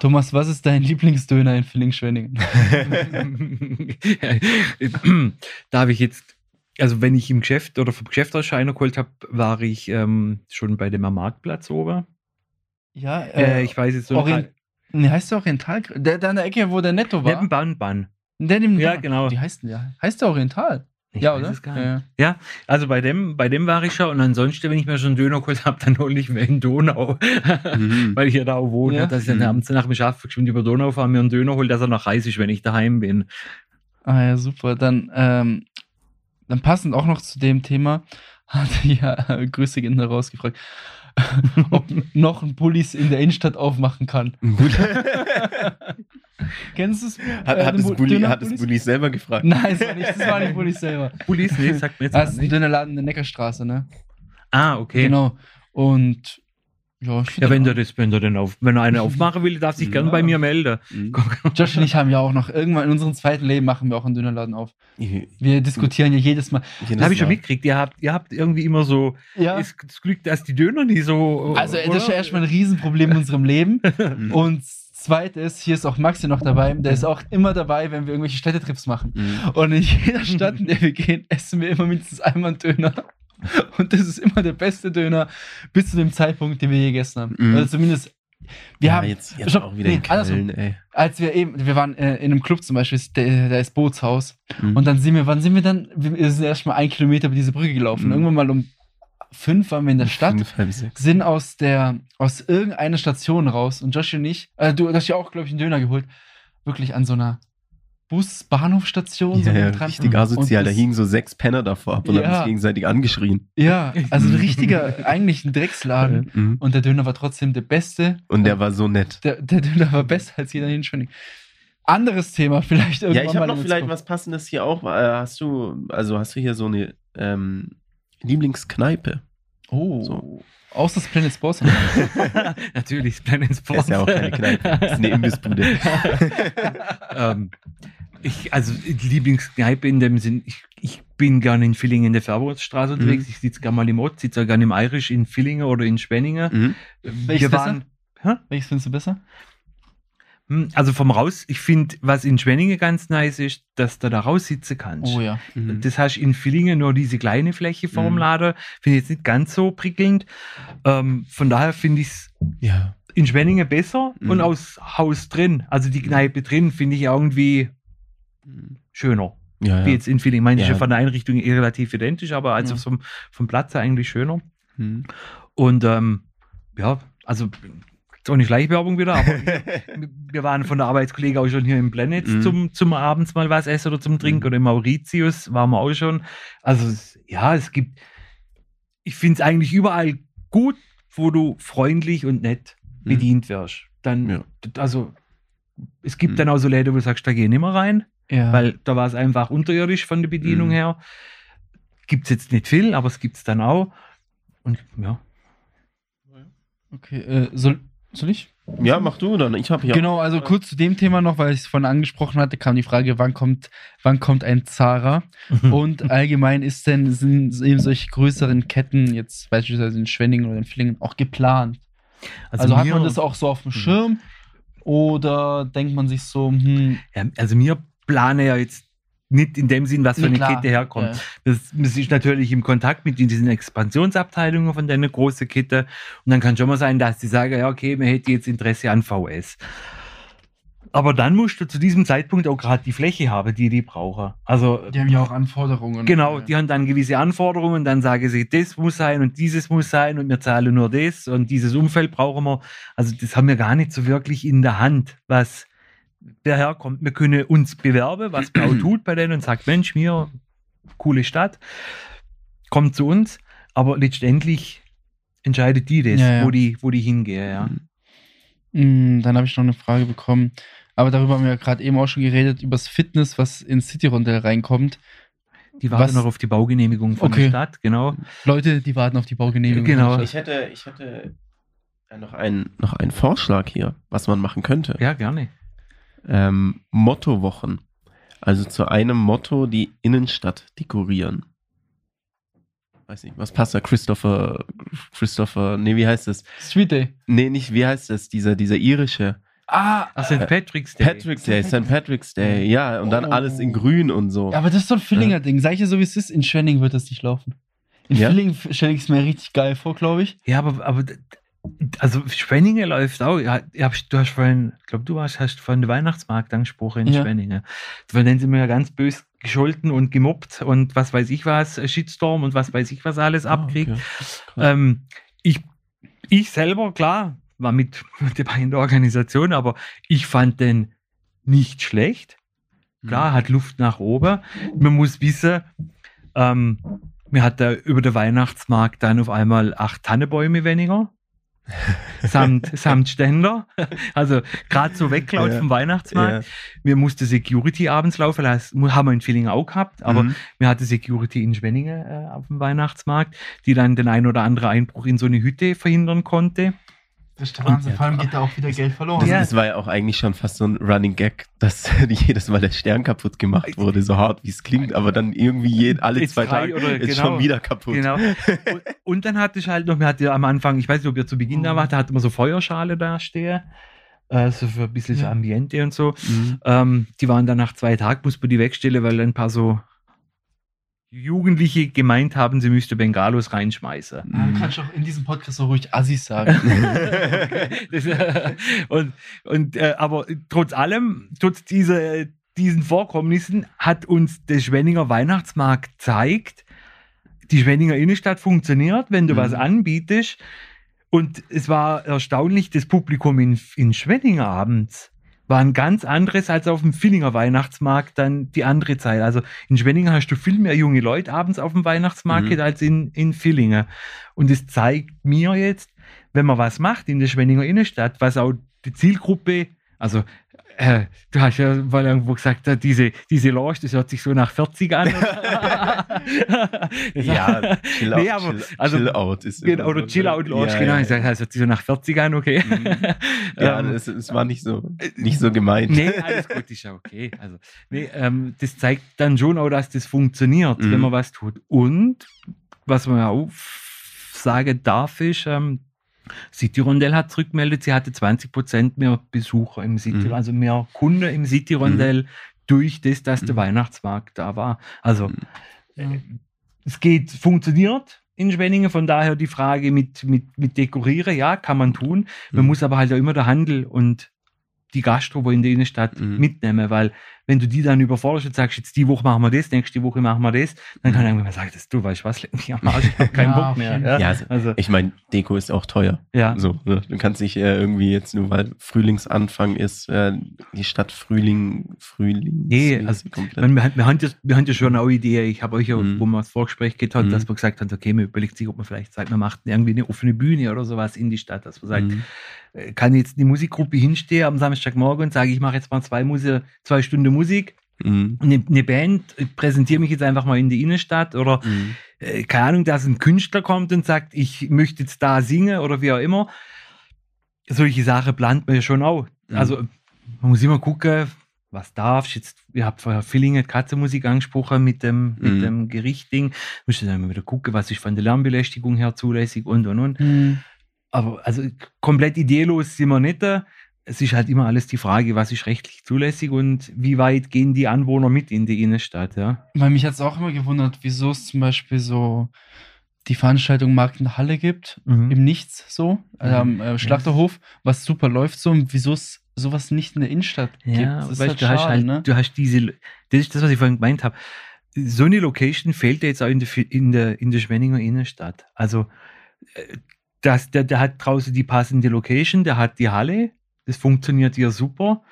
S1: Thomas, was ist dein Lieblingsdöner in Villingen-Schwenningen? *laughs*
S3: da habe ich jetzt, also wenn ich im Geschäft oder vom Geschäft aus Scheiner geholt habe, war ich ähm, schon bei dem am Marktplatz oben.
S1: Ja,
S3: Äh, ich weiß jetzt so
S1: Orient Nee, heißt der Oriental? Der, der an der Ecke, wo der Netto war.
S3: Neben Ban Ban.
S1: Der neben
S3: Ja, genau.
S1: Wie heißt der? Heißt der Oriental?
S3: Ich
S1: ja, oder? Ja, ja.
S3: Ja, also bei dem, bei dem war ich schon und ansonsten, wenn ich mir schon einen Döner geholt habe, dann hole ich mir in Donau,
S2: Mhm. *laughs*
S3: weil ich ja da auch wohne,
S1: Ja.
S3: dass ich dann
S2: Mhm.
S3: abends nach dem Schaffen geschwind über Donau fahre, mir einen Döner hole, dass er noch heiß ist, wenn ich daheim bin.
S1: Ah ja, super. Dann, ähm, dann passend auch noch zu dem Thema, hat *laughs* ja äh, Grüße gehen raus gefragt, *laughs* ob noch ein Pullis in der Innenstadt aufmachen kann. Kennst du es?
S2: Hat,
S1: Äh,
S2: hat, es
S1: Bu-
S2: Bulli, hat es? Bulli selber gefragt?
S1: Nein, das war nicht, das war nicht Pullis selber. *laughs*
S3: Pulis, nee, sagt mir jetzt
S1: Das ist ein. Dönerladen in der Neckarstraße, ne?
S3: Ah, okay.
S1: Genau. Und ja,
S3: Ja, wenn der das, wenn der den auf, wenn er eine aufmachen will, darf sich *laughs* gern
S2: Ja.
S3: bei mir melden.
S2: Mhm.
S1: Josh und ich haben ja auch noch irgendwann in unserem zweiten Leben machen wir auch einen Dönerladen auf. Wir diskutieren ja jedes Mal.
S3: Das habe ich schon mitgekriegt. Ihr habt, ihr habt irgendwie immer so
S1: Ja.
S3: ist das Glück, dass die Döner nie so.
S1: Also,
S3: oder?
S1: das ist ja erstmal ein Riesenproblem in unserem Leben. *laughs* Und zweites, hier ist auch Maxi noch dabei. Der ist auch immer dabei, wenn wir irgendwelche Städtetrips machen.
S2: Mhm.
S1: Und in jeder Stadt, in der wir gehen, essen wir immer mindestens einmal einen Döner. Und das ist immer der beste Döner bis zu dem Zeitpunkt, den wir je gegessen haben.
S2: Mhm.
S1: Oder zumindest, wir
S2: ja,
S1: haben,
S2: jetzt, jetzt
S1: Stopp,
S2: auch wieder
S1: nee,
S2: in Köln, ey.
S1: als wir eben, wir waren äh, in einem Club zum Beispiel, da ist Bootshaus.
S2: Mhm.
S1: Und dann sind wir, wann sind wir dann? Wir sind erst mal einen Kilometer über diese Brücke gelaufen.
S2: Mhm.
S1: Irgendwann mal um fünf waren wir in der Stadt.
S2: Fünf, halb sechs.
S1: sind aus der aus irgendeiner Station raus und Josh und ich, äh, du, hast ja auch, glaube ich, einen Döner geholt, wirklich an so einer Bus-Bahnhofstation. so
S2: Ja, ja,
S1: dran.
S2: richtig asozial. Da hingen so sechs Penner davor ab und haben
S1: Ja.
S2: sich gegenseitig angeschrien.
S1: Ja, *laughs* also ein richtiger, eigentlich ein Drecksladen. *laughs*
S2: Mhm.
S1: Und der Döner war trotzdem der beste.
S2: Und der war so nett.
S1: Der, der Döner war besser als jeder in. Anderes Thema, vielleicht irgendwann
S2: Ja, ich habe noch vielleicht was Passendes hier auch. Äh, hast du, also hast du hier so eine ähm, Lieblingskneipe?
S1: Oh,
S2: So.
S1: außer das Planet Sports. *laughs*
S3: Natürlich, Planet Sports.
S2: Das ist ja auch keine Kneipe. Das ist eine Imbissbude. *laughs*
S3: ähm, ich, also Lieblingskneipe in dem Sinn, ich, ich bin gerne in Villingen in der Färberstraße unterwegs.
S2: Mhm.
S3: Ich sitze gerne mal im Ort, sitze auch gerne im Irisch in Villingen oder in Schwenningen.
S2: Mhm.
S1: Welches
S3: Wir waren, Hä?
S1: Welches findest du besser?
S3: Hm, Also vom Raus, ich finde, was in Schwenningen ganz nice ist, dass du da raussitzen kannst.
S1: Oh ja.
S2: Mhm.
S3: Das hast in Villingen nur diese kleine Fläche vorm
S2: Mhm.
S3: Laden. Finde ich jetzt nicht ganz so prickelnd. Ähm, von daher finde ich es
S2: Ja.
S3: in Schwenningen besser
S2: Mhm.
S3: und aus Haus drin. Also die Kneipe drin finde ich irgendwie schöner.
S2: Ja,
S3: Wie
S2: ja.
S3: jetzt in Villingen. Meine ich
S2: Ja.
S3: ja von der Einrichtung eh relativ identisch, aber also vom, vom Platz her eigentlich schöner.
S2: Mhm.
S3: Und ähm, ja, also ist auch nicht Schleichwerbung wieder, aber *laughs* wir, wir waren von der Arbeitskollegen auch schon hier im Planet
S2: Mhm.
S3: zum, zum abends mal was essen oder zum Trinken
S2: Mhm.
S3: oder im Mauritius waren wir auch schon. Also ja, es gibt, ich finde es eigentlich überall gut, wo du freundlich und nett
S2: Mhm.
S3: bedient wirst. Dann,
S2: Ja.
S3: also es gibt
S2: Mhm.
S3: dann auch so Läden, wo du sagst, da geh ich nicht mehr rein,
S1: Ja.
S3: weil da war es einfach unterirdisch von der Bedienung
S2: Mhm.
S3: her. Gibt es jetzt nicht viel, aber es gibt es dann auch. Und ja.
S1: okay, äh, soll, soll ich?
S2: ja, mach du dann. Ich habe hier.
S1: Genau, also kurz zu dem Thema noch, weil ich es vorhin angesprochen hatte, kam die Frage, wann kommt, wann kommt ein Zara? Und allgemein ist denn, sind eben solche größeren Ketten, jetzt beispielsweise in Schwenningen oder in Villingen, auch geplant? Also, hat
S3: mir-
S1: man das auch so auf dem Schirm? Oder denkt man sich so, hm,
S3: Ja, also mir plane ja jetzt nicht in dem Sinn, was für
S1: nee,
S3: eine
S1: klar,
S3: Kette herkommt.
S1: ja.
S3: Das, das ist natürlich im Kontakt mit diesen Expansionsabteilungen von deiner großen Kette. Und dann kann schon mal sein, dass die sagen, ja, okay, man hätte jetzt Interesse an VS. Aber dann musst du zu diesem Zeitpunkt auch gerade die Fläche haben, die die brauchen. Also
S1: Die haben ja auch Anforderungen.
S3: Genau, die haben dann gewisse Anforderungen, dann sagen sie, das muss sein und dieses muss sein und wir zahlen nur das und dieses Umfeld brauchen wir. Also das haben wir gar nicht so wirklich in der Hand, was daherkommt. Wir können uns bewerben, was auch *clears throat* tut bei denen und sagt, Mensch, mir, coole Stadt, kommt zu uns, aber letztendlich entscheidet die das,
S1: Ja, ja.
S3: Wo, die, wo die hingehen. Ja.
S1: Hm, Dann habe ich noch eine Frage bekommen. Aber darüber haben wir ja gerade eben auch schon geredet, über das Fitness, was ins City Rondell reinkommt.
S3: Die warten
S1: Was-
S3: noch auf die Baugenehmigung von
S1: Okay.
S3: der Stadt, genau.
S1: Leute, die warten auf die Baugenehmigung.
S3: Genau.
S2: Ich hätte, ich hätte noch, einen, noch einen Vorschlag hier, was man machen könnte.
S3: Ja, gerne.
S2: Ähm, Mottowochen. Also zu einem Motto die Innenstadt dekorieren. Weiß nicht, was passt da? Christopher, Christopher, nee, wie heißt das?
S1: Street Day.
S2: Nee, nicht, wie heißt das? Dieser, dieser irische.
S1: Ah,
S3: Ach, St. Patrick's Day.
S2: Patrick's Day, St. Patrick's Day, ja, und dann
S1: Oh.
S2: alles in grün und so.
S1: Ja, aber das ist so ein Villinger Ding. Sag ich dir so, wie es ist, in Schwenning wird das nicht laufen. In
S2: Ja?
S1: Villingen stelle ich es mir richtig geil vor, glaube ich.
S3: Ja, aber, aber Also Schwenningen läuft auch. Ja, ich du hast vorhin, ich glaube, du hast, hast von der Weihnachtsmarkt angesprochen in
S1: Ja.
S3: Schwenningen. Von denen sind wir ja ganz bös gescholten und gemobbt und was weiß ich was, Shitstorm und was weiß ich was alles
S2: Ah,
S3: abkriegt.
S2: okay.
S3: Ähm, ich, ich selber, klar, war *laughs* mit dabei in der Organisation, aber ich fand den nicht schlecht. Klar, hat Luft nach oben. Man muss wissen, ähm, mir hat da über den Weihnachtsmarkt dann auf einmal acht Tannenbäume weniger. *laughs* samt, samt Ständer. Also gerade so wegklaut
S2: Ja.
S3: vom Weihnachtsmarkt. Mir musste Security abends laufen lassen. Haben wir in Villingen auch gehabt, aber
S2: Mhm.
S3: mir hatte Security in Schwenningen äh, auf dem Weihnachtsmarkt, die dann den ein oder anderen Einbruch in so eine Hütte verhindern konnte.
S1: Das ist der Wahnsinn. Vor allem geht da auch wieder Geld verloren.
S3: Ja.
S2: Das war ja auch eigentlich schon fast so ein Running Gag, dass *laughs* jedes Mal der Stern kaputt gemacht wurde, so hart wie es klingt, aber dann irgendwie je, alle
S3: Jetzt
S2: zwei Tage
S3: oder-
S2: ist
S3: genau.
S2: schon wieder kaputt.
S3: Genau. *laughs* Und, und dann hatte ich halt noch, wir hatten ja am Anfang, ich weiß nicht, ob ihr zu Beginn
S2: Mhm.
S3: da wart, da hatte man so Feuerschale da stehen. Äh, so für ein bisschen
S1: Ja.
S3: Ambiente und so.
S2: Mhm.
S3: Ähm, die waren dann nach zwei Tagen, musste man die wegstellen, weil ein paar so Jugendliche gemeint haben, sie müsste Bengalos reinschmeißen.
S1: Ah, Du kannst auch in diesem Podcast so ruhig Assis sagen. *laughs*
S3: das, äh, und, und, äh, aber trotz allem, trotz dieser, diesen Vorkommnissen hat uns der Schwenninger Weihnachtsmarkt gezeigt, die Schwenninger Innenstadt funktioniert, wenn du
S2: Mhm.
S3: was anbietest. Und es war erstaunlich, das Publikum in, in Schwenninger abends war ein ganz anderes als auf dem Villinger Weihnachtsmarkt dann die andere Zeit. Also in Schwenningen hast du viel mehr junge Leute abends auf dem Weihnachtsmarkt
S2: Mhm.
S3: als in, in Villingen. Und es zeigt mir jetzt, wenn man was macht in der Schwenninger Innenstadt, was auch die Zielgruppe, also äh, du hast ja mal irgendwo gesagt, äh, diese, diese Lounge, das hört sich so nach 40 an. *laughs*
S2: ja, Chill Out,
S3: Nee, aber-
S2: chill,
S3: also-
S2: chill Out ist
S3: Genau, oder Chill
S2: ne?
S3: Out Lounge,
S2: Ja,
S3: genau.
S2: ja,
S3: Ich sag, Das hört sich so nach 40 an, okay.
S2: Mhm. *laughs* Ja,
S3: Ähm,
S2: es, es war nicht so, nicht so gemeint.
S3: Nee, alles gut, ist ja okay. Also, nee, ähm, das zeigt dann schon auch, dass das funktioniert,
S2: Mhm.
S3: wenn man was tut. Und was man auch sagen darf, ist, ähm, City Rondell hat zurückgemeldet, sie hatte 20% mehr Besucher im City,
S2: Mhm.
S3: also mehr Kunden im City Rondell durch das, dass der
S2: Mhm.
S3: Weihnachtsmarkt da war. Also
S2: Mhm.
S3: äh, es geht, funktioniert in Schwenningen, von daher die Frage mit, mit, mit Dekorieren, ja, kann man tun. Man
S2: Mhm.
S3: muss aber halt auch immer der Handel und die Gastro, wo in der Innenstadt
S2: Mhm.
S3: mitnehmen, weil wenn du die dann überforderst und sagst, jetzt die Woche machen wir das, nächste Woche machen wir das, dann kann
S2: Mhm.
S3: irgendwann sagen, das du weißt was, leck mich am Arsch, ich hab keinen
S1: Ja,
S3: Bock mehr. Ja.
S2: Ja, also,
S3: also,
S2: ich meine, Deko ist auch teuer.
S3: ja.
S2: So, ne? Du kannst nicht äh, irgendwie jetzt nur, weil Frühlingsanfang ist, äh, die Stadt Frühling, Frühling.
S3: Nee, also,
S2: komplett.
S3: Wir, wir, haben ja, wir haben ja schon eine Idee. Ich habe euch ja,
S2: Mhm.
S3: wo wir das Vorgespräch haben,
S2: Mhm.
S3: dass man gesagt hat, okay, man überlegt sich, ob man vielleicht sagt, man macht irgendwie eine offene Bühne oder sowas in die Stadt, dass man sagt,
S2: Mhm.
S3: Äh, kann jetzt die Musikgruppe hinstehen am Samstagmorgen und sage, ich mache jetzt mal zwei, Muse, zwei Stunden Musik,
S2: Mhm.
S3: eine, eine Band, äh, präsentiere mich jetzt einfach mal in die Innenstadt oder
S2: Mhm.
S3: äh, keine Ahnung, dass ein Künstler kommt und sagt, ich möchte jetzt da singen oder wie auch immer. Solche Sachen plant man ja schon auch.
S2: Mhm.
S3: Also man muss immer gucken, was darfst jetzt. Ihr habt vorher Fillinge Katzenmusik angesprochen mit dem, mit
S2: Mhm.
S3: dem Gerichtding. Müsst ihr dann immer wieder gucken, was ist von der Lärmbelästigung her zulässig und und und. Aber also komplett ideelos sind wir nicht da. Es ist halt immer alles die Frage, was ist rechtlich zulässig und wie weit gehen die Anwohner mit in die Innenstadt, ja.
S1: Weil mich hat es auch immer gewundert, wieso es zum Beispiel so die Veranstaltung Markenhalle gibt,
S3: Mhm.
S1: im Nichts so, äh, am äh, Schlachterhof, was super läuft so und wieso es sowas nicht in der Innenstadt gibt.
S3: Ja,
S1: Das ist
S3: weißt,
S1: halt
S3: du, hast
S1: schade,
S3: halt,
S1: ne?
S3: du hast diese, das ist das, was ich vorhin gemeint habe. So eine Location fehlt ja jetzt auch in der, in der, in der Schwenninger Innenstadt. Also, äh, das, der, der hat draußen die passende Location, der hat die Halle, das funktioniert ja super.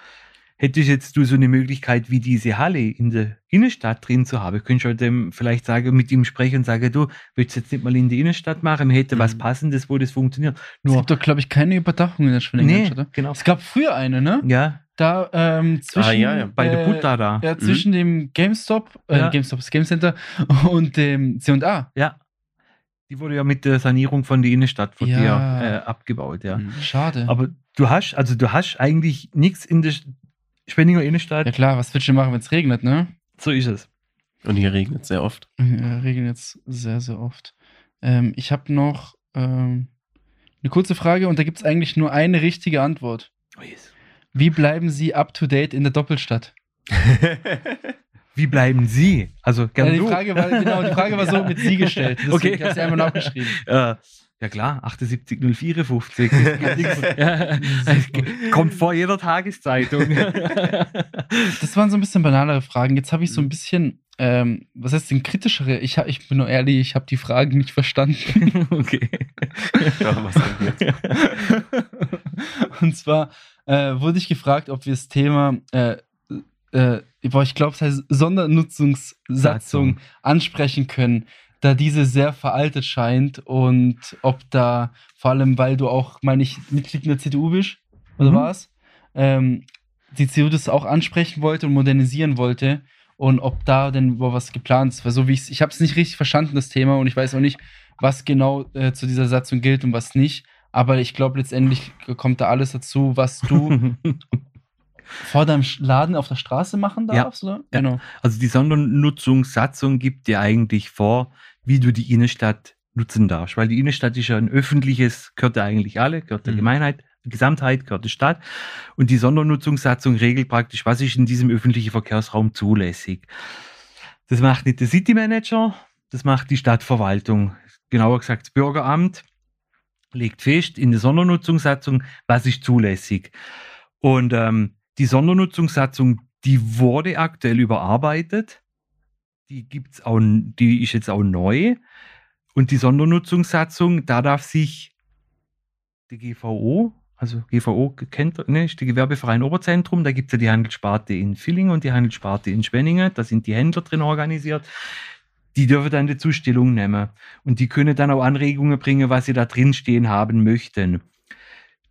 S3: Hättest jetzt du so eine Möglichkeit wie diese Halle in der Innenstadt drin zu haben, könntest du halt dem vielleicht sagen, mit ihm sprechen und sagen, du willst jetzt nicht mal in die Innenstadt machen, hätte was
S2: Mhm.
S3: Passendes, wo das funktioniert.
S1: Es
S3: Nur,
S1: gibt doch, glaube ich, keine Überdachung in der Schwenninger
S3: nee,
S1: Innenstadt. oder?
S3: genau.
S1: Es gab früher eine, ne?
S3: Ja,
S1: Da ähm, zwischen,
S2: Ah, ja, ja.
S3: bei der Buddha da.
S1: Ja, zwischen dem GameStop, äh,
S3: Ja.
S1: GameStop, das Game Center *laughs* und dem C&A.
S3: Ja. Die wurde ja mit der Sanierung von der Innenstadt von
S1: Ja.
S3: dir äh, abgebaut, ja.
S2: Mhm.
S1: Schade.
S3: Aber du hast, also du hast eigentlich nichts in der Schwenninger Innenstadt.
S1: ja klar, was willst du machen, wenn es regnet, ne?
S3: So ist es.
S2: Und hier regnet es sehr oft.
S1: Äh, regnet jetzt sehr, sehr oft. Ähm, ich habe noch ähm, eine kurze Frage und da gibt es eigentlich nur eine richtige Antwort.
S3: Oh yes.
S1: Wie bleiben Sie up to date in der Doppelstadt? *laughs*
S3: Wie bleiben Sie? Also gerne
S1: die
S3: du.
S1: Frage war, genau, die Frage war *laughs* so mit Sie gestellt. Deswegen,
S3: Okay.
S1: Ich habe sie einmal nachgeschrieben. *laughs*
S3: Ja klar, 78054. *laughs* ja, kommt vor jeder Tageszeitung.
S1: das waren so ein bisschen banalere Fragen. Jetzt habe ich so ein bisschen, ähm, was heißt denn kritischere? Ich, ich bin nur ehrlich, ich habe die Fragen nicht verstanden.
S3: okay.
S2: Ja, was denn jetzt?
S1: Und zwar äh, wurde ich gefragt, ob wir das Thema, äh, äh, boah, ich glaube, es heißt Sondernutzungssatzung
S3: Satzung.
S1: ansprechen können, da diese sehr veraltet scheint und ob da, vor allem, weil du auch, meine ich, Mitglied in der CDU bist, oder
S3: Mhm.
S1: was? Ähm, die CDU das auch ansprechen wollte und modernisieren wollte und ob da denn wohl was geplant ist. Weil so wie ich's, ich habe es nicht richtig verstanden, das Thema, und ich weiß auch nicht, was genau äh, zu dieser Satzung gilt und was nicht. Aber ich glaube, letztendlich kommt da alles dazu, was du *laughs* vor deinem Laden auf der Straße machen
S3: Ja.
S1: darfst, oder?
S3: Ja.
S1: Genau.
S3: Also die Sondernutzungssatzung gibt dir eigentlich vor, wie du die Innenstadt nutzen darfst. Weil die Innenstadt ist ja ein öffentliches, gehört ja eigentlich alle, gehört der
S1: Mhm.
S3: Gemeinheit, Gesamtheit, gehört der Stadt. Und die Sondernutzungssatzung regelt praktisch, was ist in diesem öffentlichen Verkehrsraum zulässig. Das macht nicht der City Manager, das macht die Stadtverwaltung. Genauer gesagt, das Bürgeramt legt fest in der Sondernutzungssatzung, was ist zulässig. Und ähm, die Sondernutzungssatzung, die wurde aktuell überarbeitet. Die gibt's auch, die ist jetzt auch neu. Und die Sondernutzungssatzung, da darf sich die GVO, also GVO kennt, ne, ist die Gewerbeverein Oberzentrum, da gibt's ja die Handelssparte in Villingen und die Handelssparte in Schwenningen, da sind die Händler drin organisiert. Die dürfen dann dazu Stellung nehmen. Und die können dann auch Anregungen bringen, was sie da drin stehen haben möchten.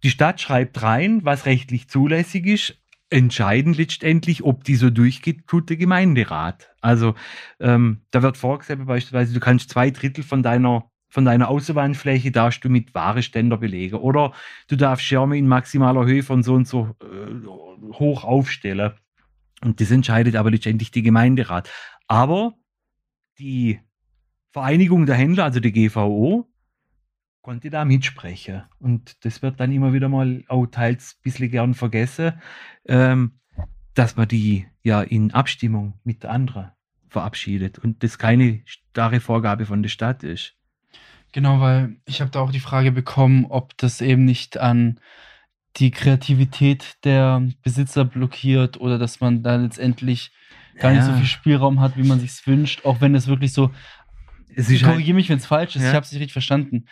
S3: Die Stadt schreibt rein, was rechtlich zulässig ist. Entscheiden letztendlich, ob die so durchgeht, tut der Gemeinderat. Also ähm, da wird vorgesehen, beispielsweise, du kannst zwei Drittel von deiner, von deiner Außenwandfläche darfst du mit Wareständer belegen. Oder du darfst Schirme in maximaler Höhe von so und so äh, hoch aufstellen. Und das entscheidet aber letztendlich die Gemeinderat. Aber die Vereinigung der Händler, also die GVO, konnte da mitsprechen. Und das wird dann immer wieder mal auch teils ein bisschen gern vergessen, ähm, dass man die ja in Abstimmung mit der anderen verabschiedet und das keine starre Vorgabe von der Stadt ist.
S1: Genau, weil ich habe da auch die Frage bekommen, ob das eben nicht an die Kreativität der Besitzer blockiert oder dass man da letztendlich gar nicht so
S3: Ja.
S1: viel Spielraum hat, wie man sich wünscht, auch wenn es wirklich so
S3: Es ist halt,
S1: Korrigiere mich, wenn es falsch ist.
S3: Ja.
S1: Ich habe es nicht richtig verstanden.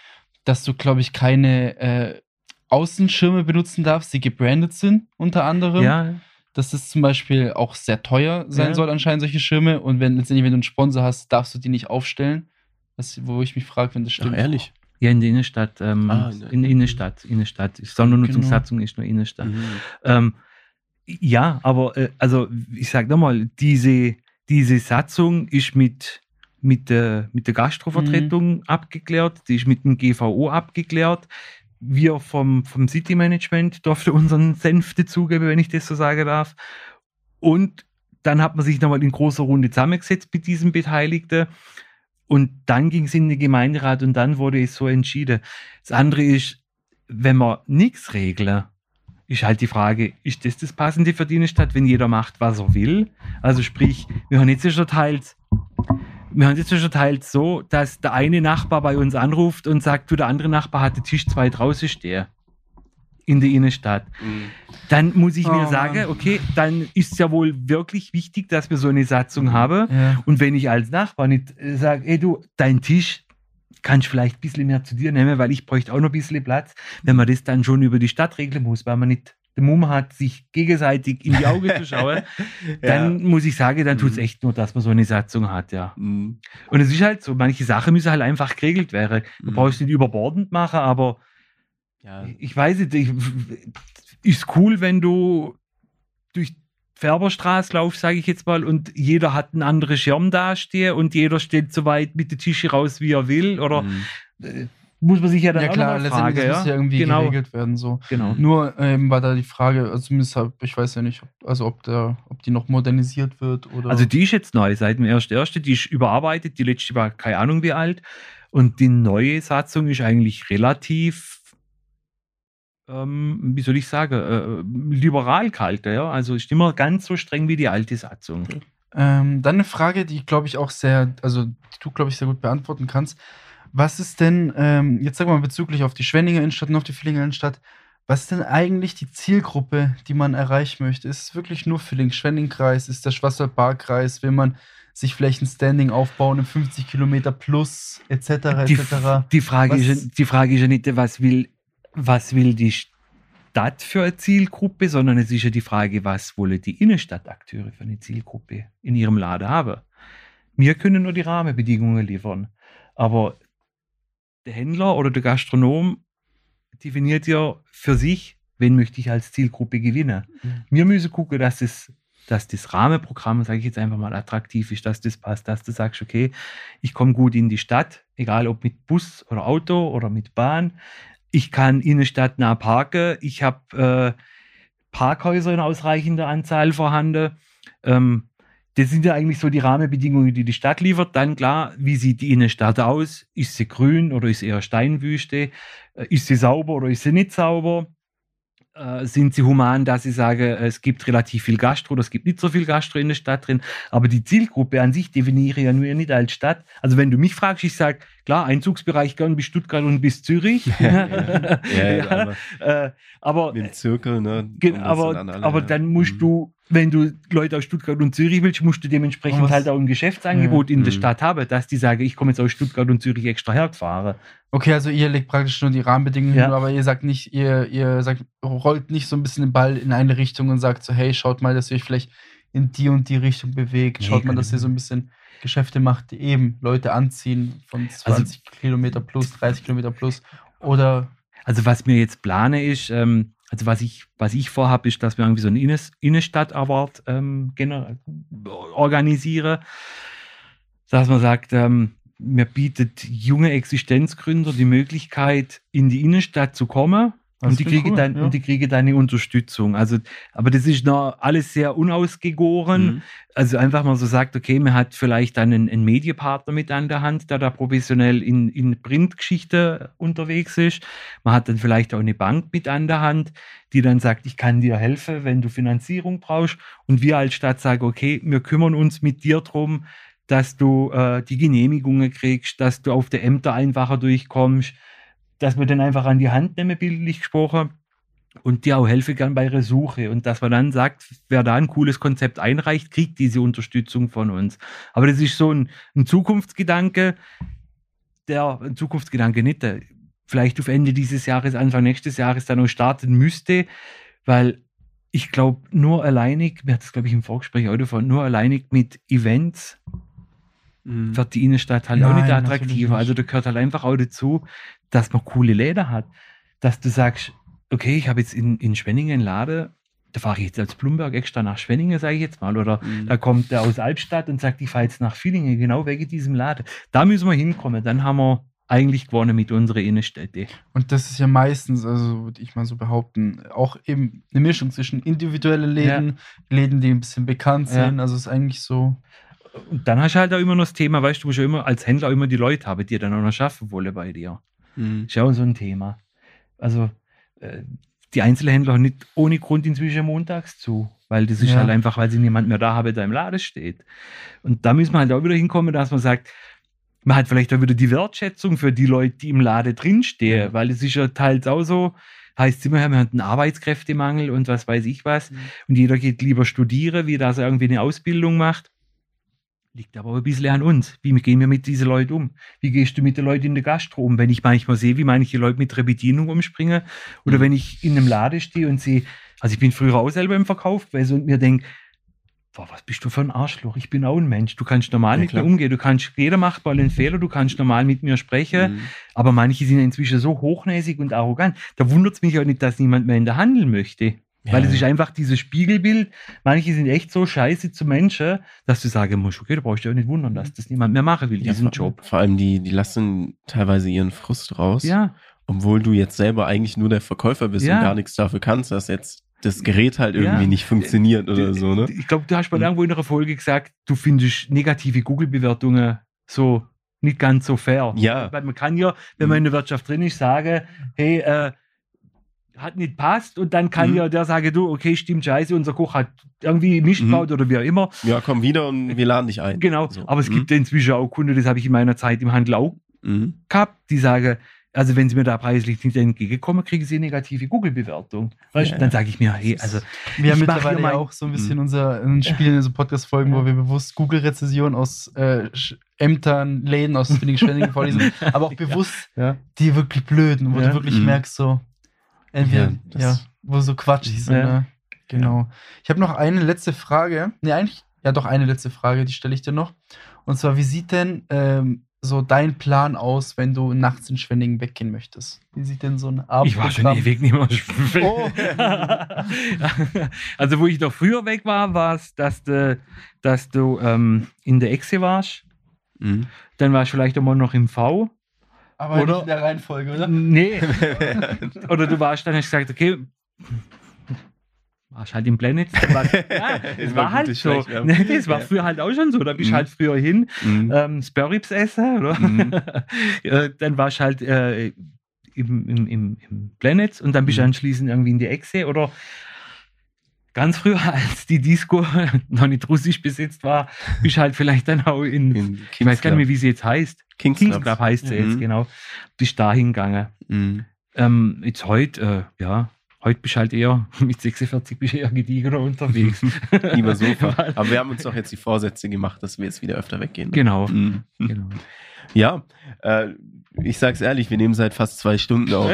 S1: Dass du, glaube ich, keine äh, Außenschirme benutzen darfst, die gebrandet sind, unter anderem.
S3: ja,
S1: Dass das zum Beispiel auch sehr teuer sein
S3: Ja.
S1: soll, anscheinend, solche Schirme. Und wenn letztendlich, wenn du einen Sponsor hast, darfst du die nicht aufstellen. Das, wo ich mich frage, wenn das
S2: Ach,
S1: stimmt.
S2: ehrlich?
S3: ja, in der Innenstadt, ähm,
S2: Ah, in der-
S3: in der Innenstadt, Innenstadt. Sondernutzungssatzung ist nur Innenstadt.
S2: Mhm.
S3: Ähm, ja, aber äh, also ich sage nochmal, diese, diese Satzung ist mit, mit, der, mit der Gastrovertretung abgeklärt, die ist mit dem GVO abgeklärt. Wir vom, vom City Management durften unseren Senf dazugeben, wenn ich das so sagen darf. Und dann hat man sich nochmal in großer Runde zusammengesetzt mit diesen Beteiligten. Und dann ging es in den Gemeinderat und dann wurde es so entschieden. Das andere ist, wenn wir nichts regeln, ist halt die Frage, ist das das Passende für die Stadt, wenn jeder macht, was er will? Also sprich, wir haben jetzt schon teils, wir haben jetzt schon teils so, dass der eine Nachbar bei uns anruft und sagt, du, der andere Nachbar hat den Tisch zwei draußen stehen. In der Innenstadt.
S2: Mhm.
S3: Dann muss ich mir
S1: Oh,
S3: sagen,
S1: Mann.
S3: okay, dann ist es ja wohl wirklich wichtig, dass wir so eine Satzung haben.
S1: Ja.
S3: Und wenn ich als Nachbar nicht äh, sage, ey du, dein Tisch kannst du vielleicht ein bisschen mehr zu dir nehmen, weil ich bräuchte auch noch ein bisschen Platz, wenn man das dann schon über die Stadt regeln muss, weil man nicht den Mumm hat, sich gegenseitig in die Augen zu schauen, *laughs* dann muss ich sagen, dann tut es
S2: Mhm.
S3: echt nur, dass man so eine Satzung hat, ja.
S2: Mhm.
S3: Und es ist halt so, manche Sachen müssen halt einfach geregelt werden. Du
S2: Mhm.
S3: brauchst nicht überbordend machen, aber
S2: Ja.
S3: ich weiß nicht, ich, ist cool, wenn du durch Färberstraße laufst, sage ich jetzt mal, und jeder hat einen anderen Schirm dastehen und jeder steht so weit mit den Tische raus, wie er will. Oder
S2: Mhm.
S3: Äh, muss man sich ja dann
S1: ja,
S3: auch
S1: klar,
S3: noch mal
S1: letztendlich
S3: fragen.
S1: das muss ja irgendwie
S3: genau.
S1: geregelt werden. So.
S3: genau.
S1: Nur ähm, war da die Frage, also zumindest hab, ich weiß ja nicht, ob, also ob, der, ob die noch modernisiert wird oder.
S3: Also die ist jetzt neu, seit dem 1.1., die ist überarbeitet, die letzte war keine Ahnung wie alt. Und die neue Satzung ist eigentlich relativ, ähm, wie soll ich sagen, äh, liberal kalt, ja. Also ist nicht mehr ganz so streng wie die alte Satzung.
S1: Ähm, dann eine Frage, die glaube ich auch sehr, also die du glaube ich sehr gut beantworten kannst. Was ist denn, ähm, jetzt sagen wir mal bezüglich auf die Schwenninger Innenstadt und auf die Villinger Innenstadt, was ist denn eigentlich die Zielgruppe, die man erreichen möchte? Ist es wirklich nur Villing-Schwenning-Kreis? Ist der Schwarzwald-Bar-Kreis? Will man sich vielleicht ein Standing aufbauen im 50 Kilometer plus etc.
S3: Die,
S1: etc.?
S3: die, Frage
S1: Was-
S3: ist, ja- die Frage ist ja nicht, was will, was will die Stadt für eine Zielgruppe, sondern es ist ja die Frage, was wollen die Innenstadtakteure für eine Zielgruppe in ihrem Laden haben. Wir können nur die Rahmenbedingungen liefern. Aber der Händler oder der Gastronom definiert ja für sich, wen möchte ich als Zielgruppe gewinnen.
S2: Mhm.
S3: Wir müssen gucken, dass das, dass das Rahmenprogramm, sage ich jetzt einfach mal, attraktiv ist, dass das passt, dass du sagst, okay, ich komme gut in die Stadt, egal ob mit Bus oder Auto oder mit Bahn. Ich kann innenstadtnah parken. Ich habe äh, Parkhäuser in ausreichender Anzahl vorhanden. Ähm, das sind ja eigentlich so die Rahmenbedingungen, die die Stadt liefert. Dann klar, wie sieht die Innenstadt aus? Ist sie grün oder ist sie eher Steinwüste? Äh, Ist sie sauber oder ist sie nicht sauber? Äh, Sind sie human, dass sie sagen, es gibt relativ viel Gastro oder es gibt nicht so viel Gastro in der Stadt drin? Aber die Zielgruppe an sich definiere ich ja nur nicht als Stadt. Also wenn du mich fragst, ich sage, klar, Einzugsbereich gern bis Stuttgart und bis Zürich. *laughs*
S2: Ja, ja. Ja, *laughs* aber
S3: äh,
S2: dem Zirkel, ne? Kommen das
S3: aber,
S2: dann alle,
S3: aber
S2: ja.
S3: dann musst
S2: Mhm.
S3: du, wenn du Leute aus Stuttgart und Zürich willst, musst du dementsprechend halt auch ein Geschäftsangebot in der
S2: Mhm.
S3: Stadt haben, dass die sagen, ich komme jetzt aus Stuttgart und Zürich extra hergefahren.
S1: Okay, also ihr legt praktisch nur die Rahmenbedingungen,
S3: Ja.
S1: hin, aber ihr sagt nicht, ihr, ihr sagt, rollt nicht so ein bisschen den Ball in eine Richtung und sagt so, hey, schaut mal, dass ihr euch vielleicht in die und die Richtung bewegt.
S3: Nee,
S1: Schaut mal,
S3: keine
S1: dass ihr so ein bisschen Geschäfte macht, die eben Leute anziehen von 20 Kilometer plus, 30 Kilometer plus. Oder
S3: Also was mir jetzt plane ist, ähm, also was ich, was ich vorhabe, ist, dass wir irgendwie so einen Innenstadt-Award ähm, organisieren. Dass man sagt, ähm, mir bietet junge Existenzgründer die Möglichkeit, in die Innenstadt zu kommen.
S1: Das
S3: Und die, kriege
S1: cool,
S3: dann,
S1: ja.
S3: und die kriege dann eine Unterstützung. Also, aber das ist noch alles sehr unausgegoren.
S2: Mhm.
S3: Also einfach mal so sagt, okay, man hat vielleicht dann einen, einen Medienpartner mit an der Hand, der da professionell in, in Printgeschichte unterwegs ist. Man hat dann vielleicht auch eine Bank mit an der Hand, die dann sagt, ich kann dir helfen, wenn du Finanzierung brauchst. Und wir als Stadt sagen, okay, wir kümmern uns mit dir drum, dass du äh, die Genehmigungen kriegst, dass du auf die Ämter einfacher durchkommst, dass wir dann einfach an die Hand nehmen, bildlich gesprochen und dir auch helfen kann bei ihrer Suche und dass man dann sagt, wer da ein cooles Konzept einreicht, kriegt diese Unterstützung von uns. Aber das ist so ein, ein Zukunftsgedanke, der ein Zukunftsgedanke nicht, der vielleicht auf Ende dieses Jahres, Anfang nächstes Jahres dann noch starten müsste, weil ich glaube, nur alleinig, mir hat das glaube ich im Vorgespräch auch davon, nur alleinig mit Events
S2: Mhm.
S3: wird die Innenstadt halt auch
S1: Nein,
S3: nicht
S1: natürlich
S3: attraktiver.
S1: nicht.
S3: Also da gehört halt einfach auch dazu, dass man coole Läden hat. Dass du sagst, okay, ich habe jetzt in, in Schwenningen einen Laden, da fahre ich jetzt als Blumberg extra nach Schwenningen, sage ich jetzt mal. Oder
S2: Mhm.
S3: da kommt der aus Albstadt und sagt, ich fahre jetzt nach Villingen, genau wegen diesem Laden. Da müssen wir hinkommen. Dann haben wir eigentlich gewonnen mit unserer Innenstädte.
S1: Und das ist ja meistens, also würde ich mal so behaupten, auch eben eine Mischung zwischen individuelle Läden, Läden, die ein bisschen bekannt
S3: Ja.
S1: sind. Also es ist eigentlich so.
S3: Und dann hast du halt auch immer noch das Thema, weißt du, du musst ja immer als Händler immer die Leute haben, die dann auch noch schaffen wollen bei dir.
S2: Mhm.
S3: Ist ja auch so ein Thema. Also äh, die Einzelhändler haben nicht ohne Grund inzwischen montags zu, weil das ist
S1: Ja.
S3: halt einfach, weil sie niemand mehr da habe, der im Laden steht. Und da müssen wir halt auch wieder hinkommen, dass man sagt, man hat vielleicht auch wieder die Wertschätzung für die Leute, die im Laden drinstehen,
S2: Ja.
S3: weil es ist ja teils auch so, heißt immer, wir haben einen Arbeitskräftemangel und was weiß ich was.
S2: Mhm.
S3: Und jeder geht lieber studieren, wie dass er irgendwie eine Ausbildung macht. Liegt aber ein bisschen an uns. Wie gehen wir mit diesen Leuten um? Wie gehst du mit den Leuten in der Gastro um? Wenn ich manchmal sehe, wie manche Leute mit der Bedienung umspringen oder
S2: Mhm.
S3: wenn ich in einem Laden stehe und sehe, also ich bin früher auch selber im Verkauf gewesen und mir denke, boah, was bist du für ein Arschloch? Ich bin auch ein Mensch. Du kannst normal
S2: Ja,
S3: mit
S2: klar.
S3: mir umgehen. Du kannst, jeder macht mal einen Fehler, du kannst normal mit mir sprechen.
S2: Mhm.
S3: Aber manche sind inzwischen so hochnäsig und arrogant. Da wundert es mich auch nicht, dass niemand mehr in der Handel möchte. Weil
S2: Ja.
S3: es ist einfach dieses Spiegelbild. Manche sind echt so scheiße zu Menschen, dass du sagen musst, okay, da brauchst du dich auch nicht wundern, dass das niemand mehr machen will,
S2: Ja,
S3: diesen
S2: vor,
S3: Job.
S2: Vor allem die, die lassen teilweise ihren Frust raus,
S3: Ja,
S2: obwohl du jetzt selber eigentlich nur der Verkäufer bist
S3: Ja.
S2: und gar nichts dafür kannst, dass jetzt das Gerät halt irgendwie
S3: Ja.
S2: nicht funktioniert oder so, ne?
S3: ich glaube, du hast mal
S2: Mhm.
S3: irgendwo in einer Folge gesagt, du findest negative Google-Bewertungen so nicht ganz so fair.
S2: Ja.
S3: Weil man kann ja, wenn man
S2: Mhm.
S3: in der Wirtschaft drin ist, sagen, hey, äh, hat nicht passt und dann kann
S2: Mhm.
S3: ja der sagen, du, okay, stimmt scheiße, unser Koch hat irgendwie Mist
S2: Mhm.
S3: gebaut oder wie auch immer.
S2: Ja, komm wieder und wir laden dich ein.
S3: Genau,
S2: So.
S3: aber es
S2: Mhm.
S3: gibt inzwischen auch Kunden, das habe ich in meiner Zeit im Handel auch
S2: Mhm.
S3: gehabt, die sagen, also wenn sie mir da preislich nicht entgegenkommen, kriegen sie eine negative Google-Bewertung. Weißt
S2: Ja,
S3: dann sage ich mir, hey, also
S1: Wir haben mittlerweile
S3: mein-
S1: auch so ein bisschen
S2: Mhm.
S1: unser Spiel in so Podcast-Folgen, wo wir bewusst Google-Rezessionen aus äh, Ämtern, Läden aus Schwenningen vorlesen, *laughs* aber auch bewusst
S3: ja.
S1: die wirklich blöden, wo du wirklich
S2: Mhm.
S1: merkst, so, entweder,
S2: Ja,
S1: ja,
S2: das-
S1: wo so quatschig sind.
S3: Ja.
S1: Ne? Genau. Ich habe noch eine letzte Frage. Ne, eigentlich, ja, doch eine letzte Frage, die stelle ich dir noch. Und zwar, wie sieht denn ähm, so dein Plan aus, wenn du nachts in Schwenningen weggehen möchtest? Wie sieht denn so ein Abend
S3: Ich war schon ewig nicht mehr schwimmen.
S1: Oh. *laughs*
S3: also wo ich noch früher weg war, war es, dass du, dass du ähm, in der Echse warst.
S2: Mhm.
S3: Dann warst du vielleicht immer noch im V.
S1: Aber
S3: Oder-
S1: nicht in der Reihenfolge, oder?
S3: Nee. *laughs* Oder du warst dann, hast gesagt, okay, warst halt im Planet. *laughs* Das war, ja, das
S2: Immer
S3: war halt so. *laughs* Nee, das war
S2: Ja.
S3: früher halt auch schon so. Da bist du
S2: Mhm.
S3: halt früher hin,
S2: Mhm.
S3: ähm, Sparrows essen, oder?
S2: Mhm.
S3: Äh, dann warst du halt äh, im, im, im, im Planet und dann bist du
S2: Mhm.
S3: anschließend irgendwie in die Echse oder ganz früher, *laughs* als die Disco noch nicht russisch besetzt war, bist du halt vielleicht dann auch in,
S2: In
S3: ich weiß gar nicht mehr, wie sie jetzt heißt.
S2: Kings
S3: Kings
S2: Club.
S3: Heißt sie
S2: Mhm.
S3: jetzt, genau. Bist da hingegangen.
S2: Mhm.
S3: Ähm, jetzt heute, äh, ja, heute bist du halt eher, *laughs* mit 46 bist du eher gediegener unterwegs.
S2: Lieber Sofa. *laughs*
S3: Weil-
S2: Aber wir haben uns doch jetzt die Vorsätze gemacht, dass wir jetzt wieder öfter weggehen. ne?
S3: Genau.
S2: Mhm.
S3: genau.
S2: Ja, äh, ich sag's ehrlich, wir nehmen seit fast zwei Stunden auf.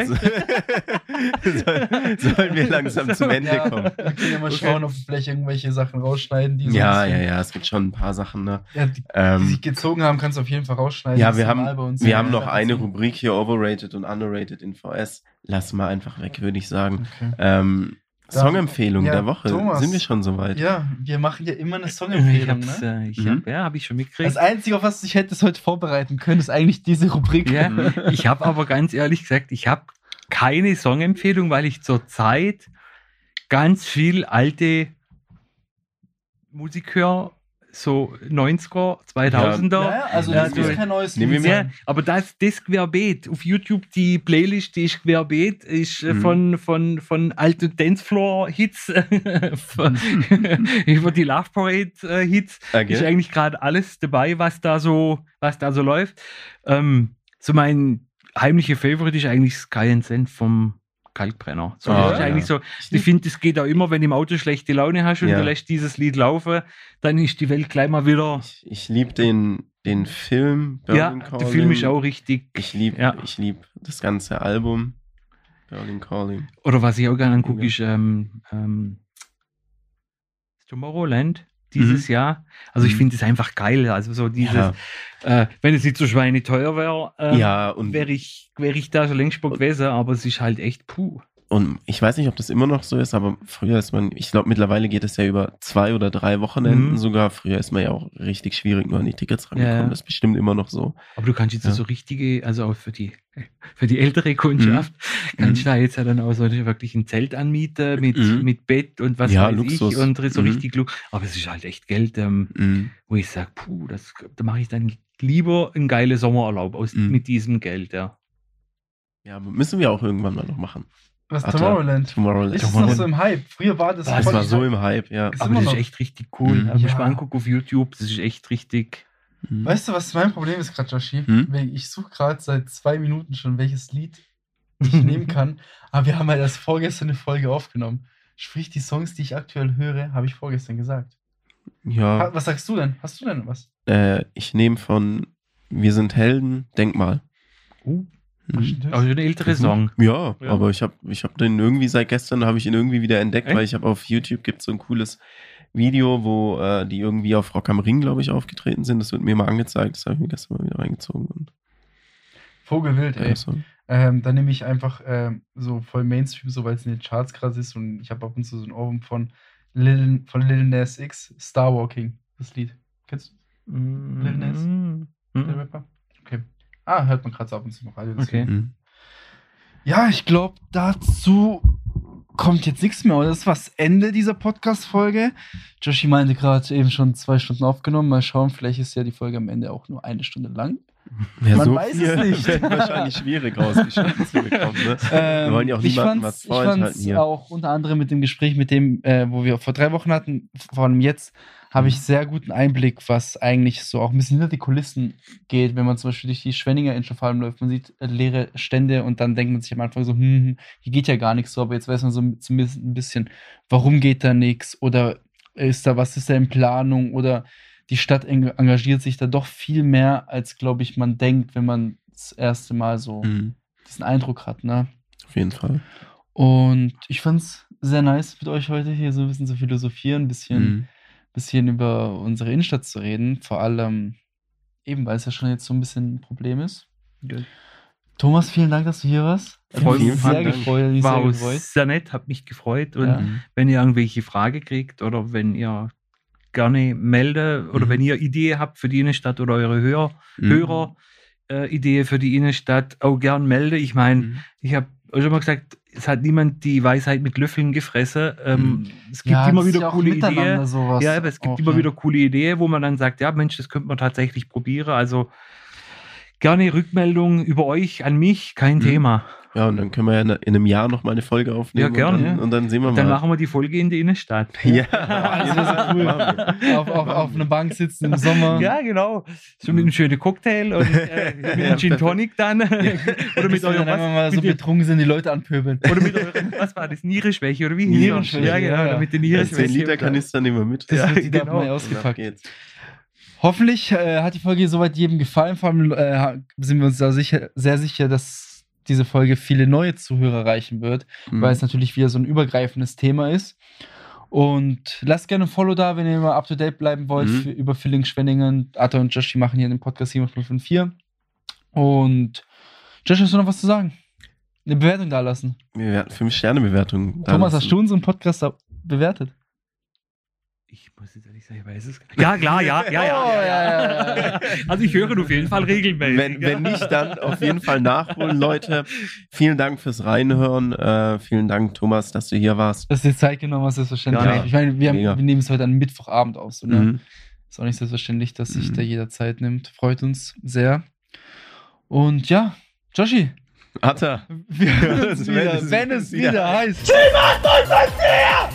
S2: Soll, sollen wir langsam zum Ende
S1: Ja,
S2: kommen?
S1: wir können ja mal
S3: Okay.
S1: schauen, ob wir vielleicht irgendwelche Sachen rausschneiden, die
S2: Ja, ja, ja, es gibt schon ein paar Sachen, ne?
S1: ja die, die
S2: Ähm,
S1: sich gezogen haben, kannst du auf jeden Fall rausschneiden.
S2: ja, wir haben,
S1: normal bei uns.
S2: wir
S1: Ja,
S2: haben noch eine. Rubrik hier, Overrated und Underrated in VS. Lass mal einfach weg, würde ich sagen.
S1: Okay.
S2: Ähm, Songempfehlung
S1: ja,
S2: der Woche.
S1: Thomas.
S2: Sind wir schon soweit?
S1: Ja, wir machen ja immer eine
S3: Ich
S1: Songempfehlung. Ne?
S3: äh, ich
S2: Mhm.
S3: hab, ja, habe ich schon mitgekriegt.
S1: Das Einzige, auf was du dich hättest heute vorbereiten können, ist eigentlich diese Rubrik.
S3: Ja, *laughs* ich habe aber ganz ehrlich gesagt, ich habe keine Songempfehlung, weil ich zurzeit ganz viel alte Musik höre, so 90er, 2000er.
S1: Ja, also
S3: Ja,
S1: das
S3: du-
S1: ist kein neues
S2: Nehmen wir
S1: Lied.
S3: Ja, aber das, das querbeet. Auf YouTube die Playlist, die ist querbeet, ist äh,
S2: Mhm.
S3: von, von, von alten Dancefloor-Hits, *laughs* *laughs* über die Love Parade-Hits.
S2: Okay.
S3: Ist eigentlich gerade alles dabei, was da so, was da so läuft. Ähm, so mein heimlicher Favorite ist eigentlich Sky and Sand vom Kalkbrenner. So,
S2: Ah, ja.
S3: eigentlich so, ich finde, es geht auch immer, wenn du im Auto schlechte Laune hast und
S2: Ja.
S3: du lässt dieses Lied laufen, dann ist die Welt gleich mal wieder.
S2: Ich, ich liebe den, den Film.
S3: Ja,
S2: Berlin
S3: der Film ist auch richtig.
S2: Ich liebe
S3: Ja.
S2: ich lieb das ganze Album. Berlin Calling.
S3: Oder was ich auch gerne angucke, ist ähm, ähm, Tomorrowland dieses Jahr. Also ich
S2: Mhm.
S3: finde es einfach geil. Also so dieses,
S2: Ja,
S3: äh, wenn es nicht so schweineteuer wäre, äh,
S2: ja
S3: wäre ich, wär ich da schon längst gewesen, aber es ist halt echt puh.
S2: Und ich weiß nicht, ob das immer noch so ist, aber früher ist man, ich glaube, mittlerweile geht es ja über zwei oder drei Wochenenden
S3: Mhm.
S2: sogar. Früher ist man ja auch richtig schwierig nur an die Tickets rangekommen.
S3: Ja.
S2: Das ist bestimmt immer noch so.
S3: Aber du kannst jetzt
S2: Ja.
S3: so richtige, also auch für die, *laughs* für die ältere Kundschaft, kannst
S2: Mhm.
S3: du da jetzt ja dann auch so wirklich ein Zelt anmieten mit,
S2: Mhm.
S3: mit Bett und was
S2: Ja,
S3: weiß
S2: Luxus.
S3: ich und so
S2: Mhm.
S3: richtig Lu- Aber es ist halt echt Geld, ähm,
S2: Mhm.
S3: wo ich sage, puh, das, da mache ich dann lieber einen geilen Sommerurlaub aus,
S2: Mhm.
S3: mit diesem Geld, ja.
S2: Ja, müssen wir auch irgendwann mal noch machen.
S1: Was
S2: Ach,
S1: Tomorrowland?
S2: Tomorrowland.
S1: Ist es noch so im Hype? Früher war das
S2: das
S1: voll
S2: war so im Hype, ja.
S1: Ist
S3: Aber
S1: immer
S3: das ist echt richtig cool.
S2: Mhm.
S3: Wenn ich
S1: Ja.
S3: mal angucke auf YouTube, das ist echt richtig.
S2: Mhm.
S1: Weißt du, was mein Problem ist gerade, Joshi?
S2: Hm?
S1: Weil Ich suche gerade seit zwei Minuten schon, welches Lied *laughs* ich nehmen kann. Aber wir haben halt erst vorgestern eine Folge aufgenommen. Sprich, die Songs, die ich aktuell höre, habe ich vorgestern gesagt.
S2: Ja,
S1: Was sagst du denn? Hast du denn was?
S2: äh, ich nehme von Wir sind Helden, Denkmal.
S3: Uh,
S2: Mhm.
S3: also ein älterer Song.
S2: Ja,
S3: Ja.
S2: aber ich habe ich hab den irgendwie seit gestern habe ich ihn irgendwie wieder entdeckt,
S3: Echt?
S2: weil ich habe auf YouTube gibt so ein cooles Video, wo äh, die irgendwie auf Rock am Ring, glaube ich, aufgetreten sind. Das wird mir mal angezeigt. Das habe ich mir gestern mal wieder reingezogen. Und,
S1: Vogelwild, ey. Ähm, dann nehme ich einfach ähm, so voll Mainstream, so weil es in den Charts gerade ist und ich habe ab und zu so ein Ohrwurm von Lil, von Lil Nas X, Star Walking, das Lied. Kennst du Lil Nas?
S3: Mhm.
S1: den
S3: Mhm.
S1: Rapper? Okay. Ah, hört man gerade so ab und zu im Radio.
S3: Okay.
S2: Mhm.
S1: Ja, ich glaube, dazu kommt jetzt nichts mehr. Oder das war das Ende dieser Podcast-Folge. Joshi meinte gerade eben schon zwei Stunden aufgenommen. Mal schauen, vielleicht ist ja die Folge am Ende auch nur eine Stunde lang.
S2: Ja,
S1: Man
S2: so
S1: weiß
S2: viel
S1: es nicht. *laughs*
S2: wird wahrscheinlich schwierig rausgeschnitten zu bekommen. Ne? *laughs*
S1: Ähm,
S2: wollen ja auch
S1: ich
S2: niemandem
S1: fand's,
S2: was
S1: ich
S2: vorenthalten
S1: fand's
S2: hier.
S1: auch unter anderem mit dem Gespräch, mit dem, äh, wo wir vor drei Wochen hatten, vor allem jetzt, habe
S2: Mhm.
S1: ich sehr guten Einblick, was eigentlich so auch ein bisschen hinter die Kulissen geht, wenn man zum Beispiel durch die Schwenninger Innenstadt vor allem läuft. Man sieht äh, leere Stände und dann denkt man sich am Anfang so, hm, hm, hier geht ja gar nichts so, aber jetzt weiß man so zumindest ein bisschen, warum geht da nichts oder ist da, was ist da in Planung oder die Stadt eng- engagiert sich da doch viel mehr, als, glaube ich, man denkt, wenn man das erste Mal so
S2: Mhm.
S1: diesen Eindruck hat, ne?
S2: Auf jeden Fall.
S1: Und ich fand's sehr nice, mit euch heute hier so ein bisschen zu philosophieren, ein bisschen,
S2: Mhm.
S1: Bisschen über unsere Innenstadt zu reden. Vor allem eben, weil es ja schon jetzt so ein bisschen ein Problem ist. Thomas, vielen Dank, dass du hier warst. Hat
S3: Voll-
S1: mich sehr gefreut. mich
S3: War
S1: sehr gefreut.
S3: sehr nett, hat mich gefreut. Und
S1: Ja.
S3: Wenn ihr irgendwelche Frage kriegt oder wenn ihr gerne melde oder
S2: Mhm.
S3: wenn ihr Idee habt für die Innenstadt oder eure Hör
S2: Mhm.
S3: Hörer äh, Idee für die Innenstadt, auch gern melde. Ich meine,
S2: Mhm.
S3: ich habe schon mal gesagt, es hat niemand die Weisheit mit Löffeln gefressen. Ähm, Es gibt
S1: Ja,
S3: immer wieder coole Ideen. Ja, aber es gibt
S1: auch,
S3: immer wieder coole Ideen, wo man dann sagt, ja Mensch, das könnte man tatsächlich probieren. Also gerne Rückmeldung über euch an mich, kein
S2: Mhm.
S3: Thema.
S2: Ja, und dann können wir ja in in einem Jahr noch mal eine Folge aufnehmen.
S3: Ja, gerne,
S2: Und dann,
S1: ja.
S2: und dann sehen wir
S3: Dann
S2: mal.
S3: machen wir die Folge in der Innenstadt. *laughs*
S2: ja, *laughs*
S1: Das wäre so cool. auf, auf, auf einer Bank sitzen im Sommer.
S3: Ja, genau. So mit einem schönen Cocktail und äh, *laughs* mit
S2: Ja,
S3: einem Gin Tonic dann. oder mit eurem
S1: dann einfach
S3: was,
S1: mal so
S3: mit dem-
S1: betrunken sind, die Leute anpöbeln.
S3: Oder mit eurem, was war das? Nierenschwäche oder wie? hieß
S1: Nierenschwäche,
S3: Ja, genau.
S1: ja, ja.
S3: Mit den
S2: Ja, 10
S3: Nierenschwäche.
S2: Liter Kanister nehmen wir mit.
S1: Das
S3: Ja,
S1: wird die
S3: genau.
S2: ab
S1: ausgepackt.
S2: geht's.
S1: Hoffentlich äh, hat die Folge soweit jedem gefallen. Vor allem äh, sind wir uns da sicher, sehr sicher, dass diese Folge viele neue Zuhörer erreichen wird,
S2: Mhm.
S1: weil es natürlich wieder so ein übergreifendes Thema ist. Und lasst gerne ein Follow da, wenn ihr immer up to date bleiben wollt
S2: Mhm.
S1: für, über Filling Schwenningen. Arthur und Joshi machen hier den Podcast 7054. Und Joshi, hast du noch was zu sagen? Eine Bewertung da lassen.
S2: Wir werden 5-Sterne-Bewertung.
S1: Thomas, hast du unseren Podcast da bewertet?
S3: Muss jetzt ehrlich sagen, ich weiß es gar nicht. Ja, klar, ja, ja, ja.
S1: Oh,
S3: ja,
S1: ja, ja.
S3: Also ich höre auf jeden Fall regelmäßig.
S2: Wenn, wenn nicht, dann auf jeden Fall nachholen, Leute. Vielen Dank fürs Reinhören. Äh, vielen Dank, Thomas, dass du hier warst.
S1: Dass du dir Zeit genommen hast, selbstverständlich.
S3: Ja,
S1: ich meine, wir, haben, wir nehmen es heute an Mittwochabend auf. So, ne?
S2: Mhm.
S1: Ist auch nicht selbstverständlich, dass sich
S2: Mhm.
S1: da jeder Zeit nimmt. Freut uns sehr. Und ja, Joshi,
S2: Atta.
S1: wir hören uns *laughs*
S2: Wenn
S1: wieder,
S2: es-
S1: wenn es
S2: wieder
S1: wieder heißt.
S4: Das her!